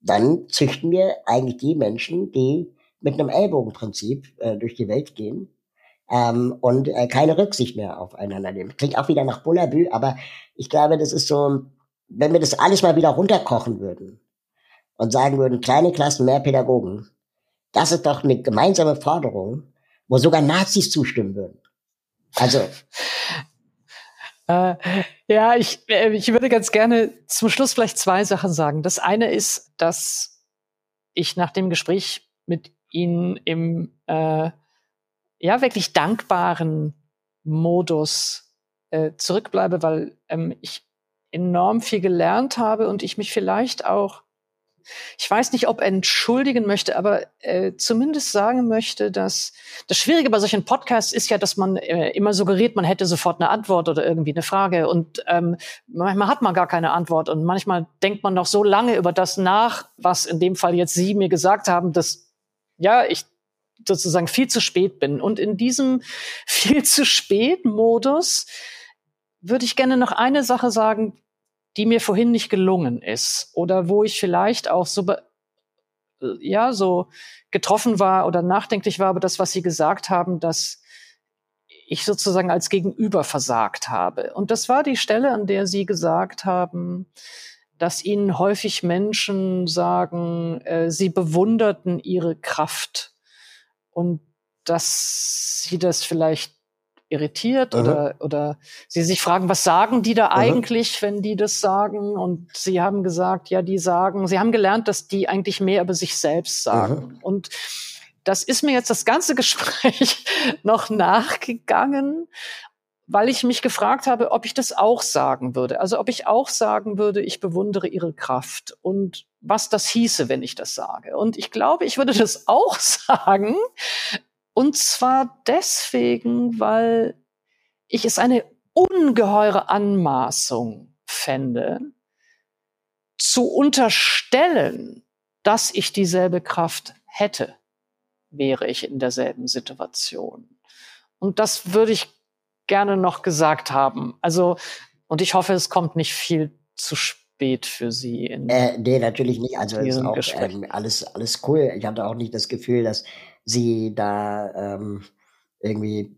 dann züchten wir eigentlich die Menschen, die mit einem Ellbogenprinzip äh, durch die Welt gehen ähm, und äh, keine Rücksicht mehr aufeinander nehmen. Klingt auch wieder nach Bullabü, aber ich glaube, das ist so, wenn wir das alles mal wieder runterkochen würden und sagen würden, kleine Klassen, mehr Pädagogen, das ist doch eine gemeinsame Forderung, wo sogar Nazis zustimmen würden. Also. (laughs) Äh, ja, ich, äh, ich würde ganz gerne zum Schluss vielleicht zwei Sachen sagen. Das eine ist, dass ich nach dem Gespräch mit Ihnen im äh, ja wirklich dankbaren Modus äh, zurückbleibe, weil ähm, ich enorm viel gelernt habe und ich mich vielleicht auch, ich weiß nicht, ob entschuldigen möchte, aber äh, zumindest sagen möchte, dass das Schwierige bei solchen Podcasts ist ja, dass man äh, immer suggeriert, man hätte sofort eine Antwort oder irgendwie eine Frage und ähm, manchmal hat man gar keine Antwort und manchmal denkt man noch so lange über das nach, was in dem Fall jetzt Sie mir gesagt haben, dass ja, ich sozusagen viel zu spät bin. Und in diesem (laughs) viel zu spät Modus würde ich gerne noch eine Sache sagen, die mir vorhin nicht gelungen ist oder wo ich vielleicht auch so ja so getroffen war oder nachdenklich war über das, was Sie gesagt haben, dass ich sozusagen als Gegenüber versagt habe. Und das war die Stelle, an der Sie gesagt haben, dass Ihnen häufig Menschen sagen, äh, sie bewunderten Ihre Kraft und dass sie das vielleicht irritiert Aha. oder, oder sie sich fragen, was sagen die da Aha. eigentlich, wenn die das sagen? Und sie haben gesagt, ja, die sagen, sie haben gelernt, dass die eigentlich mehr über sich selbst sagen. Aha. Und das ist mir jetzt das ganze (laughs) Gespräch noch nachgegangen, weil ich mich gefragt habe, ob ich das auch sagen würde. Also ob ich auch sagen würde, ich bewundere ihre Kraft und was das hieße, wenn ich das sage. Und ich glaube, ich würde (laughs) das auch sagen. Und zwar deswegen, weil ich es eine ungeheure Anmaßung fände, zu unterstellen, dass ich dieselbe Kraft hätte, wäre ich in derselben Situation. Und das würde ich gerne noch gesagt haben. Also, und ich hoffe, es kommt nicht viel zu spät für Sie. In äh, nee, natürlich nicht. Also, ist auch ähm, alles, alles cool. Ich hatte auch nicht das Gefühl, dass Sie da ähm, irgendwie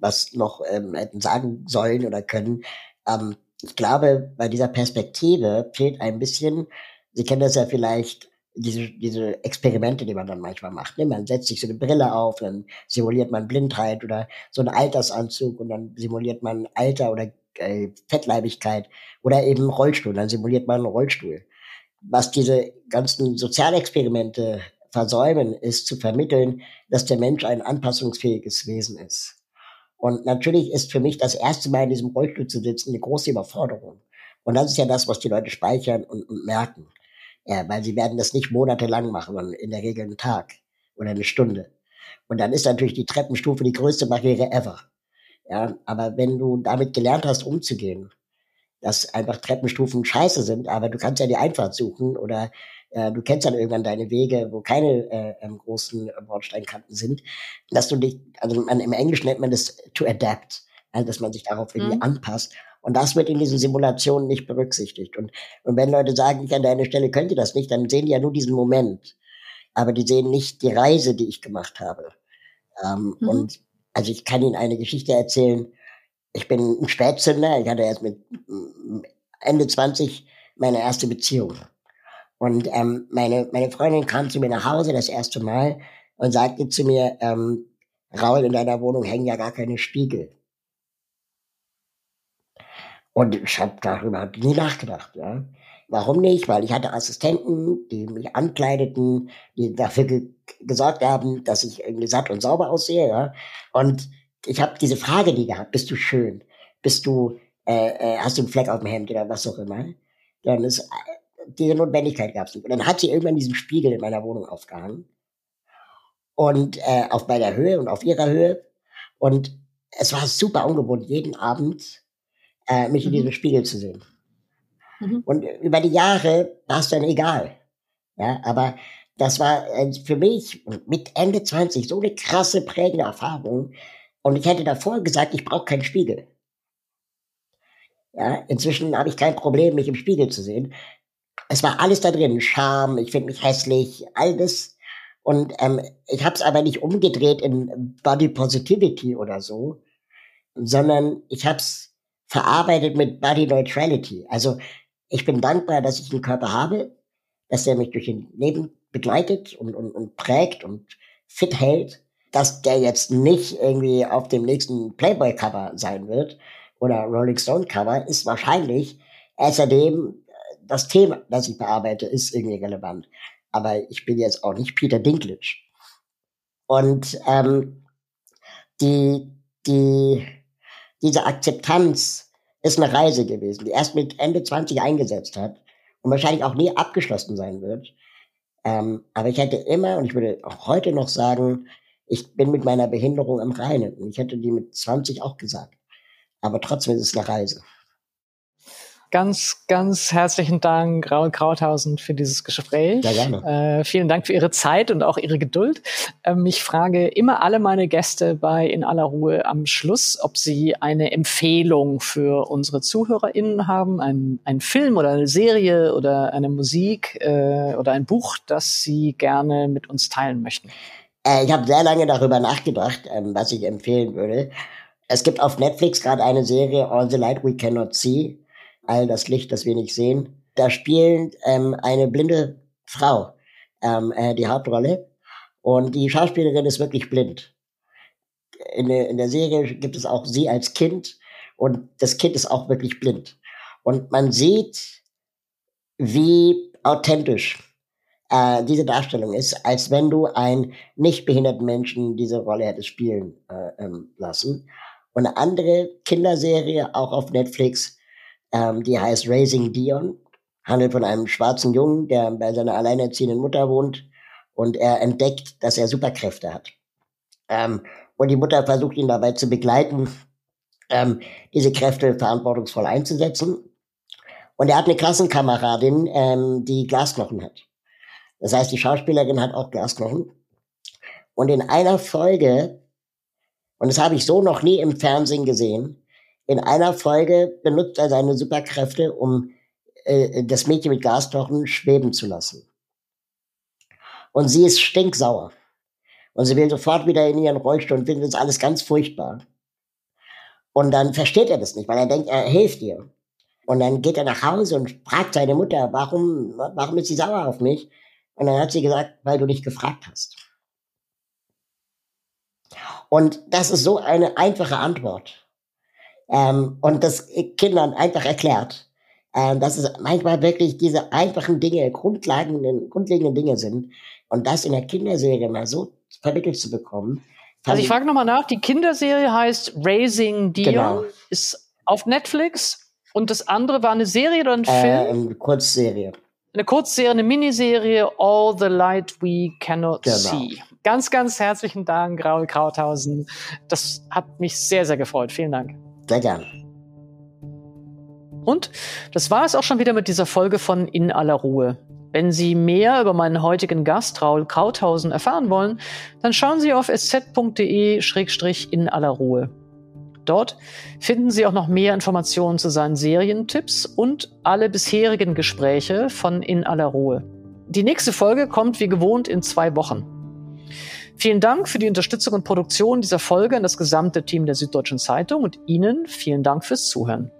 was noch ähm, hätten sagen sollen oder können. Ähm, ich glaube, bei dieser Perspektive fehlt ein bisschen, Sie kennen das ja vielleicht, diese, diese Experimente, die man dann manchmal macht. Ne? Man setzt sich so eine Brille auf, dann simuliert man Blindheit oder so einen Altersanzug und dann simuliert man Alter oder äh, Fettleibigkeit oder eben Rollstuhl, dann simuliert man einen Rollstuhl. Was diese ganzen Sozialexperimente versäumen, ist zu vermitteln, dass der Mensch ein anpassungsfähiges Wesen ist. Und natürlich ist für mich das erste Mal in diesem Rollstuhl zu sitzen eine große Überforderung. Und das ist ja das, was die Leute speichern und, und merken. Ja, weil sie werden das nicht monatelang machen, sondern in der Regel einen Tag oder eine Stunde. Und dann ist natürlich die Treppenstufe die größte Barriere ever. Ja, aber wenn du damit gelernt hast, umzugehen, dass einfach Treppenstufen scheiße sind, aber du kannst ja die Einfahrt suchen oder äh, du kennst dann irgendwann deine Wege, wo keine äh, ähm, großen Bordsteinkanten sind, dass du dich, also man, im Englischen nennt man das to adapt, also dass man sich darauf irgendwie mhm. anpasst. Und das wird in diesen Simulationen nicht berücksichtigt. Und, und wenn Leute sagen, ich an deiner Stelle könnte das nicht, dann sehen die ja nur diesen Moment. Aber die sehen nicht die Reise, die ich gemacht habe. Ähm, mhm. Und also ich kann Ihnen eine Geschichte erzählen. Ich bin ein Spätzünder. Ich hatte erst mit Ende 20 meine erste Beziehung. Und ähm, meine, meine Freundin kam zu mir nach Hause das erste Mal und sagte zu mir, ähm, Raul, in deiner Wohnung hängen ja gar keine Spiegel. Und ich habe darüber nie nachgedacht. Ja. Warum nicht? Weil ich hatte Assistenten, die mich ankleideten, die dafür ge gesorgt haben, dass ich irgendwie satt und sauber aussehe. Ja. Und ich habe diese Frage nie gehabt, bist du schön? Bist du, äh, äh, hast du einen Fleck auf dem Hemd oder was auch immer? Dann ist, äh, diese Notwendigkeit gab es nicht. Und dann hat sie irgendwann diesen Spiegel in meiner Wohnung aufgehangen. Und äh, auf meiner Höhe und auf ihrer Höhe. Und es war super ungewohnt, jeden Abend äh, mich mhm. in diesem Spiegel zu sehen. Mhm. Und über die Jahre war es dann egal. Ja, aber das war äh, für mich mit Ende 20 so eine krasse prägende Erfahrung. Und ich hätte davor gesagt, ich brauche keinen Spiegel. Ja, inzwischen habe ich kein Problem, mich im Spiegel zu sehen. Es war alles da drin, Scham, ich finde mich hässlich, alles. Und ähm, ich habe es aber nicht umgedreht in Body Positivity oder so, sondern ich habe es verarbeitet mit Body Neutrality. Also ich bin dankbar, dass ich einen Körper habe, dass er mich durch den Leben begleitet und, und, und prägt und fit hält, dass der jetzt nicht irgendwie auf dem nächsten Playboy-Cover sein wird oder Rolling Stone-Cover, ist wahrscheinlich außerdem äh, das Thema, das ich bearbeite, ist irgendwie relevant. Aber ich bin jetzt auch nicht Peter Dinklage. Und ähm, die, die, diese Akzeptanz ist eine Reise gewesen, die erst mit Ende 20 eingesetzt hat und wahrscheinlich auch nie abgeschlossen sein wird. Ähm, aber ich hätte immer, und ich würde auch heute noch sagen, ich bin mit meiner Behinderung im Reinen. Und ich hätte die mit 20 auch gesagt. Aber trotzdem ist es eine Reise. Ganz, ganz herzlichen Dank, Raul Krauthausen, für dieses Gespräch. Ja, gerne. Äh, vielen Dank für Ihre Zeit und auch Ihre Geduld. Ähm, ich frage immer alle meine Gäste bei In aller Ruhe am Schluss, ob sie eine Empfehlung für unsere ZuhörerInnen haben, ein, ein Film oder eine Serie oder eine Musik äh, oder ein Buch, das Sie gerne mit uns teilen möchten. Äh, ich habe sehr lange darüber nachgedacht, ähm, was ich empfehlen würde. Es gibt auf Netflix gerade eine Serie All the Light We Cannot See all das Licht, das wir nicht sehen. Da spielt ähm, eine blinde Frau ähm, äh, die Hauptrolle und die Schauspielerin ist wirklich blind. In in der Serie gibt es auch sie als Kind und das Kind ist auch wirklich blind. Und man sieht, wie authentisch äh, diese Darstellung ist, als wenn du einen nicht behinderten Menschen diese Rolle hättest spielen äh, ähm, lassen. Und eine andere Kinderserie, auch auf Netflix, ähm, die heißt Raising Dion, handelt von einem schwarzen Jungen, der bei seiner alleinerziehenden Mutter wohnt und er entdeckt, dass er Superkräfte hat. Ähm, und die Mutter versucht ihn dabei zu begleiten, ähm, diese Kräfte verantwortungsvoll einzusetzen. Und er hat eine Klassenkameradin, ähm, die Glasknochen hat. Das heißt, die Schauspielerin hat auch Glasknochen. Und in einer Folge, und das habe ich so noch nie im Fernsehen gesehen, in einer Folge benutzt er seine Superkräfte, um äh, das Mädchen mit Gastochen schweben zu lassen. Und sie ist stinksauer. Und sie will sofort wieder in ihren Rollstuhl und findet das alles ganz furchtbar. Und dann versteht er das nicht, weil er denkt, er hilft ihr. Und dann geht er nach Hause und fragt seine Mutter, warum, warum ist sie sauer auf mich? Und dann hat sie gesagt, weil du nicht gefragt hast. Und das ist so eine einfache Antwort ähm, und das Kindern einfach erklärt, ähm, dass es manchmal wirklich diese einfachen Dinge, grundlegenden, grundlegenden Dinge sind. Und das in der Kinderserie mal so vermittelt zu bekommen. Also ich frage nochmal nach, die Kinderserie heißt Raising Dion, genau. ist auf Netflix und das andere war eine Serie oder ein äh, Film? Äh, eine Kurzserie. Eine Kurzserie, eine Miniserie, All the Light We Cannot genau. See. Ganz, ganz herzlichen Dank, Raul Krauthausen. Das hat mich sehr, sehr gefreut. Vielen Dank. Sehr gern. Und das war es auch schon wieder mit dieser Folge von In aller Ruhe. Wenn Sie mehr über meinen heutigen Gast Raul Krauthausen erfahren wollen, dann schauen Sie auf sz.de-in aller Ruhe. Dort finden Sie auch noch mehr Informationen zu seinen Serientipps und alle bisherigen Gespräche von In aller Ruhe. Die nächste Folge kommt wie gewohnt in zwei Wochen. Vielen Dank für die Unterstützung und Produktion dieser Folge an das gesamte Team der Süddeutschen Zeitung und Ihnen vielen Dank fürs Zuhören.